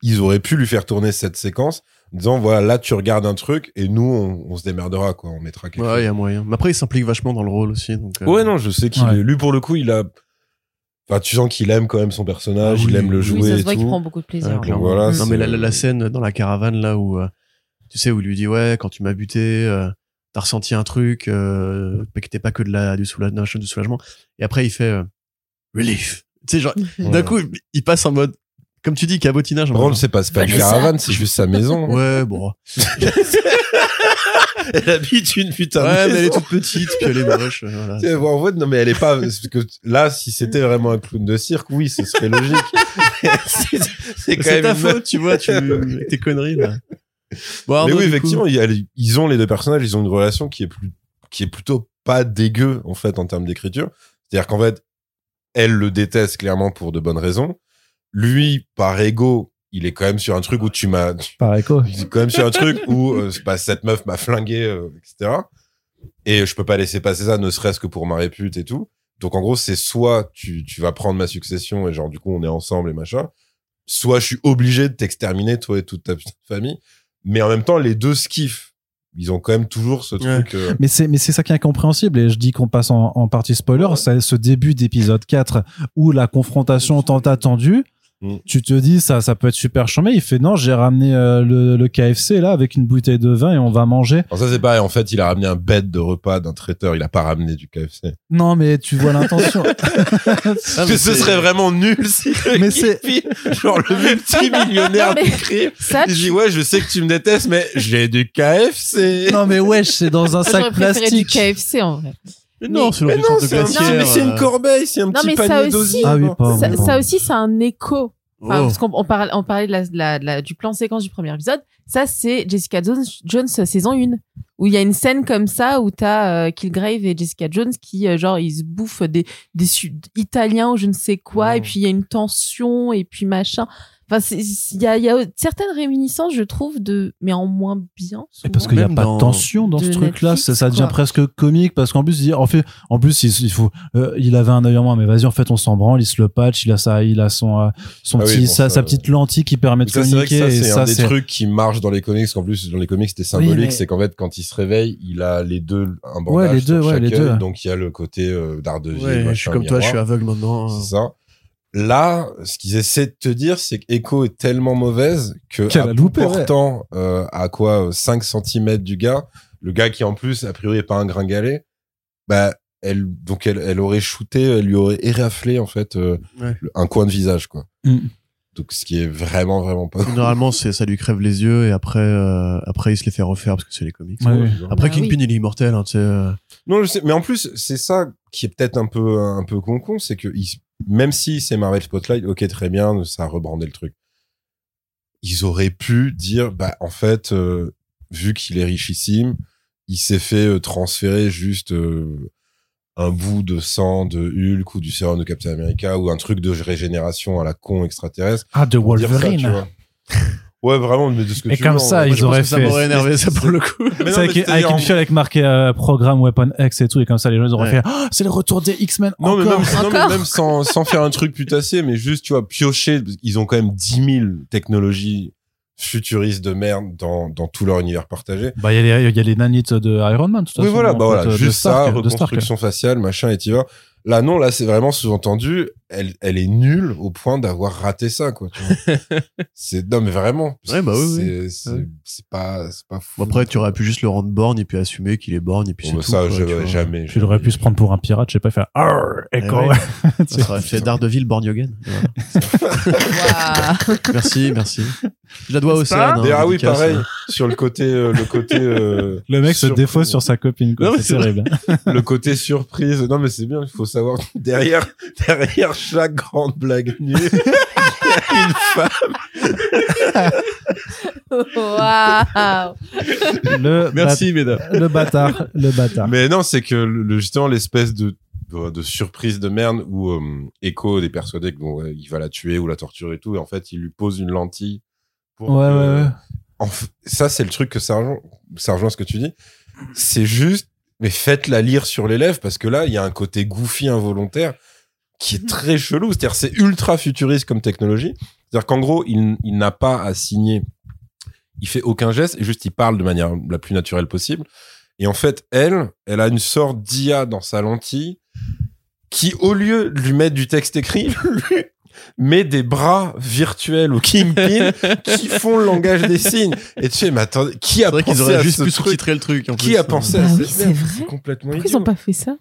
ils auraient pu lui faire tourner cette séquence en disant voilà, là tu regardes un truc et nous on, se démerdera quoi, on mettra quelque ouais, il y a moyen. Mais après, il s'implique vachement dans le rôle aussi. Donc, euh, Ouais, non, je sais qu'il est, lui pour le coup, il a, tu sens qu'il aime quand même son personnage, ah il aime le jouer. Oui, ça se voit qu'il prend beaucoup de plaisir. voilà, non, mais la, scène dans la caravane, là où, euh, tu sais, où il lui dit, ouais, quand tu m'as buté, euh, t'as ressenti un truc, euh, que t'es pas que de la, du, soulagement, du soulagement. Et après, il fait, euh, relief. Tu sais, genre, d'un coup, il passe en mode, comme tu dis, cabotinage. Bon, c'est pas, c'est pas une caravane, c'est juste sa maison. Ouais, bon. elle habite une putain ouais, mais elle est toute petite, puis elle est moche. Voilà. En fait, non, mais elle est pas, parce que là, si c'était vraiment un clown de cirque, oui, ce serait logique. c'est quand même ta faute, tu vois, tu, tes conneries, là. Bon, mais oui, effectivement, ils ont les deux personnages, ils ont une relation qui est plus, qui est plutôt pas dégueu, en fait, en termes d'écriture. C'est-à-dire qu'en fait, elle le déteste clairement pour de bonnes raisons. Lui, par ego, il est quand même sur un truc où tu m'as par écho il est quand même sur un truc où euh, pas cette meuf m'a flingué euh, etc et je peux pas laisser passer ça ne serait-ce que pour ma répute et tout. Donc en gros c'est soit tu tu vas prendre ma succession et genre du coup on est ensemble et machin soit je suis obligé de t'exterminer toi et toute ta famille. Mais en même temps, les deux se kiffent. Ils ont quand même toujours ce truc. Euh, mais c'est mais c'est ça qui est incompréhensible et je dis qu'on passe en, en partie spoiler. C'est ce début d'épisode 4 où la confrontation tant attendue Mm. Tu te dis ça, ça peut être super chambé. Il fait non, j'ai ramené euh, le, le, KFC là avec une bouteille de vin et on va manger. Alors ça c'est pareil. En fait, il a ramené un bête de repas d'un traiteur. Il a pas ramené du KFC. Non, mais tu vois l'intention. Parce que ce serait vraiment nul si. Mais c'est genre le multimillionnaire du crime. il dit ouais, je sais que tu me détestes, mais j'ai du KFC. Non mais ouais, c'est dans un sac plastique. du KFC en vrai. Mais non, c'est c'est une corbeille, c'est un petit panier d'osier. Ah oui, ça, ça, aussi, c'est un écho. Enfin, oh. Parce qu'on on parlait, on parlait de la, de la, du plan séquence du premier épisode. Ça, c'est Jessica Jones, Jones saison 1. Où il y a une scène comme ça où t'as euh, Kilgrave et Jessica Jones qui, euh, genre, ils se bouffent des, des Italiens ou je ne sais quoi. Et oh. puis, il y a une tension et puis machin. Enfin, il y a, y a, certaines réminiscences, je trouve, de, mais en moins bien. Et parce qu'il n'y a pas de tension dans ce truc-là, ça, ça, devient presque comique parce qu'en plus, il, en fait, en plus, il, faut, euh, il avait un œil en moins, mais vas-y, en fait, on s'en branle, il se le patch, il a ça, il a son, euh, son ah petit, sa, sa, petite lentille qui permet de communiquer. c'est un des trucs qui marche dans les comics. En plus, dans les comics, c'était symbolique, c'est qu'en fait, quand il se réveille, il a les deux, un bandage ouais, les deux, ouais, les deux. donc il y a le côté euh, d'art de vie. je suis comme toi, je suis aveugle maintenant. C'est ça. Là, ce qu'ils essaient de te dire, c'est que Echo est tellement mauvaise que à loupé, portant euh, à quoi 5 cm du gars, le gars qui en plus a priori est pas un gringalet, bah elle donc elle, elle aurait shooté, elle lui aurait éraflé en fait euh, un coin de visage quoi. Mm. Donc ce qui est vraiment vraiment pas. Généralement c'est ça lui crève les yeux et après euh, après il se les fait refaire parce que c'est les comics. Après bah Kingpin il est immortel hein, tu sais. Euh. Non je sais mais en plus c'est ça qui est peut-être un peu un peu con con c'est que il même si c'est Marvel Spotlight, ok, très bien, ça a rebrandé le truc. Ils auraient pu dire, bah, en fait, euh, vu qu'il est richissime, il s'est fait euh, transférer juste euh, un bout de sang de Hulk ou du sérum de Captain America ou un truc de régénération à la con extraterrestre. Ah, de Wolverine. Ouais, vraiment, mais de ce que et comme ça, ils auraient fait. Ça m'aurait énervé, ça, pour le coup. C'est avec, avec une fiole avec marqué euh, programme Weapon X et tout, et comme ça, les gens, ils auraient fait, oh, c'est le retour des X-Men. Non, mais même, non, mais même sans, sans faire un truc putassier, mais juste, tu vois, piocher, ils ont quand même 10 000 technologies futuristes de merde dans, dans tout leur univers partagé. Bah, il y a les, il y a les nanites de Iron Man, tout Oui, voilà, bah voilà, juste ça, reconstruction faciale, machin, et tu vois. Là, non, là, c'est vraiment sous-entendu. Elle, elle est nulle au point d'avoir raté ça, quoi. c'est non, mais vraiment. Ouais, bah oui. C'est pas, c'est pas fou. après, tu aurais pu juste le rendre borgne et puis assumer qu'il est borgne et puis c'est tout. Ça, je, jamais. Tu aurais pu se prendre pour un pirate, je sais pas, faire Arr, eh Echo. ça aurait fait Daredevil, Born merci, merci. Je la dois au Océane. ah oui, pareil. sur le côté, euh, le côté. Euh, le mec se défausse sur sa copine. Quoi. C'est terrible. le côté surprise. Non, mais c'est bien. Il faut savoir derrière, derrière chaque grande blague nulle, il y a une femme. Waouh. Le Merci, mesdames. Le bâtard, le bâtard. Mais non, c'est que le, justement l'espèce de de surprise de merde où euh, Echo est persuadé qu'il va la tuer ou la torturer et tout et en fait il lui pose une lentille pour ouais, ouais, ouais. ça c'est le truc que ça rejoint, ça rejoint ce que tu dis c'est juste mais faites-la lire sur les lèvres parce que là, il y a un côté goofy involontaire qui est très chelou. C'est-à-dire, c'est ultra futuriste comme technologie. C'est-à-dire qu'en gros, il, il n'a pas à signer. Il fait aucun geste et juste il parle de manière la plus naturelle possible. Et en fait, elle, elle a une sorte d'IA dans sa lentille qui, au lieu de lui mettre du texte écrit, mais des bras virtuels au Kingpin qui font le langage des signes. Et tu sais, mais attendez, qui a pensé à juste ce truc le truc en Qui a pensé à bah ça C'est vrai. complètement Pourquoi ils ont pas fait ça?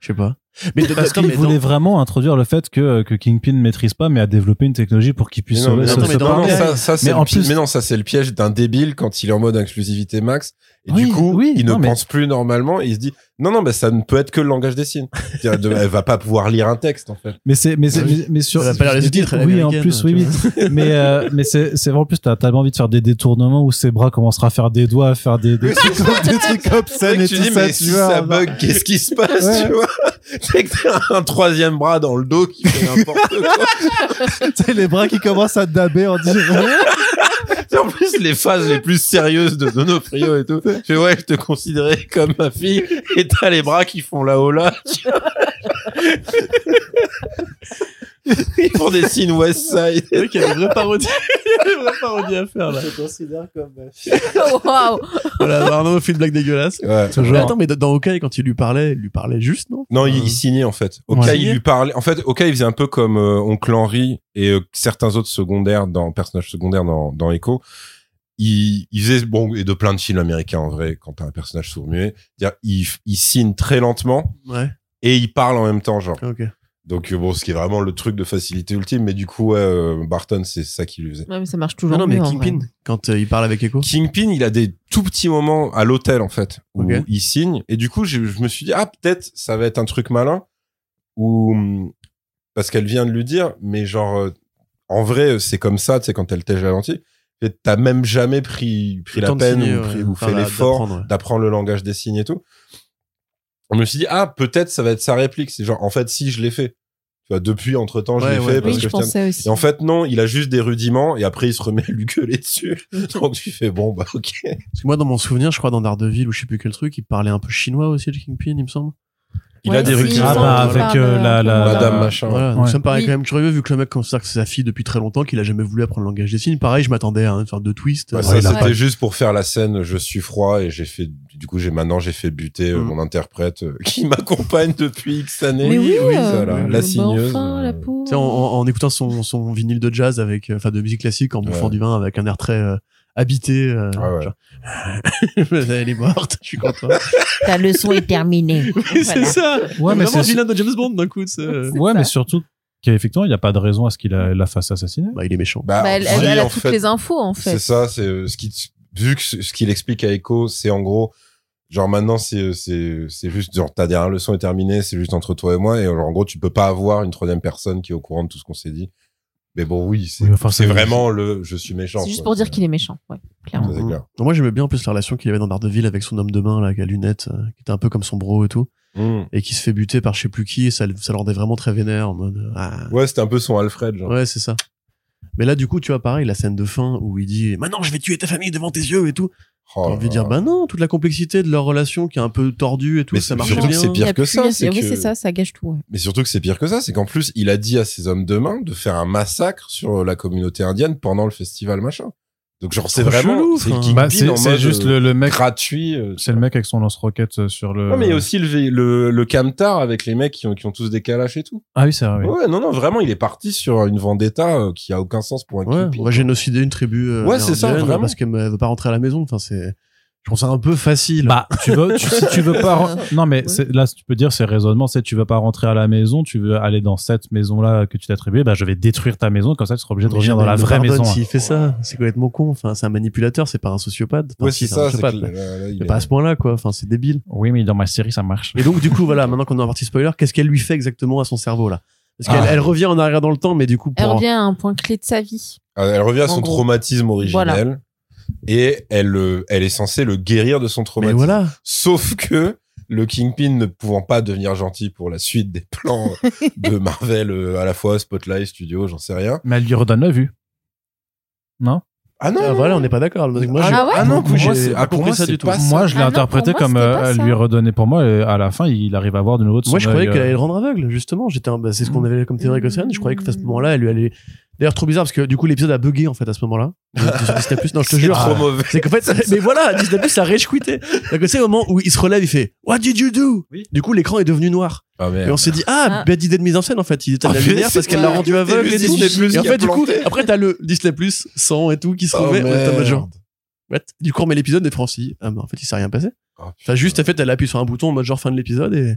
Je sais pas. Mais parce qu'il voulait vraiment introduire le fait que, que Kingpin ne maîtrise pas, mais a développé une technologie pour qu'il puisse sauver ce mais, non, ça, ça c'est mais non, ça c'est le piège d'un débile quand il est en mode exclusivité max. Et du coup, il ne pense plus normalement et il se dit, non, non, bah, ça ne peut être que le langage des signes. elle va pas pouvoir lire un texte, en fait. Mais c'est, mais c'est, mais, sur. Va pas lire les titres. Oui, en plus, oui, oui. mais, euh, mais c'est, c'est en plus, t'as tellement envie de faire des détournements où ses bras commencera à faire des doigts, à faire des, des, trucs, des trucs obscènes et tu tout dis, ça, mais si ça bug, qu'est-ce qui se passe, tu vois? C'est que t'as un troisième bras dans le dos qui fait n'importe quoi. tu sais, les bras qui commencent à daber en disant, en plus, les phases les plus sérieuses de Donofrio et tout. Je fais, ouais, je te considérais comme ma fille et t'as les bras qui font là-haut là. Ils font des signes West Side. C'est vrai qu'il y a une vraie parodie. Il y a une vraie parodie à faire, là. Je considère comme. Waouh Voilà, Arnaud fait une blague dégueulasse. Ouais. Mais attends, mais dans Hawkeye, quand il lui parlait, il lui parlait juste, non? Non, il, Euh, il signait en fait. Ouais. cas, il lui parlait. En fait, cas, il faisait un peu comme euh, Oncle Henry et euh, certains autres secondaires dans personnages secondaires dans dans Echo. Il, il faisait bon et de plein de films américains en vrai quand t'as un personnage sourd-muet. C'est-à-dire, il il signe très lentement Ouais, et il parle en même temps, genre. ok. Donc euh, bon, ce qui est vraiment le truc de facilité ultime. Mais du coup, ouais, euh, Barton, c'est ça qui lui faisait. Ouais, mais ça marche Non, toujours non, mais mieux, en Kingpin, quand euh, il parle avec Echo. Kingpin, il a des tout petits moments à l'hôtel en fait où il signe et du coup je, je me suis dit ah peut-être ça va être un truc malin ou parce qu'elle vient de lui dire mais genre euh, en vrai c'est comme ça tu sais quand elle tège la lentille et t'as même jamais pris pris Le la peine signer, ou, ouais. pris- ou Enfin, fait l'effort d'apprendre, ouais. d'apprendre le langage des signes et tout je me suis dit ah peut-être ça va être sa réplique c'est genre en fait si je l'ai fait tu vois depuis entre temps je Ouais, l'ai ouais, fait parce Oui, que je je tiens pensais aussi. et en fait, non, il a juste des rudiments et après, il se remet à lui gueuler dessus. Donc, tu fais bon, bah, ok. Parce que moi, dans mon souvenir, je crois, dans Daredevil ou je sais plus quel truc, il parlait un peu chinois aussi, le Kingpin, il me semble. Il Ouais, a des il Ah bah, avec, euh, parle la- la-. Madame Euh, machin. Voilà, donc Ouais. ça me paraît Oui. quand même curieux vu que le mec considère que c'est sa fille depuis très longtemps, qu'il a jamais voulu apprendre le langage des signes. Pareil, je m'attendais à une sorte de twist. Ouais, Euh, c'était juste pour faire la scène. Je suis froid et j'ai fait. Du coup, j'ai maintenant j'ai fait buter euh, Mm. mon interprète euh, qui m'accompagne depuis X années. Mais oui, oui, euh, voilà, bah la signeuse, Enfin, la euh, pauvre. Tu sais, en, en- en écoutant son, son vinyle de jazz avec, euh, enfin, de musique classique, en bouffant du vin avec un air très euh, habité. euh, Ouais, ouais. Elle est morte, je suis content. Ta leçon est terminée. C'est ça. Ouais, mais c'est vilain de James Bond d'un coup. Ouais, ça. mais surtout qu'effectivement, il n'y a pas de raison à ce qu'il la, fasse assassiner. Bah, il est méchant. Bah, Bah, elle, oui, elle- elle a toutes fait, les infos, en fait. C'est ça. C'est euh, ce qui vu que ce ce qu'il explique à Echo, c'est en gros. Genre maintenant c'est c'est c'est juste genre ta dernière leçon est terminée, c'est juste entre toi et moi et genre en gros tu peux pas avoir une troisième personne qui est au courant de tout ce qu'on s'est dit. Mais bon oui, c'est Oui, enfin, vraiment le je suis méchant. C'est juste quoi. pour dire qu'il est méchant, ouais, clairement. Moi, j'aimais bien en plus la relation qu'il avait dans Daredevil avec son homme de main, là, avec la lunette, euh, qui était un peu comme son bro et tout, Mm. et qui se fait buter par je sais plus qui, et ça, ça le rendait vraiment très vénère, en mode, ah. Ouais, c'était un peu son Alfred genre. Ouais, c'est ça. Mais là, du coup, tu vois, pareil, la scène de fin où il dit, maintenant, je vais tuer ta famille devant tes yeux et tout. Oh T'as envie de dire, bah non, toute la complexité de leur relation qui est un peu tordue et tout, Mais ça c'est- marche surtout que bien. c'est pire que ça, c'est Oui, que- c'est ça, ça gâche tout. ouais. Mais surtout que c'est pire que ça, c'est qu'en plus, il a dit à ses hommes de main de faire un massacre sur la communauté indienne pendant le festival machin. Donc genre c'est vraiment chelou, c'est Bah, juste le, le mec. gratuit. euh, C'est le mec avec son lance-roquette euh, sur le. Ouais, mais il y a aussi le, le, le camtar avec les mecs qui ont, qui ont tous des calaches et tout. Ah oui, c'est vrai. oui. Ouais, non, non, vraiment, il est parti sur une vendetta euh, qui a aucun sens pour un Ouais, on va génocider une tribu. euh, Ouais, c'est ça, vraiment. Parce qu'elle veut pas rentrer à la maison. Enfin, c'est, je pense ça un peu facile. Bah, tu veux, tu, si tu veux pas, non mais Ouais. c'est- là, tu peux dire c'est raisonnement, c'est tu veux pas rentrer à la maison, tu veux aller dans cette maison-là que tu t'as attribuée, bah je vais détruire ta maison, comme ça tu seras obligé de Mais revenir dans la vraie pardonne maison. hein. S'il fait ça, c'est complètement con. Enfin, c'est un manipulateur, c'est pas un sociopathe. Enfin, Ouais, si, c'est un ça, c'est que sociopathe, là, là, il Mais est- pas à ce point-là, quoi. Enfin, c'est débile. Oui, mais dans ma série ça marche. Et donc, du coup, voilà, maintenant qu'on est en partie spoiler, qu'est-ce qu'elle lui fait exactement à son cerveau, là? Parce qu'elle Ah. elle revient en arrière dans le temps, mais du coup, Elle revient à un point clé de sa vie. Euh, Elle revient à son gros. traumatisme originel. Et elle, euh, elle est censée le guérir de son mais traumatisme. voilà. Sauf que le Kingpin ne pouvant pas devenir gentil pour la suite des plans de Marvel, euh, à la fois Spotlight, Studio, j'en sais rien. Mais elle lui redonne la vue. Non? Ah non, Ah, non, voilà, on n'est pas d'accord. Moi, Ah, ouais? ah non, pour moi, ah, pour moi, ça du tout. ça. Moi, je l'ai Ah interprété moi, comme euh, lui redonnait pour moi et à la fin il arrive à voir de nouveau de son Moi, je croyais qu'elle euh, allait le rendre aveugle, justement. J'étais, un- bah, c'est ce qu'on Mm. avait comme théorie Océane. Je croyais que à ce moment-là, elle lui allait. D'ailleurs, trop bizarre parce que du coup, l'épisode a bugué en fait à ce moment-là. Disney Plus. Non, je te C'est jure. trop mauvais. C'est qu'en fait, mais voilà, Disney Plus, ça a réchouité. Donc, c'est au moment où il se relève, il fait What did you do? Oui. Du coup, l'écran est devenu noir. Ah. Et on s'est dit Ah, Ah. bête idée de mise en scène en fait. Il éteint Ah, la lumière c'est parce qu'elle l'a rendu aveugle C'est et le. Disney Plus Et en fait, du coup, après, t'as le Disney Plus sang et tout qui se Oh, remet. Ouais, t'as mode genre. What Du coup, on met l'épisode et Francis. Ah, en fait, il s'est rien passé. Oh, Enfin, juste, en fait, elle appuie sur un bouton en mode genre fin de l'épisode et,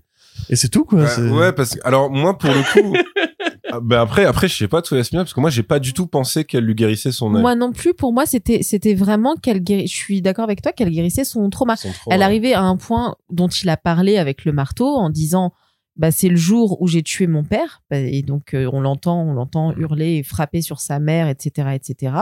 et c'est tout quoi. Ouais, C'est- ouais, parce que alors moi pour le coup, ah, ben après après je sais pas tout Yasmina parce que moi j'ai pas du tout pensé qu'elle lui guérissait son œil. Moi non plus, pour moi, c'était c'était vraiment qu'elle guérit. Je suis d'accord avec toi qu'elle guérissait son trauma. Son trauma. Elle arrivait à un point dont il a parlé avec le marteau en disant bah c'est le jour où j'ai tué mon père Bah, et donc euh, on l'entend on l'entend hurler et frapper sur sa mère etc etc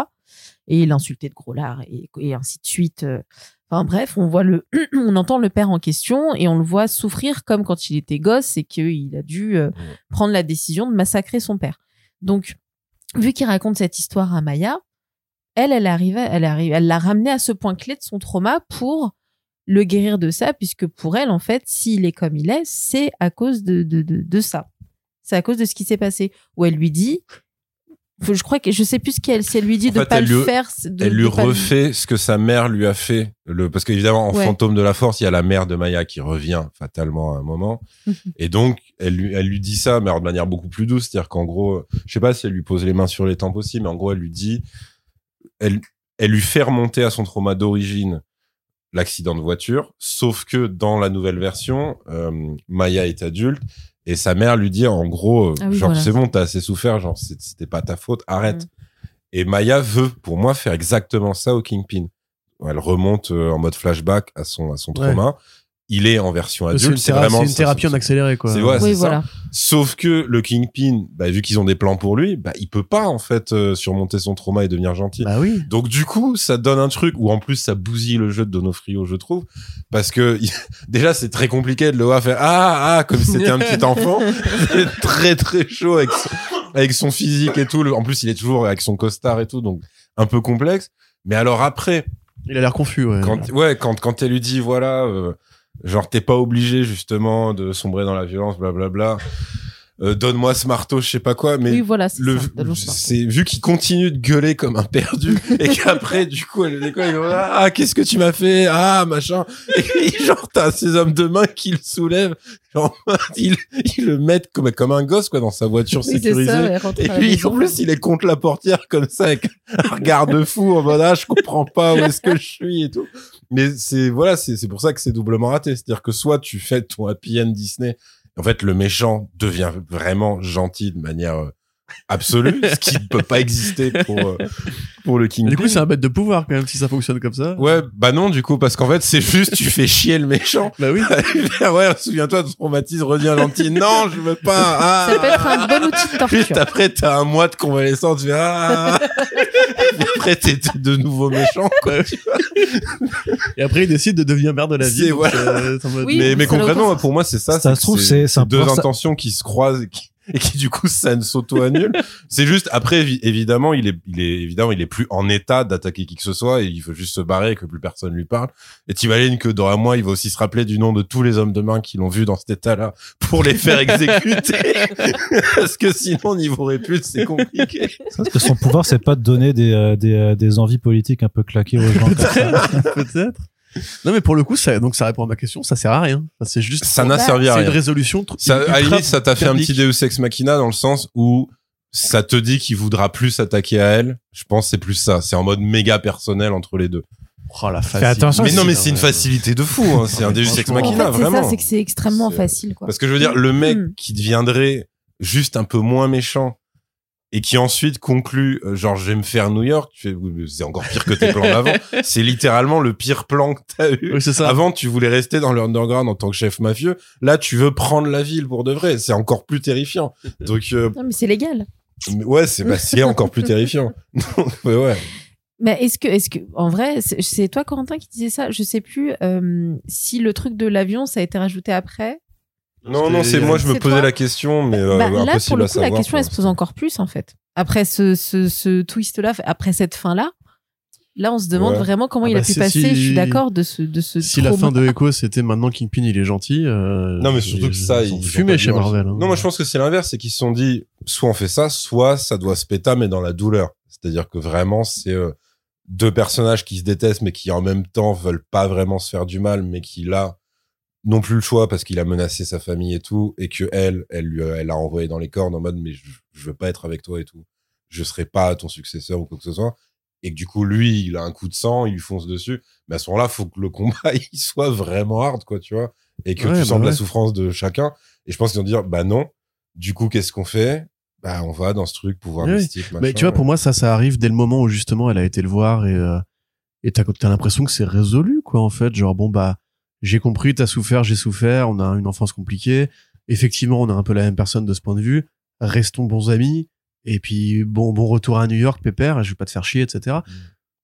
et il insultait de gros lard et, et ainsi de suite euh. Enfin bref on voit le on entend le père en question et on le voit souffrir comme quand il était gosse et qu'il a dû euh, prendre la décision de massacrer son père donc vu qu'il raconte cette histoire à Maya elle elle arrivait elle arrive elle l'a ramené à ce point clé de son trauma pour le guérir de ça, puisque pour elle, en fait, s'il est comme il est, c'est à cause de, de, de, de ça. c'est à cause de ce qui s'est passé. Où elle lui dit, je crois que je sais plus ce qu'elle, si elle lui dit de pas le faire. elle lui refait ce que sa mère lui a fait. Le, parce qu'évidemment, en fantôme de la force, il y a la mère de Maya qui revient fatalement à un moment. et donc, elle lui, elle lui dit ça, mais de manière beaucoup plus douce. C'est-à-dire qu'en gros, je sais pas si elle lui pose les mains sur les tempes aussi, mais en gros, elle lui dit, elle, elle lui fait remonter à son trauma d'origine l'accident de voiture, sauf que dans la nouvelle version, euh, Maya est adulte et sa mère lui dit en gros, euh, ah genre c'est bon, t'as assez souffert, genre c'était pas ta faute, arrête. Mm. Et Maya veut, pour moi, faire exactement ça au Kingpin. Elle remonte euh, en mode flashback à son à son trauma il est en version adulte. C'est vraiment une thérapie en accéléré quoi. C'est oui, voilà. Sauf que le Kingpin, bah, vu qu'ils ont des plans pour lui, bah il peut pas en fait euh, surmonter son trauma et devenir gentil. Bah oui. Donc du coup, ça donne un truc où en plus ça bousille le jeu de Donofrio, je trouve, parce que déjà c'est très compliqué de le voir faire ah ah comme si c'était un petit enfant. c'est très très chaud avec son, avec son physique et tout. En plus, il est toujours avec son costard et tout, donc un peu complexe. Mais alors après, il a l'air confus. Ouais. Quand, ouais, quand quand elle lui dit voilà. Euh, Genre, t'es pas obligé justement de sombrer dans la violence, blablabla. Euh, donne-moi ce marteau, je sais pas quoi, mais oui, voilà, le, c'est vu qu'il continue de gueuler comme un perdu et qu'après du coup elle décolle, il ah qu'est-ce que tu m'as fait? Ah machin. Et genre t'as ces hommes de main qui le soulèvent, genre ils, le mettent comme comme un gosse quoi dans sa voiture sécurisée. et puis en plus il est contre la portière comme ça avec un regard de fou en mode ah je comprends pas où est-ce que je suis et tout mais c'est voilà c'est c'est pour ça que c'est doublement raté c'est-à-dire que soit tu fais ton happy end Disney en fait, le méchant devient vraiment gentil de manière euh, absolue, ce qui ne peut pas exister pour euh, pour le King. Du coup, c'est un bête de pouvoir quand même si ça fonctionne comme ça. Ouais, bah non, du coup, parce qu'en fait, c'est juste tu fais chier le méchant. bah oui. ouais, souviens-toi de traumatisme, reviens gentil. Non, je veux pas. Ah. Ça peut être un bon outil de torture. Juste après, t'as un mois de convalescence, tu fais ah. Et après, t'es de nouveau méchant, quoi. Et après, il décide de devenir maire de la ville. Euh, mais mais concrètement, pour moi, c'est ça. Ça se trouve, c'est deux intentions qui se croisent. Et qui et qui du coup ça ne s'auto-annule. c'est juste après évidemment il est il est évidemment il est plus en état d'attaquer qui que ce soit et il faut juste se barrer et que plus personne lui parle. Et t'imagines que dans un mois il va aussi se rappeler du nom de tous les hommes de main qui l'ont vu dans cet état-là pour les faire exécuter parce que sinon niveau répulte c'est compliqué. Parce que son pouvoir c'est pas de donner des euh, des, euh, des envies politiques un peu claquées aux gens. Peut-être. Non, mais pour le coup, ça, donc ça répond à ma question, ça sert à rien. c'est juste. Ça n'a servi à rien. C'est une résolution. Ça, à limite, ça t'a fait un petit Deus Ex Machina dans le sens où ça te dit qu'il voudra plus s'attaquer à elle. Je pense c'est plus ça. C'est en mode méga personnel entre les deux. Oh la facilité. mais non, mais c'est une facilité de fou. Hein. C'est un Deus Ex Machina, vraiment. C'est ça, c'est que c'est extrêmement facile. Quoi. Parce que je veux dire, le mec hmm. qui deviendrait juste un peu moins méchant et qui ensuite conclut euh, genre je vais me faire New York c'est encore pire que tes plans d'avant. C'est littéralement le pire plan que t'as eu. Oui, ça. avant tu voulais rester dans l'underground en tant que chef mafieux. Là tu veux prendre la ville pour de vrai. C'est encore plus terrifiant. Donc euh, non mais c'est légal. ouais c'est bah, c'est encore plus terrifiant. Ouais, ouais. Mais est-ce que, est-ce que, en vrai, c'est toi Corentin qui disait ça? Je sais plus euh, si le truc de l'avion ça a été rajouté après non, non, c'est moi, je me posais la question, mais euh, bah, là, pour le coup, la question, elle se pose encore plus, en fait. Après ce, ce, ce twist-là, après cette fin-là, là, on se demande vraiment comment ah il a bah, pu passer. je suis d'accord de ce, de ce. Si la fin de Echo, c'était maintenant Kingpin, il est gentil. Euh, non, mais surtout que ça, ils ont fumé chez Marvel. Hein. Non, moi, je pense que c'est l'inverse, c'est qu'ils se sont dit, soit on fait ça, soit ça doit se péter, mais dans la douleur. C'est-à-dire que vraiment, c'est euh, deux personnages qui se détestent, mais qui en même temps veulent pas vraiment se faire du mal, mais qui là non plus le choix parce qu'il a menacé sa famille et tout, et que elle, elle lui, elle a envoyé dans les cordes en mode mais je, veux pas être avec toi et tout, je serai pas ton successeur ou quoi que ce soit, et que du coup lui, il a un coup de sang, il lui fonce dessus, mais à ce moment-là, faut que le combat il soit vraiment hard quoi, tu vois, et que tu bah sens la souffrance de chacun. Et je pense qu'ils vont dire bah non, du coup qu'est-ce qu'on fait? Bah on va dans ce truc pouvoir mystique. mais tu vois, pour moi ça, ça arrive dès le moment où justement elle a été le voir et euh, et t'as as, l'impression que c'est résolu quoi en fait, genre bon bah j'ai compris, t'as souffert, j'ai souffert, on a une enfance compliquée. Effectivement, on a un peu la même personne de ce point de vue. Restons bons amis. Et puis, bon, bon retour à New York, pépère, je vais pas te faire chier, etc. Mm.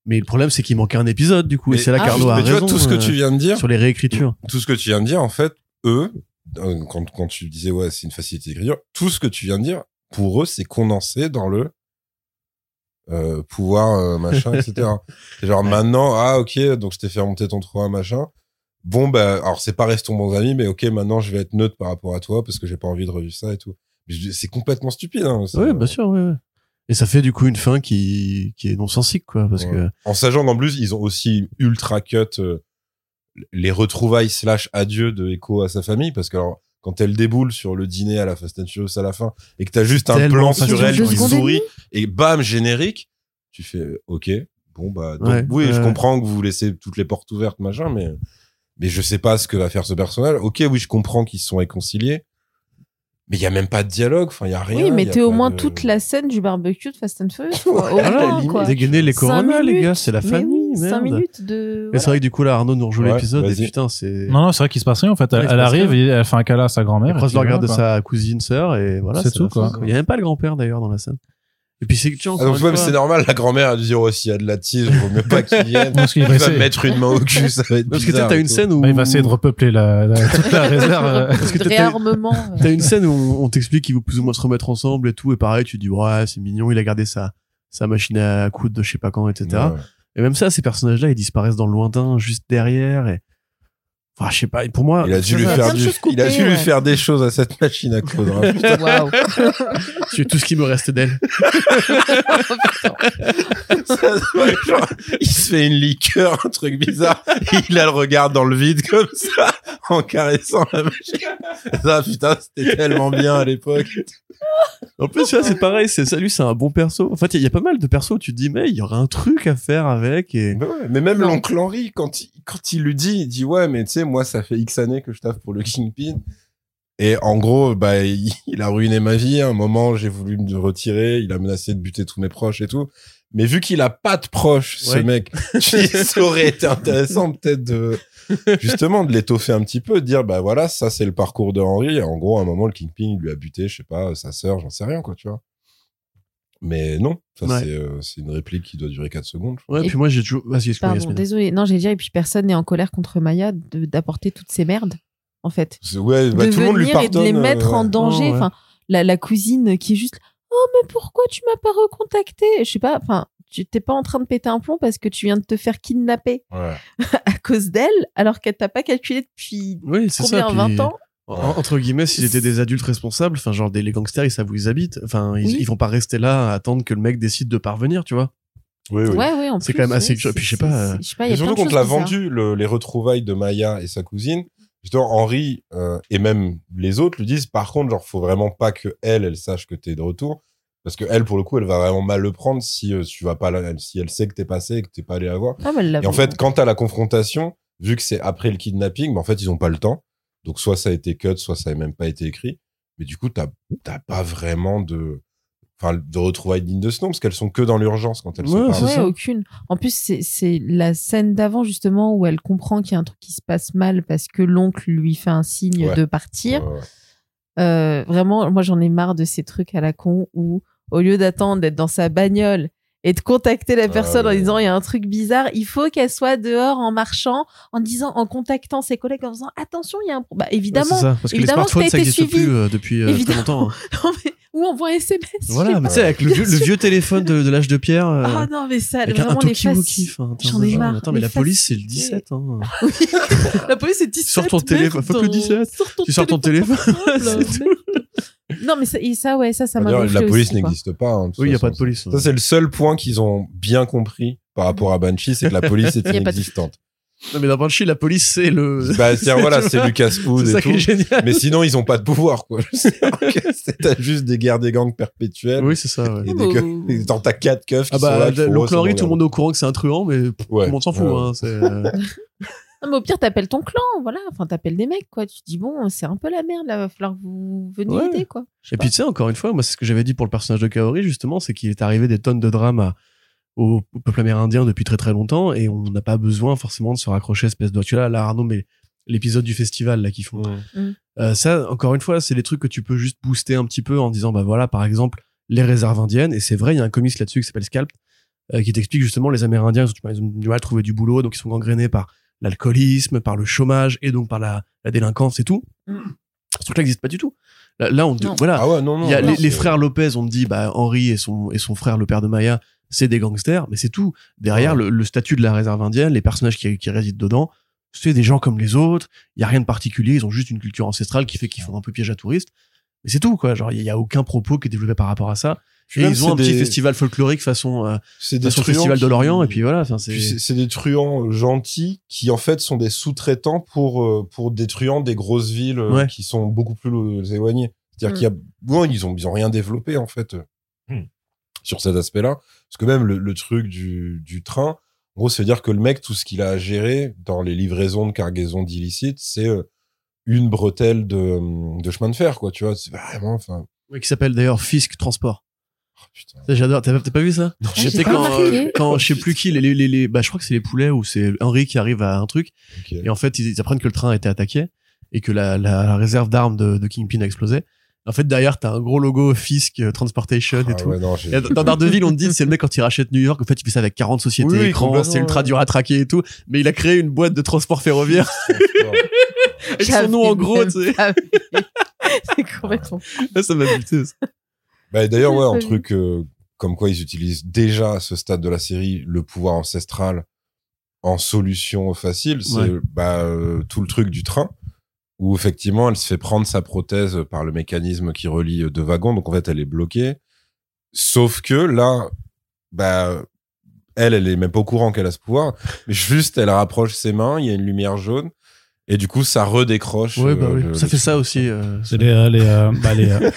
Mais le problème, c'est qu'il manquait un épisode, du coup. et c'est là ah, a raison. tout ce que tu viens de dire. Sur les réécritures. Tout ce que tu viens de dire, en fait, eux, euh, quand, quand tu disais, ouais, c'est une facilité d'écriture, tout ce que tu viens de dire, pour eux, c'est condensé dans le euh, pouvoir, euh, machin, etc. genre, maintenant, ah, ok, donc je t'ai fait remonter ton à machin bon bah alors c'est pas restons bons amis mais ok maintenant je vais être neutre par rapport à toi parce que j'ai pas envie de revivre ça et tout c'est complètement stupide. Hein, ouais, bien sûr, ouais, Et ça fait du coup une fin qui, qui est non sensique, quoi, parce que. En sachant qu'en plus, ils ont aussi ultra cut euh, les retrouvailles slash adieu de Echo à sa famille, parce que quand elle déboule sur le dîner à la Fast and Furious à la fin, et que t'as juste un plan sur elle qui sourit, et bam, générique, tu fais, ok, bon, bah, donc, oui, je comprends que vous laissez toutes les portes ouvertes, machin, mais, mais je sais pas ce que va faire ce personnage. Ok, oui, je comprends qu'ils se sont réconciliés. Mais il y a même pas de dialogue, enfin il y a rien. Oui, mettez au moins toute la scène du barbecue de Fast and Furious. Quoi. Au moins, Dégainer les coronas, les gars, c'est la famille. 5 minutes de. Mais c'est vrai que du coup là, Arnaud nous rejoue l'épisode et putain, c'est. Non, non, c'est vrai qu'il se passe rien en fait. Elle, arrive, elle fait un câlin à sa grand-mère. Elle croise le regard de sa cousine, sœur et voilà. C'est tout quoi. Il y a même pas le grand-père d'ailleurs dans la scène. Et puis c'est que tu ah, donc même c'est normal, la grand-mère a dû dire aussi, il y a de la tige, il vaut mieux pas qu'il vienne. Parce qu'il va, essayer... mettre une main au cul, ça va être Parce que t'as une scène où... il va essayer de repeupler la, la, toute la réserve. Parce que t'as, t'as une scène où on t'explique qu'ils vont plus ou moins se remettre ensemble et tout, et pareil, tu dis, ouais, c'est mignon, il a gardé sa, sa machine à coudre de je sais pas quand, etc. Et même ça, ces personnages-là, ils disparaissent dans le lointain, juste derrière, et Enfin, je sais pas, pour moi. Il a dû lui faire du... il a dû lui faire des choses à cette machine à coudre. Hein, Waouh. C'est tout ce qui me reste d'elle. il se fait une liqueur, un truc bizarre. Il a le regard dans le vide comme ça, en caressant la machine. Ça, putain, c'était tellement bien à l'époque. En plus, c'est pareil, c'est, ça, lui, c'est un bon perso. En fait, il y, a pas mal de persos où tu te dis, mais il y aurait un truc à faire avec et. Mais, ouais, mais même l'oncle Henri, quand il, quand il lui dit, il dit, ouais, mais tu sais, moi, ça fait X années que je taffe pour le Kingpin. Et en gros, bah, il, a ruiné ma vie. À un moment, j'ai voulu me retirer. Il a menacé de buter tous mes proches et tout. Mais vu qu'il a pas de proches, ce mec, ça aurait été intéressant peut-être de, justement, de l'étoffer un petit peu, de dire, bah voilà, ça c'est le parcours de Henry. En gros, à un moment, le Kingpin, il lui a buté, je sais pas, sa sœur, j'en sais rien, quoi, tu vois. Mais non, ça euh, c'est une réplique qui doit durer 4 secondes. Ouais, et puis moi j'ai toujours. Vas-y, Pardon, désolé. Non, j'ai dit, et puis personne n'est en colère contre Maya d'apporter toutes ces merdes, en fait. Ouais, bah, tout le monde lui pardonne. Et de les mettre en danger. Enfin, la, la cousine qui est juste. Oh, mais pourquoi tu m'as pas recontacté? Je sais pas. Enfin, tu t'es pas en train de péter un plomb parce que tu viens de te faire kidnapper ouais. à cause d'elle, alors qu'elle t'a pas calculé depuis oui, combien, ça, 20 ans entre guillemets, s'ils étaient des adultes responsables, enfin, genre des les gangsters, ils savent où ils habitent. Enfin, ils, vont pas rester là à attendre que le mec décide de parvenir, tu vois. Oui, oui. Ouais, ouais, c'est quand même assez. Puis je sais pas. pas surtout quand l'a vendu les retrouvailles de Maya et sa cousine. Justement, Henri euh, et même les autres lui disent par contre, genre, faut vraiment pas que elle, elle sache que t'es de retour. Parce que elle, pour le coup, elle va vraiment mal le prendre si euh, tu vas pas là, si elle sait que t'es passé et que t'es pas allé la voir. Ah, et en fait, quand t'as la confrontation, vu que c'est après le kidnapping, mais en fait, ils ont pas le temps. Donc, soit ça a été cut, soit ça a même pas été écrit. Mais du coup, t'as, t'as pas vraiment de, enfin, de retrouvailles dignes de ce nom, parce qu'elles sont que dans l'urgence quand elles ouais, sont pas. Ouais, aucune. En plus, c'est, c'est la scène d'avant, justement, où elle comprend qu'il y a un truc qui se passe mal parce que l'oncle lui fait un signe de partir. Euh, vraiment, moi, j'en ai marre de ces trucs à la con où au lieu d'attendre d'être dans sa bagnole et de contacter la ah personne en disant il y a un truc bizarre, il faut qu'elle soit dehors en marchant, en disant, en contactant ses collègues en disant attention, il y a un bah évidemment, ça, parce que évidemment les smartphones ça n'existe plus euh, depuis euh, très longtemps. Hein. ou on voit un SMS. Voilà, mais tu sais, avec le vieux, le vieux téléphone de, de l'âge de pierre. Euh, ah non, mais ça, vraiment un les faces. J'en ai marre. Attends, mais la police, c'est le 17. Hein. la police, c'est 17. Sors ton téléphone. Faut que le 17. Tu sors ton téléphone. Non, mais ça, ça, ouais, ça, ça m'a La police n'existe pas. Hein, oui, il n'y a pas de police. Ça, c'est le seul point qu'ils ont bien compris par rapport à Banshee, c'est que la police est inexistante. Non, mais dans Banshee, la police, c'est le. Bah, c'est voilà, c'est Lucas Poud et tout. Génial. Mais sinon, ils ont pas de pouvoir, quoi. T'as juste des guerres des gangs perpétuelles. Oui, c'est ça, ouais. Et des oh. Dans ta quatre keufs qui ah bah. L'oncle Henri, tout le monde est au courant que c'est un truand, mais tout le monde s'en fout, hein. Non, mais au pire, t'appelles ton clan, voilà. Enfin, t'appelles des mecs, quoi. Tu te dis, bon, c'est un peu la merde, là. Va falloir que vous veniez aider, quoi. Et puis, tu sais, encore une fois, moi, c'est ce que j'avais dit pour le personnage de Kaori, justement, c'est qu'il est arrivé des tonnes de drames au, peuple amérindien depuis très très longtemps et on n'a pas besoin forcément de se raccrocher à espèce de, tu là, là, Arnaud, mais l'épisode du festival, là, qu'ils font. Mm. Euh, ça, encore une fois, c'est des trucs que tu peux juste booster un petit peu en disant, bah voilà, par exemple, les réserves indiennes. Et c'est vrai, il y a un comics là-dessus qui s'appelle Scalp, euh, qui t'explique justement les Amérindiens, ils ont du mal à trouver du boulot, donc ils sont gangrénés par l'alcoolisme, par le chômage et donc par la, la délinquance et tout. Mm. Ce truc-là n'existe pas du tout. Là, on voilà. Ah non, non, il y a les, frères Lopez, on me dit, bah, Henri et son, et son frère, le père de Maya, c'est des gangsters, mais c'est tout. Derrière, le, statut de la réserve indienne, les personnages qui, qui résident dedans, c'est des gens comme les autres. Il y a rien de particulier. Ils ont juste une culture ancestrale qui fait qu'ils font un peu piège à touristes. Mais c'est tout, quoi. Genre, il y a aucun propos qui est développé par rapport à ça. Et ils ont un petit festival folklorique façon, euh, c'est des festival de l'Orient, et puis voilà. C'est des truands gentils qui en fait sont des sous-traitants pour euh, pour des truands des grosses villes euh, qui sont beaucoup plus éloignées. C'est-à-dire mm. qu'il y a, bon, ils ont ils ont rien développé en fait mm. sur cet aspect-là. Parce que même le, le truc du, du train, en gros, c'est dire que le mec, tout ce qu'il a à gérer dans les livraisons de cargaison d'illicite, c'est une bretelle de, de chemin de fer, quoi. Tu vois, c'est vraiment, enfin. Oui, qui s'appelle d'ailleurs Fisk Transport. Oh, J'adore. T'as pas vu ça? J'étais quand, quand je sais plus qui, les, les, les, bah je crois que c'est les poulets ou c'est Henri qui arrive à un truc. Et en fait, ils, apprennent que le train a été attaqué et que la, la réserve d'armes de, de Kingpin a explosé. En fait, derrière, t'as un gros logo Fisk euh, Transportation et ah tout. Ouais, non, et dans Daredevil, on te dit, c'est le mec quand il rachète New York. En fait, il fait ça avec 40 sociétés oui, écrans. C'est ultra dur à traquer et tout. Mais il a créé une boîte de transport ferroviaire. Avec son nom en gros, tu sais. c'est complètement. ça m'a buté, ça. Bah, d'ailleurs, ouais, un truc euh, comme quoi ils utilisent déjà à ce stade de la série le pouvoir ancestral en solution facile, c'est bah, euh, tout le truc du train où effectivement elle se fait prendre sa prothèse par le mécanisme qui relie deux wagons, donc en fait elle est bloquée. Sauf que là, bah elle, elle est même pas au courant qu'elle a ce pouvoir, juste elle rapproche ses mains, il y a une lumière jaune et du coup, ça redécroche. Ouais, bah oui. ça fait ça aussi. Euh, c'est les, euh, les, euh, bah, les, euh...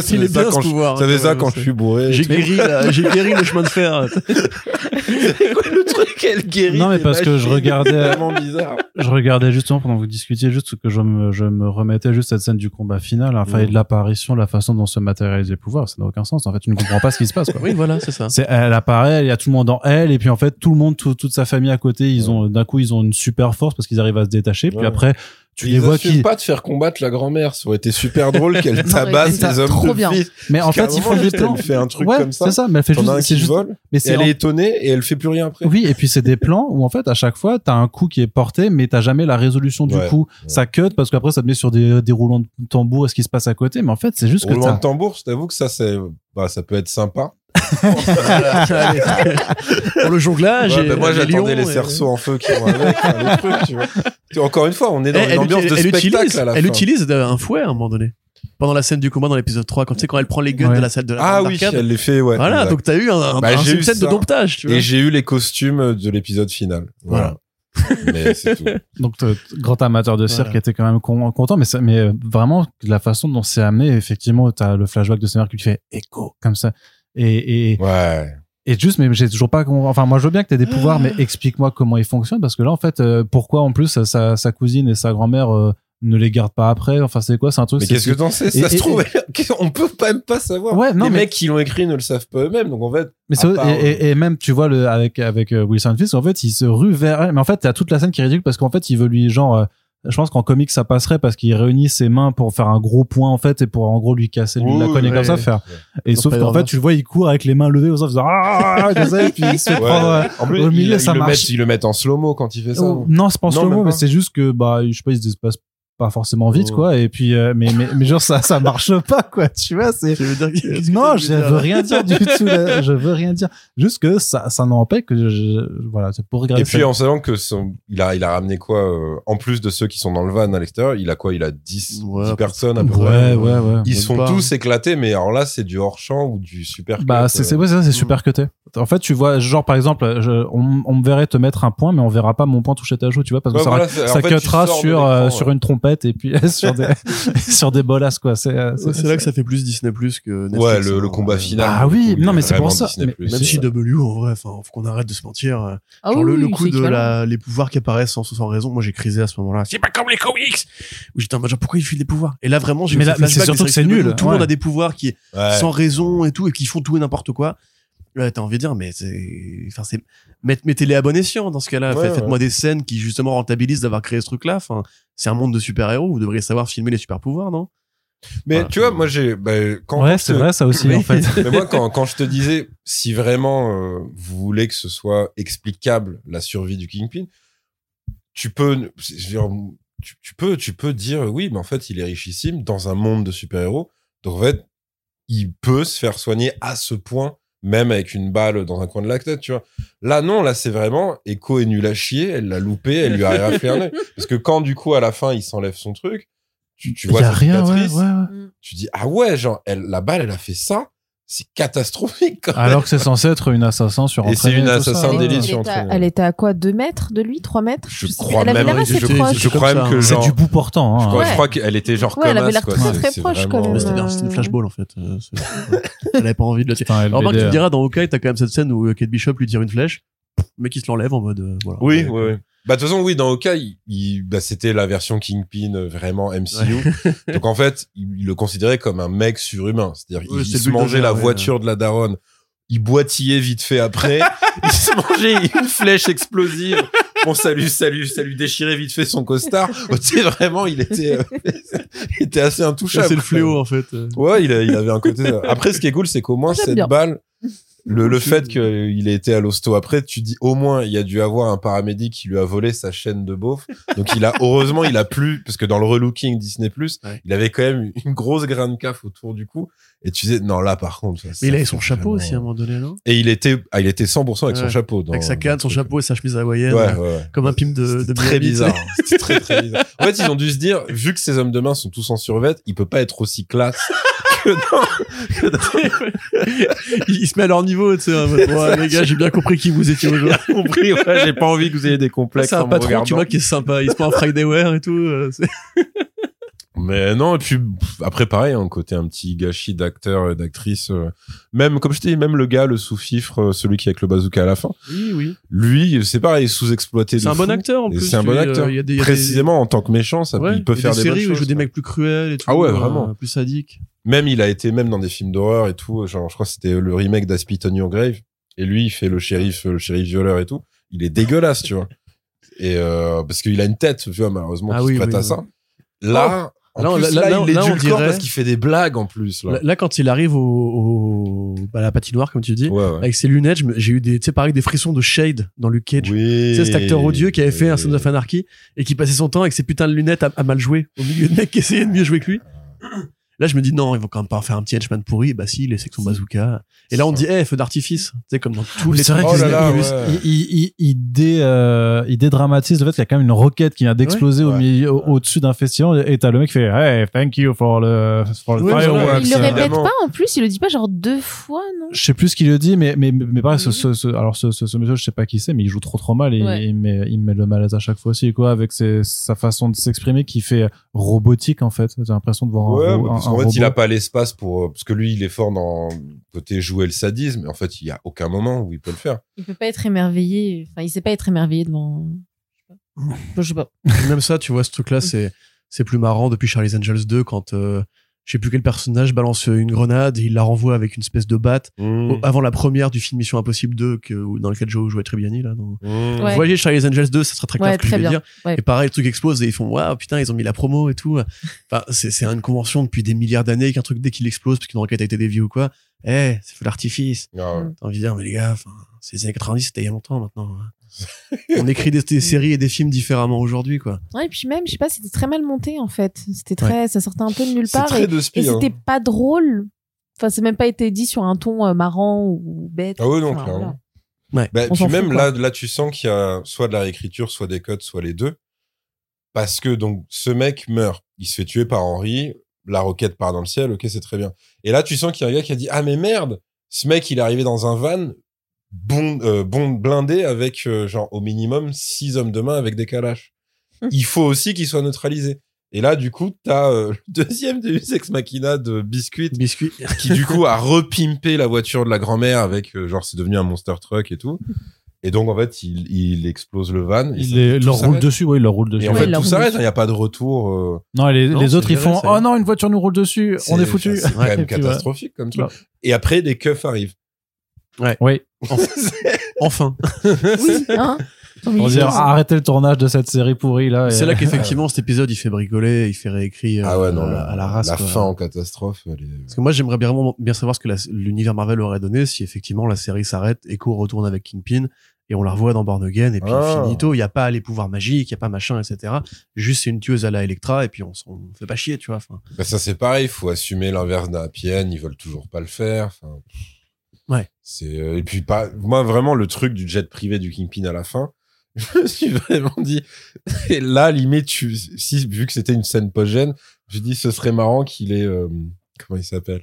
c'est ça quand pouvoir, ça fait ça quand je suis bourré. J'ai guéri, j'ai guéri le chemin de fer. c'est quoi le truc qu'elle guérit Non, mais parce que je regardais, vraiment bizarre. Je regardais justement pendant que vous discutiez, juste que je me, je me remettais juste cette scène du combat final, enfin, et de l'apparition, la façon dont se matérialise les pouvoirs. Ça n'a aucun sens. En fait, tu ne comprends pas ce qui se passe, quoi. Oui, voilà, c'est ça. C'est, elle apparaît, il y a tout le monde en elle, et puis en fait, tout le monde, toute sa famille à côté, ils ont, d'un coup, ils ont une super force parce qu'ils arrivent à se détacher après tu les vois qui pas de faire combattre la grand-mère ça aurait été super drôle qu'elle tabasse les hommes trop bien. mais en fait il faut des plans. elle fait un truc comme ça. c'est ça mais elle fait juste, un qui vole mais elle est étonnée et elle fait plus rien après. Oui et puis c'est des plans où en fait à chaque fois t'as un coup qui est porté mais t'as jamais la résolution du coup. ça cut parce qu'après ça te met sur des, des roulants de tambour et ce qui se passe à côté mais en fait c'est juste que roulement de tambour je t'avoue que ça c'est bah ça peut être sympa pour le jonglage. Ouais, moi, j'attendais les cerceaux en feu qui vont avec, les trucs, tu vois. Encore une fois, on est dans une ambiance de spectacle utilise, à la Elle utilise un fouet à un moment donné. Pendant la scène du combat dans l'épisode 3, quand tu sais, quand elle prend les guns de la salle de la Ah oui, elle les fait, ouais. Voilà, donc t'as eu un, bah, un, de domptage, tu vois. Et j'ai eu les costumes de l'épisode final. Voilà. mais c'est tout. Donc, grand amateur de cirque était quand même content, mais, ça, mais vraiment, la façon dont c'est amené, effectivement, t'as le flashback de Summer qui fait écho, comme ça. Et, et, ouais. Et juste, mais j'ai toujours pas. Enfin, moi, je veux bien que tu aies des pouvoirs, mais explique-moi comment ils fonctionnent, parce que là, en fait, euh, pourquoi en plus sa, sa cousine et sa grand-mère euh, ne les gardent pas après? Enfin, c'est quoi? C'est un truc. Mais qu'est-ce que t'en sais? Ça se trouve, on peut même pas savoir. Ouais, non, les mecs qui l'ont écrit ne le savent pas eux-mêmes, donc en fait. Mais et, et, même, tu vois, le avec avec euh, Wilson Fisk, en fait, il se rue vers. Mais en fait, t'as toute la scène qui est ridicule parce qu'en fait, il veut lui genre je pense qu'en comics ça passerait parce qu'il réunit ses mains pour faire un gros point en fait et pour en gros lui casser lui la connaît comme ça faire. Et sauf qu'en fait tu le vois il court avec les mains levées aux faisant ah et puis il se fait prendre en plus, au milieu ça le marche. ils le mettent en slow mo quand il fait ça. Oh, non c'est pas en slow mo mais c'est juste que bah je sais pas il se passe pas forcément vite oh. quoi. Et puis euh, mais, mais mais genre ça ça marche pas quoi tu vois c'est non je veux rien dire du tout je veux rien dire. Juste que ça ça n'empêche que je, voilà c'est pour regarder et puis en sachant que son, il a il a ramené quoi euh, en plus de ceux qui sont dans le van à l'extérieur il a quoi il a 10, 10 personnes à peu près. Ouais, ouais, ils sont tous éclatés mais alors là c'est du hors champ ou du super bah c'est c'est ouais, c'est super cuté. En fait tu vois genre par exemple je, on, on me verrait te mettre un point mais on verra pas mon point toucher ta joue tu vois parce que ça, ça cutera sur euh, sur une trompette et puis sur des sur des bolasses quoi. C'est euh, c'est là que ça fait plus Disney Plus que Netflix, ouais le, le combat final ah oui non mais c'est pour ça même si W en vrai enfin faut qu'on arrête de se mentir euh, ah genre le, coup de la, les pouvoirs qui apparaissent sans, sans raison moi j'ai crisé à ce moment-là. C'est pas comme les comics! Où j'étais en mode genre pourquoi il filent des pouvoirs? Et là vraiment j'ai mais, c'est surtout que c'est nul. tout le monde a des pouvoirs qui sans raison et tout et qui font tout et n'importe quoi Ouais, t'as envie de dire, mais c'est, enfin, c'est, mettez-les à bon escient dans ce cas-là. Faites-moi des scènes qui justement rentabilisent d'avoir créé ce truc-là. Enfin, c'est un monde de super-héros. Vous devriez savoir filmer les super-pouvoirs, non? Mais tu vois, moi j'ai bah, quand ouais, c'est vrai ça aussi en fait. mais moi quand quand je te disais si vraiment euh, vous voulez que ce soit explicable la survie du Kingpin, tu peux tu, tu, peux tu peux dire oui, mais en fait il est richissime dans un monde de super-héros. Donc en fait, il peut se faire soigner à ce point même avec une balle dans un coin de la tête, tu vois. Là, non, là, c'est vraiment Echo est nul à chier, elle l'a loupé, elle lui a rien fait un Parce que quand, du coup, à la fin, il s'enlève son truc, tu, tu vois y a cette rien, cicatrice, ouais, ouais. Mm. tu dis ah ouais genre elle la balle elle a fait ça c'est catastrophique quand même. Alors que c'est censé être une assassin sur Et c'est une assassin Elle, d'élite sur était à- entraînement. elle était à quoi 2 mètres de lui 3 mètres je crois Elle avait même l'air assez je, crois même que C'est genre du bout portant. je Hein. crois, je Ouais. crois qu'elle était genre Ouais, comme elle avait l'air très, très proche, quand même. Mais c'était bien, c'était une flashball en fait. Euh, Elle avait pas envie de le tirer. Alors, Marc, tu me diras, dans Hawkeye, t'as quand même cette scène où euh, Kate Bishop lui tire une flèche, le mec il se l'enlève en mode, euh, voilà. Oui, Ouais. oui, oui. Bah, de toute façon, oui, dans Hawkeye, il, il- bah, c'était la version Kingpin euh, vraiment MCU. Donc, en fait, il, il le considérait comme un mec surhumain. C'est-à-dire, Ouais, il, c'est se mangeait la ouais. voiture de la daronne. Il boitillait vite fait après. il se mangeait une flèche explosive. Bon, ça lui, ça lui, ça lui déchirait vite fait son costard. Oh, tu sais, vraiment, il était, euh, il était assez intouchable. C'est le fléau en fait. euh. Ouais, il, a- il avait un côté. Après, ce qui est cool, c'est qu'au moins cette bien. balle, le, le fait qu'il ait été à l'hosto après, tu dis au moins il y a dû avoir un paramédic qui lui a volé sa chaîne de beauf. Donc il a heureusement il a plus parce que dans le relooking Disney Plus, Ouais. il avait quand même une grosse graine caf autour du cou et tu disais non là par contre. ça, Mais il avait son chapeau vraiment- aussi à un moment donné, non? Et il était ah, il était 100% avec son chapeau dans, Avec sa canne, son chapeau et sa chemise hawaïenne. Ouais, euh. Comme un pim de, de très Miami, bizarre. Très très bizarre. En fait, ils ont dû se dire, vu que ces hommes de main sont tous en survêt, il peut pas être aussi classe que dans, que se met à leur niveau, tu sais. les gars, j'ai bien compris qui vous étiez aujourd'hui. compris. Ouais, j'ai pas envie que vous ayez des complexes. C'est un patron, tu regardant. vois, qui est sympa. Il se prend un Friday Wear et tout. euh, Mais non, et puis après pareil, un côté un petit gâchis d'acteurs et d'actrices. euh, même comme je t'ai dit, même le gars, le sous-fifre, euh, celui qui est avec le bazooka à la fin, Oui, oui. lui, c'est pareil, sous-exploité. C'est un bon acteur en plus. c'est un bon euh, acteur. il y a des- il y a des- Précisément en tant que méchant, ça, Ouais, il peut il y a faire des des, séries où il joue des mecs plus cruels et tout. Ah ouais, euh, vraiment. Plus sadiques. Même il a été même dans des films d'horreur et tout. Genre, je crois que c'était le remake d'Aspit on Your Grave. Et lui, il fait le shérif, le shérif violeur et tout. Il est dégueulasse, tu vois. Et euh, parce qu'il a une tête, tu vois, malheureusement, Ah qui oui, se prête oui, à oui. ça. Là, en Là, plus, là, il là, on dirait- parce qu'il fait des blagues en plus. Là. Quand il arrive au, au bah, à la patinoire, comme tu dis, Ouais, ouais. avec ses lunettes, j'ai eu des, pareil, des frissons de Shade dans Luke Cage. Oui. Tu sais, cet acteur odieux qui avait fait un. Sons of Anarchy et qui passait son temps avec ses putains de lunettes à, à mal jouer au milieu de mecs qui essayaient de mieux jouer que lui. Là, je me dis, non, ils vont quand même pas faire un petit henchman pourri. Bah si, avec son bazooka. Et là, on dit, eh, feu d'artifice. Tu sais, comme dans tous les C'est vrai Oh qu'il là là, il- ouais. il, il, il, dé, euh, il dédramatise le fait qu'il y a quand même une roquette qui vient d'exploser au milieu, au- au-dessus d'un festival et t'as le mec qui fait Hey, thank you for the, for the Ouais, fireworks. Il le répète pas en plus, il le dit pas genre deux fois, non? Je sais plus ce qu'il le dit, mais, mais, mais pareil, ce, ce, ce- alors ce, ce, monsieur, je sais pas qui c'est, mais il joue trop trop mal et il, met, il met le malaise à chaque fois aussi, quoi, avec sa façon de s'exprimer qui fait robotique, en fait. J'ai l'impression de voir un, qu'en fait, il a robot. pas l'espace pour, euh, parce que lui, il est fort dans le côté jouer le sadisme, mais en fait, il y a aucun moment où il peut le faire. Il peut pas être émerveillé, enfin il sait pas être émerveillé devant. Je sais pas. Même ça, tu vois, ce truc-là, c'est, c'est plus marrant depuis Charlie's Angels 2 quand, euh, je sais plus quel personnage balance une grenade et il la renvoie avec une espèce de batte Mmh. au- avant la première du film Mission Impossible 2 que, dans lequel Joe jouait Tribbiani, là. Dans... Mmh. Ouais. Vous voyez Charlie's Angels 2, ça sera très clair Ouais, ce que je vais bien. dire. Ouais. Et pareil, le truc explose et ils font waouh putain ils ont mis la promo et tout. Enfin c'est c'est une convention depuis des milliards d'années qu'un truc dès qu'il explose parce qu'une roquette a été déviée ou quoi, eh c'est feu d'artifice. Ah. T'as envie de dire mais les gars, c'est les années 90 c'était il y a longtemps maintenant. On écrit des, des séries et des films différemment aujourd'hui quoi. Ouais, et puis même, je sais pas, c'était très mal monté en fait. C'était très, ça sortait un peu de nulle C'est part très et, de et spi, hein. c'était pas drôle. Enfin, c'est même pas été dit sur un ton euh, marrant ou bête. Ah oui, non, Enfin, clairement. voilà. Bah, puis même fout, là, là, tu sens qu'il y a soit de la réécriture, soit des codes, soit les deux. Parce que donc ce mec meurt, il se fait tuer par Henry, la roquette part dans le ciel, ok, c'est très bien. Et là, tu sens qu'il y a un gars qui a dit ah mais merde, ce mec il est arrivé dans un van bon, euh, bon blindé avec euh, genre au minimum six hommes de main avec des calaches. il faut aussi qu'il soit neutralisé. Et là, du coup, t'as euh, le deuxième Deus Ex Machina de Biscuit Biscuit. qui du coup a repimpé la voiture de la grand-mère avec euh, genre c'est devenu un monster truck et tout. Et donc en fait il, il explose le van. et Il les- leur roule dessus, oui, il leur roule dessus. Et en Ouais, fait tout s'arrête, il dessus. n'y a pas de retour. euh, Non, les, Non, les c'est autres, ils font ça. Oh non, une voiture nous roule dessus, on c'est- est foutu. C'est quand même puis, catastrophique comme truc. Et après des keufs arrivent. Oui. Enfin. Oui, hein On dire arrêtez le tournage de cette série pourrie là. C'est et- là qu'effectivement cet épisode il fait bricoler, il fait réécrire ah ouais non euh, la, à la race. la quoi. fin en catastrophe. elle est- Parce que moi, j'aimerais bien, bien savoir ce que l'univers Marvel aurait donné si effectivement la série s'arrête, Echo retourne avec Kingpin et on la revoit dans Born Again et puis Ah. finito, il y a pas les pouvoirs magiques, il y a pas machin, etc. Juste c'est une tueuse à la Electra et puis on s'en fait pas chier, tu vois. Bah, ça c'est pareil, il faut assumer l'inverse d'un end, ils veulent toujours pas le faire. Ouais. C'est euh, et puis pas moi vraiment le truc du jet privé du Kingpin à la fin. je me suis vraiment dit, et là, limite, tu, si, vu que c'était une scène post-gène, je dis, ce serait marrant qu'il ait, euh, comment il s'appelle?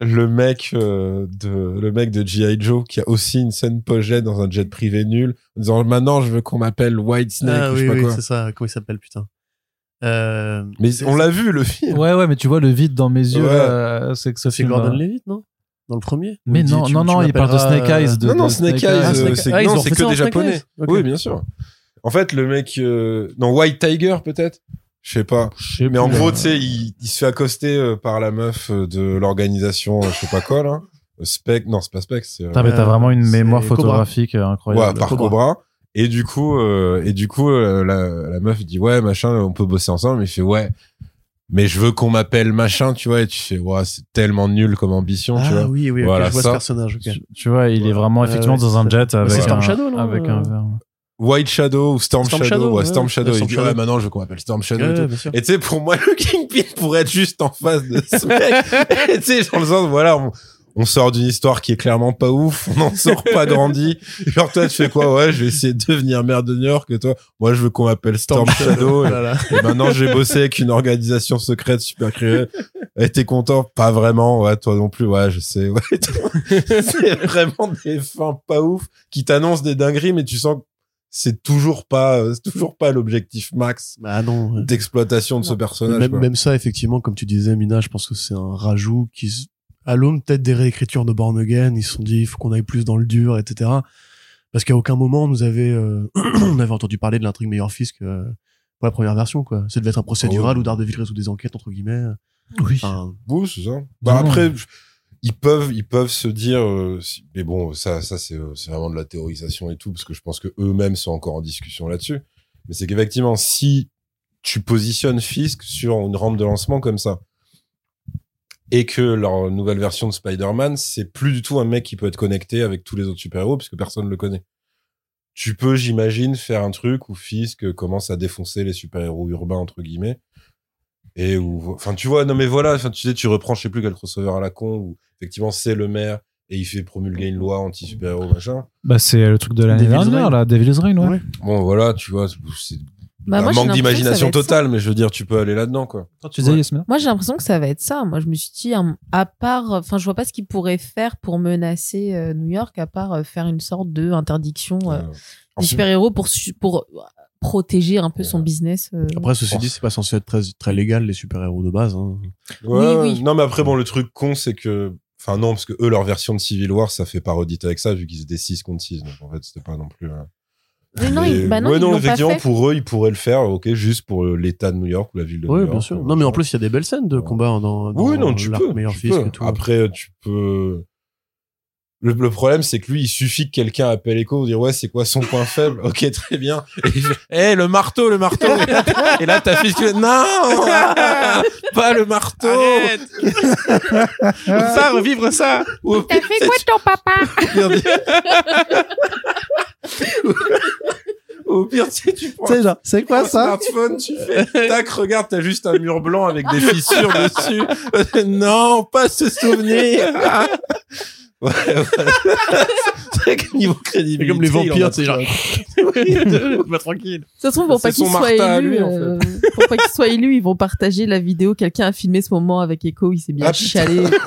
Le mec, euh, de, le mec de G.I. Joe, qui a aussi une scène post-gène dans un jet privé nul, en disant, maintenant, je veux qu'on m'appelle White Snake, ah, ou je oui, sais pas oui, quoi. c'est ça. Comment il s'appelle, putain euh, Mais on l'a vu, le film. Ouais, ouais, mais tu vois le vide dans mes yeux, Ouais. c'est que ce C'est film. Gordon Levitt, non? Dans le premier Mais dit, non, tu- non, tu non, il parle de Snake Eyes. De, non, non, de Snake Eyes, Ah, euh, Snake- c'est ah, non, que des japonais. Oui, bien sûr. En fait, le mec euh, dans White Tiger peut-être, je sais pas. Je sais Mais en gros, euh, tu sais, il, il se fait accoster euh, par la meuf euh, de l'organisation, euh, je sais pas quoi là. Euh, Spec, non, c'est pas Spec, c'est euh, Putain, mais t'as Euh, vraiment une mémoire photographique euh, incroyable. ouais, par Cobra. Cobra. Et du coup, euh, et du coup, euh, la, la meuf dit ouais, machin, on peut bosser ensemble. Il fait ouais, mais je veux qu'on m'appelle machin, tu vois. Et tu fais ouais, c'est tellement nul comme ambition, tu Ah vois. oui, oui, ok, Voilà, je vois ça. ce personnage. ok. Tu, tu vois, il est vraiment effectivement ouais, dans un jet avec c'est un, Storm Shadow, non avec un Euh, verre. White Shadow ou Storm, Storm Shadow, Shadow, ouais, ouais, Storm Shadow. ouais, il Storm dit Shadow. ouais, maintenant je veux qu'on m'appelle Storm Shadow. et Ouais, tu sais, pour moi, le Kingpin pourrait être juste en face de ce mec. Et tu sais, dans le sens, voilà, on, on sort d'une histoire qui est clairement pas ouf, on n'en sort pas grandi. Genre, toi, tu fais quoi? Ouais, je vais essayer de devenir maire de New York, et toi, moi, je veux qu'on m'appelle Storm, Shadow. Et, Voilà. et maintenant, j'ai bossé avec une organisation secrète super créée. Et t'es content? Pas vraiment. Ouais, toi non plus. Ouais, je sais. Ouais, c'est vraiment des fins pas ouf qui t'annoncent des dingueries, mais tu sens que c'est toujours pas, euh, c'est toujours pas l'objectif max Bah non. d'exploitation de ce personnage. Même, quoi. même ça, effectivement, comme tu disais, Mina, je pense que c'est un rajout qui, à l'aune peut-être des réécritures de Born Again, ils se sont dit, il faut qu'on aille plus dans le dur, etc. Parce qu'à aucun moment, on nous avait, euh, on avait entendu parler de l'intrigue meilleur fils que euh, pour la première version, quoi. Ça devait être un procédural Oh. où Daredevil résout des enquêtes, entre guillemets. Oui. Enfin, Oui, c'est ça. Bah Non. après, ils peuvent, ils peuvent se dire, euh, si- mais bon, ça, ça c'est, euh, c'est vraiment de la théorisation et tout, parce que je pense que eux-mêmes sont encore en discussion là-dessus. Mais c'est qu'effectivement, si tu positionnes Fisk sur une rampe de lancement comme ça, et que leur nouvelle version de Spider-Man, c'est plus du tout un mec qui peut être connecté avec tous les autres super-héros, puisque personne ne le connaît. Tu peux, j'imagine, faire un truc où Fisk commence à défoncer les super-héros urbains, entre guillemets, et où enfin tu vois non mais voilà enfin tu sais tu reprends je sais plus quel crossover à la con où effectivement c'est le maire et il fait promulguer une loi anti super héros machin Bah, c'est le truc de l'année dernière, là, Devil's Reign, ouais. Ouais. bon voilà tu vois c'est Bah, un moi, manque d'imagination totale mais je veux dire tu peux aller là dedans quoi Tu disais, Yasmina Moi, j'ai l'impression que ça va être ça. Moi, je me suis dit, à part, enfin, je vois pas ce qu'ils pourraient faire pour menacer euh, New York, à part euh, faire une sorte de interdiction euh, Euh, des super-héros pour pour protéger un peu son Ouais. business. euh. après, ceci Oh. dit, c'est pas censé être très, très légal, les super-héros de base. Hein. Ouais, Oui, oui. non mais après bon le truc con c'est que enfin non parce que eux leur version de Civil War ça fait parodie avec ça vu qu'ils étaient 6 contre 6 donc en fait c'était pas non plus euh, Mais non, mais- ils, bah non, ouais ils non pas effectivement fait. pour eux ils pourraient le faire ok juste pour euh, l'état de New York ou la ville de Ouais, New York bien sûr. euh, Non, mais en plus, il y a des belles scènes de Ouais. combat dans, dans Oui, non, tu peux. meilleur tu fils peux. et tout. Après, tu peux. Le, le problème, c'est que lui, il suffit que quelqu'un appelle Echo pour dire ouais, c'est quoi son point faible? Ok, très bien. Et il fait, Eh, le marteau, le marteau. et là, ta fille non, pas le marteau. ça, revivre ça T'as fait quoi ton papa? Au pire, tu sais, tu prends C'est genre, c'est quoi ça smartphone, tu fais tac, regarde, t'as juste un mur blanc avec des fissures dessus. non, pas ce souvenir. Ouais, ouais. c'est niveau comme les vampires, c'est genre. Pas tranquille. Ça se trouve, pour C'est pas qu'il soit élu, lui, en euh, pour pas qu'il soit élu, ils vont partager la vidéo. Quelqu'un a filmé ce moment avec Echo, il s'est bien Ah, chialé.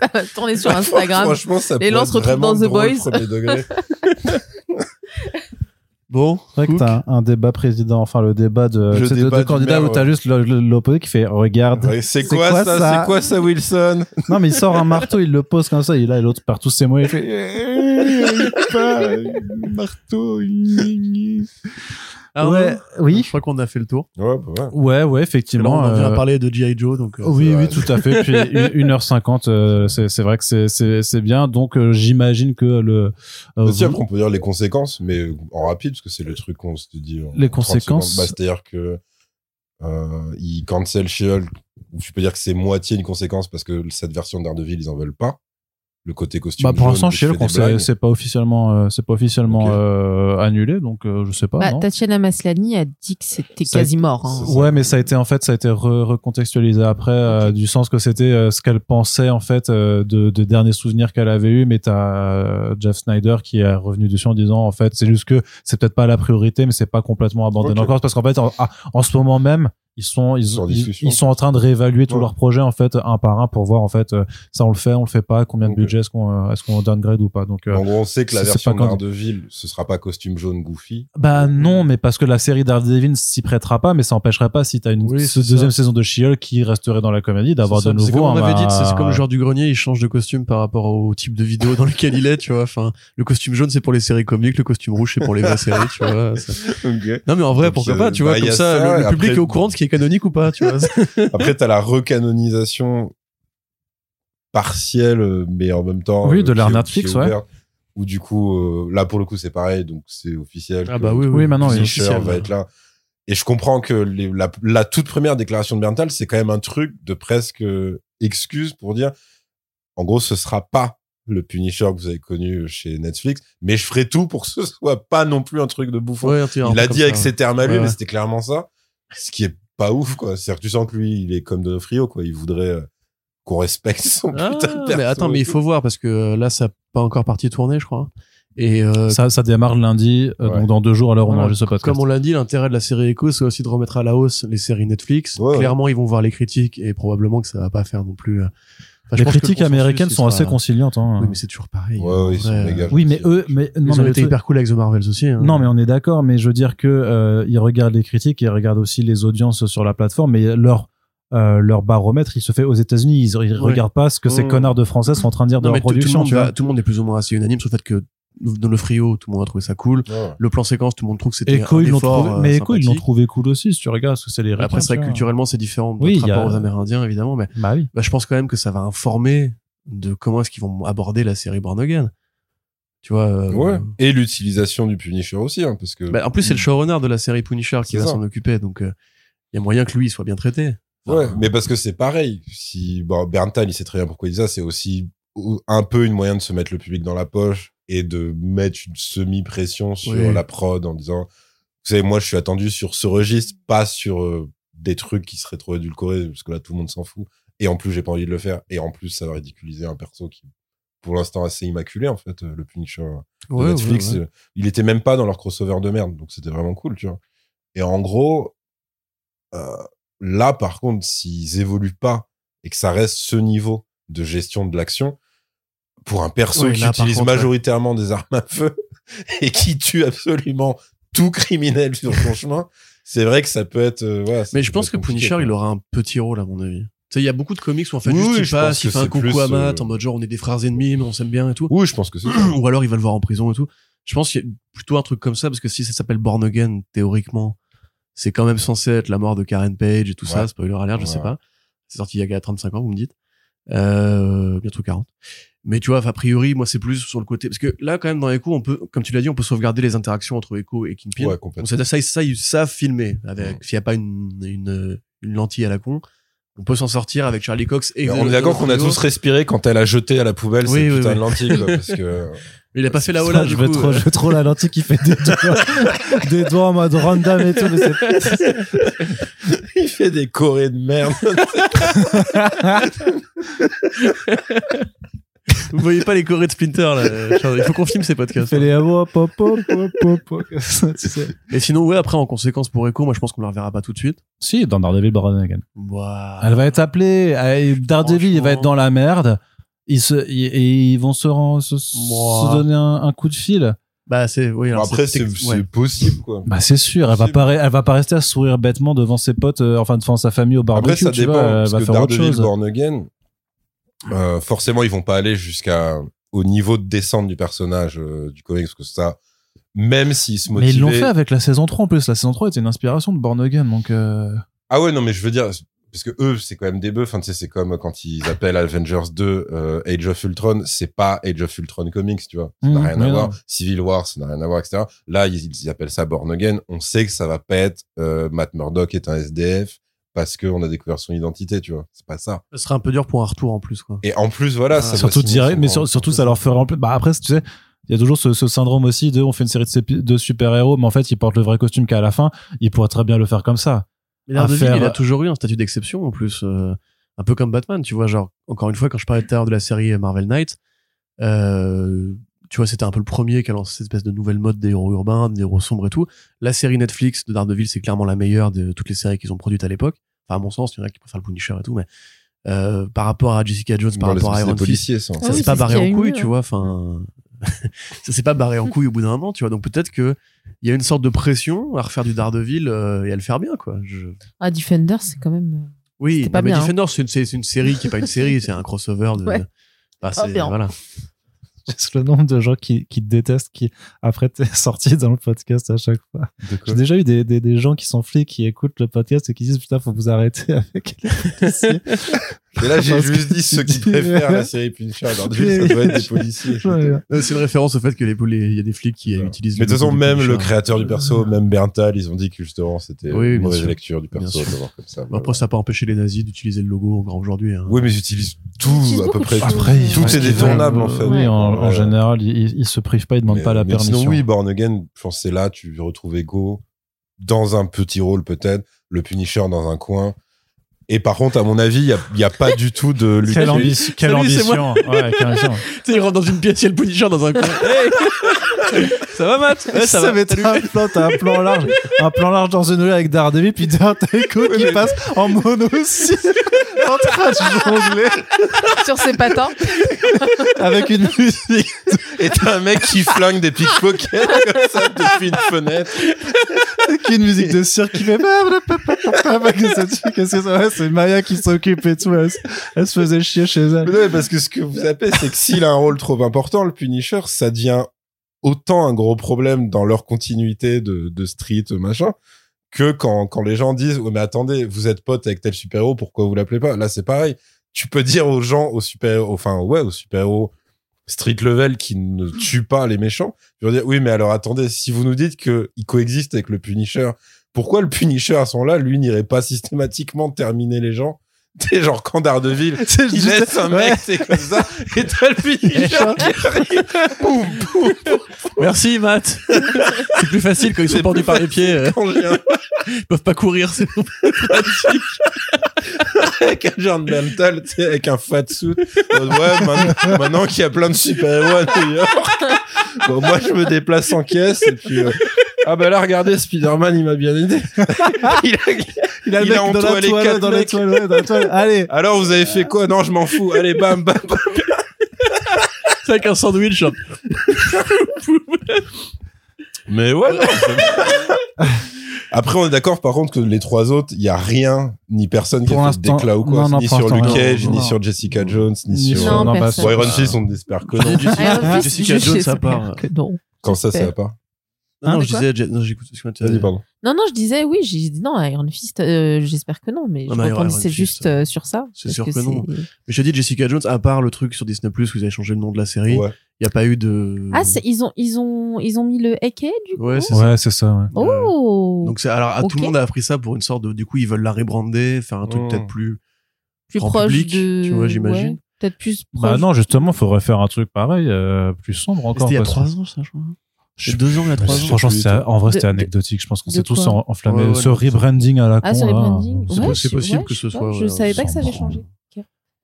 ça va tourner sur Instagram. Franchement, ça pourrait gens être se vraiment dans The Boys. Bon, C'est vrai que t'as un, débat président, enfin le débat de, Le tu sais, de débat maire, où t'as ouais. juste l'opposé qui fait regarde. Ouais, C'est quoi, ça, C'est quoi ça, Wilson? Non mais il sort un marteau, il le pose comme ça, là et l'autre perd tous ses mots, il fait pas marteau. Ah, ouais, non. oui, Je crois qu'on a fait le tour. Ouais, bah ouais. ouais, ouais, Là, effectivement. on en vient euh, à parler de G.I. Joe, donc. euh, Oui, oui, tout à fait. Puis 1h50, euh, c'est c'est vrai que c'est- bien. Donc euh, j'imagine que le euh, Aussi, vous- après, on peut dire les conséquences, mais en rapide, parce que c'est le truc qu'on se dit. en Les 30 conséquences. Bah, C'est-à-dire que euh, ils cancel She-Hulk, ou tu peux dire que c'est moitié une conséquence parce que cette version de Daredevil, ils en veulent pas. Le côté costume. Bah pour l'instant, chez c'est pas officiellement, euh, c'est pas officiellement euh, annulé, donc euh, je sais pas. Bah, Tatiana Maslany a dit que c'était quasi mort. Hein. Ouais, mais ça a été en fait, ça a été recontextualisé après, du sens que c'était ce qu'elle pensait en fait de, de derniers souvenirs qu'elle avait eu, mais t'as Jeff Snyder qui est revenu dessus en disant en fait, c'est juste que c'est peut-être pas la priorité, mais c'est pas complètement abandonné encore parce qu'en fait, en ce moment même, ils sont ils, ils, sont en train de réévaluer tous leurs projets en fait un par un pour voir en fait euh, ça on le fait on le fait pas combien de budget est-ce qu'on euh, est-ce qu'on downgrade ou pas. Donc euh, en gros on sait que la version Daredevil ce sera pas costume jaune goofy. Bah non mais parce que la série Daredevil s'y prêtera pas mais ça empêcherait pas si t'as une deuxième saison de she qui resterait dans la comédie d'avoir de nouveau comme on avait dit c'est comme le genre du grenier il change de costume par rapport au type de vidéo dans lequel il est tu vois. Enfin le costume jaune c'est pour les séries comiques le costume rouge c'est pour les vraies séries tu vois. Non mais en vrai pourquoi pas tu vois bah, comme ça, le, public est au courant de ce qui est canonique ou pas Après, t'as la recanonisation partielle, mais en même temps. Oui, de euh, l'art Netflix, ouais. Où du coup, euh, là pour le coup, c'est pareil, donc c'est officiel. Ah bah oui, oui, maintenant il va être là. Et je comprends que la, toute première déclaration de Berntal, c'est quand même un truc de presque excuse pour dire, en gros, ce sera pas le Punisher que vous avez connu chez Netflix, mais je ferai tout pour que ce soit pas non plus un truc de bouffon. il l'a dit avec ses termes à lui, mais c'était clairement ça. Ce qui est pas ouf, quoi. C'est-à-dire que tu sens que lui, il est comme Donofrio, quoi. Il voudrait euh, qu'on respecte son ah, putain de Mais attends, mais il faut voir parce que euh, là, ça n'a pas encore parti tourner, je crois. Et euh, ça, ça démarre lundi, donc dans deux jours où on enregistre ce podcast. Comme on l'a dit, l'intérêt de la série Echo, c'est aussi de remettre à la hausse les séries Netflix. Clairement, ils vont voir les critiques et probablement que ça va pas faire non plus les critiques américaines sont assez conciliantes. Hein. Oui, mais c'est toujours pareil. Ouais, ils sont méga oui, mais eux, mais non, ils ont été hyper cool avec The Marvels aussi. Hein. Non, mais on est d'accord. Mais je veux dire que euh, ils regardent les critiques, ils regardent aussi les audiences sur la plateforme, mais leur euh, leur baromètre, il se fait aux États-Unis. Ils, ils regardent pas ce que ces connards de Français sont en train de dire de leur production. Tout le, monde tout le monde est plus ou moins assez unanime sur le fait que dans le frio, tout le monde a trouvé ça cool. Le plan séquence, tout le monde trouve que c'était Echo, ils trouvé, mais Echo, ils l'ont trouvé cool aussi, si tu regardes, parce que c'est les Après, c'est culturellement, c'est différent oui, rapport aux Amérindiens, évidemment, mais bah oui. bah, je pense quand même que ça va informer de comment est-ce qu'ils vont aborder la série Born Again. Tu vois. Euh, ouais. Et l'utilisation du Punisher aussi, hein, parce que. Bah, en plus, c'est le showrunner de la série Punisher qui va s'en occuper, donc euh, il y a moyen que lui soit bien traité. ouais, mais parce que c'est pareil. Si bon, Berntal, il sait très bien pourquoi il dit ça. C'est aussi un peu une moyen de se mettre le public dans la poche et de mettre une semi-pression sur la prod en disant, vous savez, moi, je suis attendu sur ce registre, pas sur euh, des trucs qui seraient trop édulcorés, parce que là, tout le monde s'en fout. Et en plus, j'ai pas envie de le faire. Et en plus, ça va ridiculiser un perso qui, pour l'instant, assez immaculé, en fait, euh, le Punisher de Netflix. Euh, il était même pas dans leur crossover de merde. Donc, c'était vraiment cool, tu vois. Et en gros, euh, là, par contre, s'ils évoluent pas et que ça reste ce niveau de gestion de l'action, pour un perso qui utilise majoritairement des armes à feu et qui tue absolument tout criminel sur son chemin, c'est vrai que ça peut être. mais je pense que Punisher, il aura un petit rôle, à mon avis il y a beaucoup de comics où en fait juste il passe, il fait un coucou à Matt euh, en mode genre on est des frères ennemis mais on s'aime bien et tout. Oui, je pense que c'est Ou alors il va le voir en prison et tout. Je pense qu'il y a plutôt un truc comme ça parce que si ça s'appelle Born Again théoriquement, c'est quand même censé être la mort de Karen Page et tout ça, spoiler alert, je sais pas. C'est sorti il y a 35 ans, vous me dites. Euh, bientôt 40. Mais tu vois, a priori, moi, c'est plus sur le côté, parce que là, quand même, dans Echo, on peut, comme tu l'as dit, on peut sauvegarder les interactions entre Echo et Kingpin. Ouais, complètement. Donc, ça, ça, ils savent filmer avec, s'il n'y a pas une, une, une lentille à la con. On peut s'en sortir avec Charlie Cox et on est d'accord qu'on a tous respiré quand elle a jeté à la poubelle oui, cette putain de lentille parce que il a pas fait la hola je veux trop je veux trop la lentille qui fait des doigts des doigts en mode random et tout il fait des corées de merde Vous voyez pas les chorés de Splinter là. Il faut qu'on filme ces podcasts. Fait les pop, pop, pop, pop, Et sinon, ouais, après, en conséquence pour Echo, moi je pense qu'on la reverra pas tout de suite. Si, dans Daredevil Born Again. Wow. Elle va être appelée. Daredevil, il va être dans la merde. Ils se, et ils vont se, se, se donner un, coup de fil. Bah c'est oui. Alors après c'est possible quoi. Bah c'est sûr, elle va pas elle va pas rester à sourire bêtement devant ses potes, euh, enfin devant sa famille au barbecue. Après ça tu dépend. Vois, elle va faire Daredevil autre chose. Born Again, euh, forcément, ils vont pas aller jusqu'à au niveau de descente du personnage euh, du comics, parce que ça, même s'ils se motivaient... Mais ils l'ont fait avec la saison 3 en plus. La saison 3 était une inspiration de Born Again, donc. Euh... Ah ouais, non, mais je veux dire, parce que eux, c'est quand même des bœufs. Enfin, tu sais, c'est comme quand ils appellent Avengers 2 euh, Age of Ultron, c'est pas Age of Ultron Comics, tu vois. Ça n'a mmh, rien à voir. Civil War, ça n'a rien à voir, etc. Là, ils, ils, appellent ça Born Again. On sait que ça va pas être euh, Matt Murdock est un SDF parce qu'on a découvert son identité, tu vois. C'est pas ça. Ce serait un peu dur pour un retour en plus, quoi. Et en plus, voilà, ah, ça surtout direct, mais surtout ça leur ferait en plus. Bah après, tu sais, il y a toujours ce, ce, syndrome aussi de on fait une série de, de super-héros, mais en fait, ils portent le vrai costume qu'à la fin. Ils pourraient très bien le faire comme ça. Mais Daredevil, il a toujours eu un statut d'exception en plus, euh, un peu comme Batman, tu vois. Genre, encore une fois, quand je parlais tout à l'heure de la série Marvel Knight, euh, tu vois, c'était un peu le premier qui a lancé cette espèce de nouvelle mode des héros urbains, des héros sombres et tout. La série Netflix de Daredevil, c'est clairement la meilleure de toutes les séries qu'ils ont produites à l'époque. Enfin, à mon sens, il y en a qui préfèrent le Punisher et tout, mais euh, par rapport à Jessica Jones, par rapport à Iron Fist, ça, ah s'est pas barré en couille, tu vois. Enfin, ça s'est pas barré en couille au bout d'un moment, tu vois. Donc peut-être que il y a une sorte de pression à refaire du Daredevil euh, et à le faire bien, quoi. Je... Ah, Defender, c'est quand même. Euh, oui, pas mais hein. Defender, c'est une, série qui est pas une série, c'est un crossover de. Ouais. Bah, voilà le nombre de gens qui, qui te détestent, qui après t'es sorti dans le podcast à chaque fois. J'ai déjà eu des, des, des, gens qui sont flics, qui écoutent le podcast et qui disent putain faut vous arrêter avec les Et là, j'ai juste dit ceux qui préfèrent la série Punisher. Alors, ça doit être des policiers. C'est une référence au fait que les, il y a des flics qui utilisent. Mais de toute façon, même le créateur du perso, même Berntal, ils ont dit que justement, c'était une mauvaise lecture du perso. Comme ça, Après, ça n'a pas empêché les nazis d'utiliser le logo encore aujourd'hui. Hein. Oui, mais ils utilisent tout, à peu près. Après, tout est détournable, en fait. Oui, en, général, ils, se privent pas, ils demandent pas la permission. Sinon, oui, Born Again, je pense c'est là, tu retrouves Ego dans un petit rôle peut-être, le Punisher dans un coin et par contre, à mon avis, il n'y a, a, pas du tout de lutte. Quelle, ambition. Quelle ambition. Ouais, quelle ambition. tu sais, il rentre dans une pièce, il y a le Punisher dans un coin. ça va, Matt ouais, Ça, va. Mettre un plan, t'as un plan large. Un plan large dans une rue avec Daredevil, puis t'as Echo qui passe en mono aussi. en train de jongler. Sur ses patins. avec une musique. Et t'as un mec qui flingue des pickpockets comme ça depuis une fenêtre. Avec une musique de cirque qui fait. Qu'est-ce que ça va? C'est Maya qui s'occupe et tout. Elle, se faisait chier chez elle. Mais non, parce que ce que vous appelez, c'est que s'il a un rôle trop important, le Punisher, ça devient autant un gros problème dans leur continuité de, de street, machin, que quand, quand les gens disent, oh, mais attendez, vous êtes pote avec tel super-héros, pourquoi vous l'appelez pas? Là, c'est pareil. Tu peux dire aux gens, aux super-héros, enfin, ouais, aux super-héros street level qui ne tuent pas les méchants. Je veux dire, oui, mais alors attendez, si vous nous dites que il coexiste avec le Punisher pourquoi le Punisher à son là, lui, n'irait pas systématiquement terminer les gens T'es genre quand Daredevil, il laisse un mec, c'est comme ça, et t'as le Punisher qui arrive. Boum, boum, Merci, Matt. c'est plus facile quand ils sont pendus par les pieds. Ils peuvent pas courir, c'est pratique. avec un genre de mental, tu sais, avec un fat suit. Ouais, maintenant, qu'il y a plein de super-héros à New York, bon, moi, je me déplace en caisse, et puis, euh, ah bah là, regardez, Spider-Man, il m'a bien aidé. il a, il a, il a dans, la toile, dans la toile, dans la toile. Allez. Alors, vous avez fait quoi? Non, je m'en fous. Allez, bam, bam, bam. C'est avec un sandwich. Mais ouais, Après, on est d'accord, par contre, que les trois autres, il y a rien, ni personne qui a fait des ou quoi. ni sur Luke Cage, ni sur Jessica Jones, ni, sur... Non, Iron Fist, on espère que non. Jessica Jones, ça part. Quand ça, ça pas non, non, je disais, non, j'écoute ce que tu dit, pardon. Non, non, je disais, oui, j'ai dit non, Iron Fist, euh, j'espère que non, mais non, je c'est juste euh, sur ça. C'est sûr que, non. Mais je te dis, Jessica Jones, à part le truc sur Disney Plus, vous avez changé le nom de la série, il n'y a pas eu de. Ah, ils ont, ils ont, ils ont mis le Eke, du coup. Ouais, c'est ça. Ouais, c'est ça, ouais. Oh! Donc, c'est, alors, tout le monde a appris ça pour une sorte de, du coup, ils veulent la rebrander, faire un truc peut-être plus, plus proche public, de... tu vois, j'imagine. peut-être plus bah proche. Bah non, justement, faudrait faire un truc pareil, euh, plus sombre encore. C'était il y a trois ans, ça, je crois. C'est deux ans, il y a trois ans. Franchement, en vrai, c'était anecdotique. Je pense qu'on s'est tous enflammés. ce rebranding à la ah, con. rebranding. C'est possible que ce soit. Je savais pas que ça avait changé.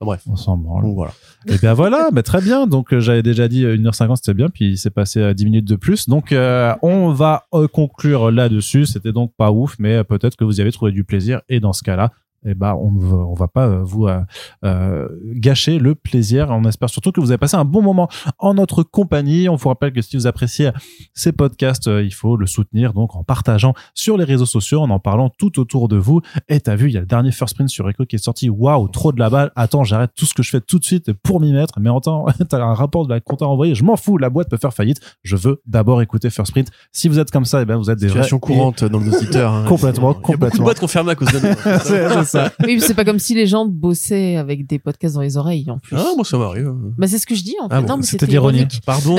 bref. On s'en branle. Voilà. Et eh bien voilà, mais très bien. Donc euh, j'avais déjà dit 1h50 euh, c'était bien, puis il s'est passé 10 euh, minutes de plus. Donc on va conclure là-dessus. C'était donc pas ouf, mais peut-être que vous y avez trouvé du plaisir. Et dans ce cas-là, eh ben, on ne va, on va pas euh, vous euh, euh, gâcher le plaisir. On espère surtout que vous avez passé un bon moment en notre compagnie. On vous rappelle que si vous appréciez ces podcasts, il faut le soutenir donc en partageant sur les réseaux sociaux, en en parlant tout autour de vous. Et t'as vu, il y a le dernier First Print sur Echo qui est sorti. Waouh, trop de la balle. Attends, j'arrête tout ce que je fais tout de suite pour m'y mettre. Mais en temps, t'as un rapport de la compta envoyé. Je m'en fous. La boîte peut faire faillite. Je veux d'abord écouter First Print. Si vous êtes comme ça, eh ben, vous êtes des Situation courante dans le auditeur. Hein. complètement, complètement. Il y a beaucoup de boîtes qu'on ferme à cause de nous. ça. Oui, c'est pas comme si les gens bossaient avec des podcasts dans les oreilles en plus. Ah, moi ça m'arrive. Bah c'est ce que je dis en Ah fait. bon, mais c'était l'ironie. ironique. Pardon,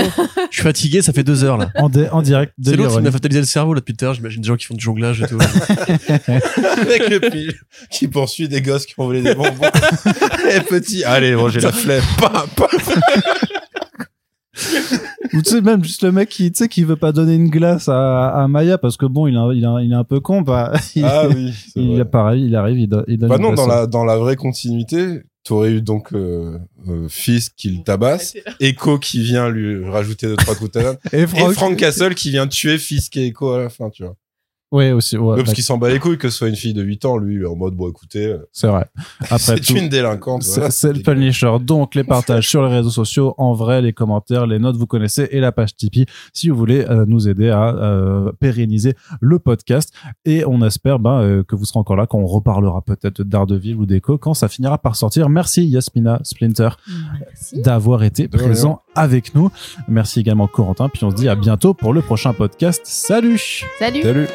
je suis fatigué, ça fait deux heures là. En, direct de C'est l'autre qui m'a fatalisé le cerveau là depuis tout à l'heure. J'imagine des gens qui font du jonglage et tout. Avec le pile qui poursuit des gosses qui ont volé des bonbons. Et petit, allez, bon, j'ai la flemme. Ou tu sais même juste le mec qui tu sais qui veut pas donner une glace à, à Maya parce que bon il est un- il est un- il est un peu con bah il, Ah oui. il pareil il arrive il, donne- il donne Bah une non, glace. dans la, dans la vraie continuité, t'aurais eu donc euh, euh, Fisk qui le tabasse, Echo qui vient lui rajouter deux trois coups de et et Franck, Frank Castle qui vient tuer Fisk et Echo à la fin, tu vois. Ouais aussi ouais, Ouais, bah, parce qu'il s'en bat les couilles que ce soit une fille de 8 ans, lui, il est en mode bon écoutez, euh, c'est vrai après c'est tout une délinquante. C'est voilà. c'est le Punisher. Donc, les partages sur les réseaux sociaux, en vrai, les commentaires, les notes, vous connaissez, et la page Tipeee, si vous voulez euh, nous aider à euh, pérenniser le podcast. Et on espère ben, euh, que vous serez encore là quand on reparlera peut-être de Daredevil ou d'Echo quand ça finira par sortir. Merci Yasmina Splinter Merci. d'avoir été De rien. présent avec nous. Merci également Corentin. Puis on se dit à bientôt pour le prochain podcast. Salut Salut. Salut.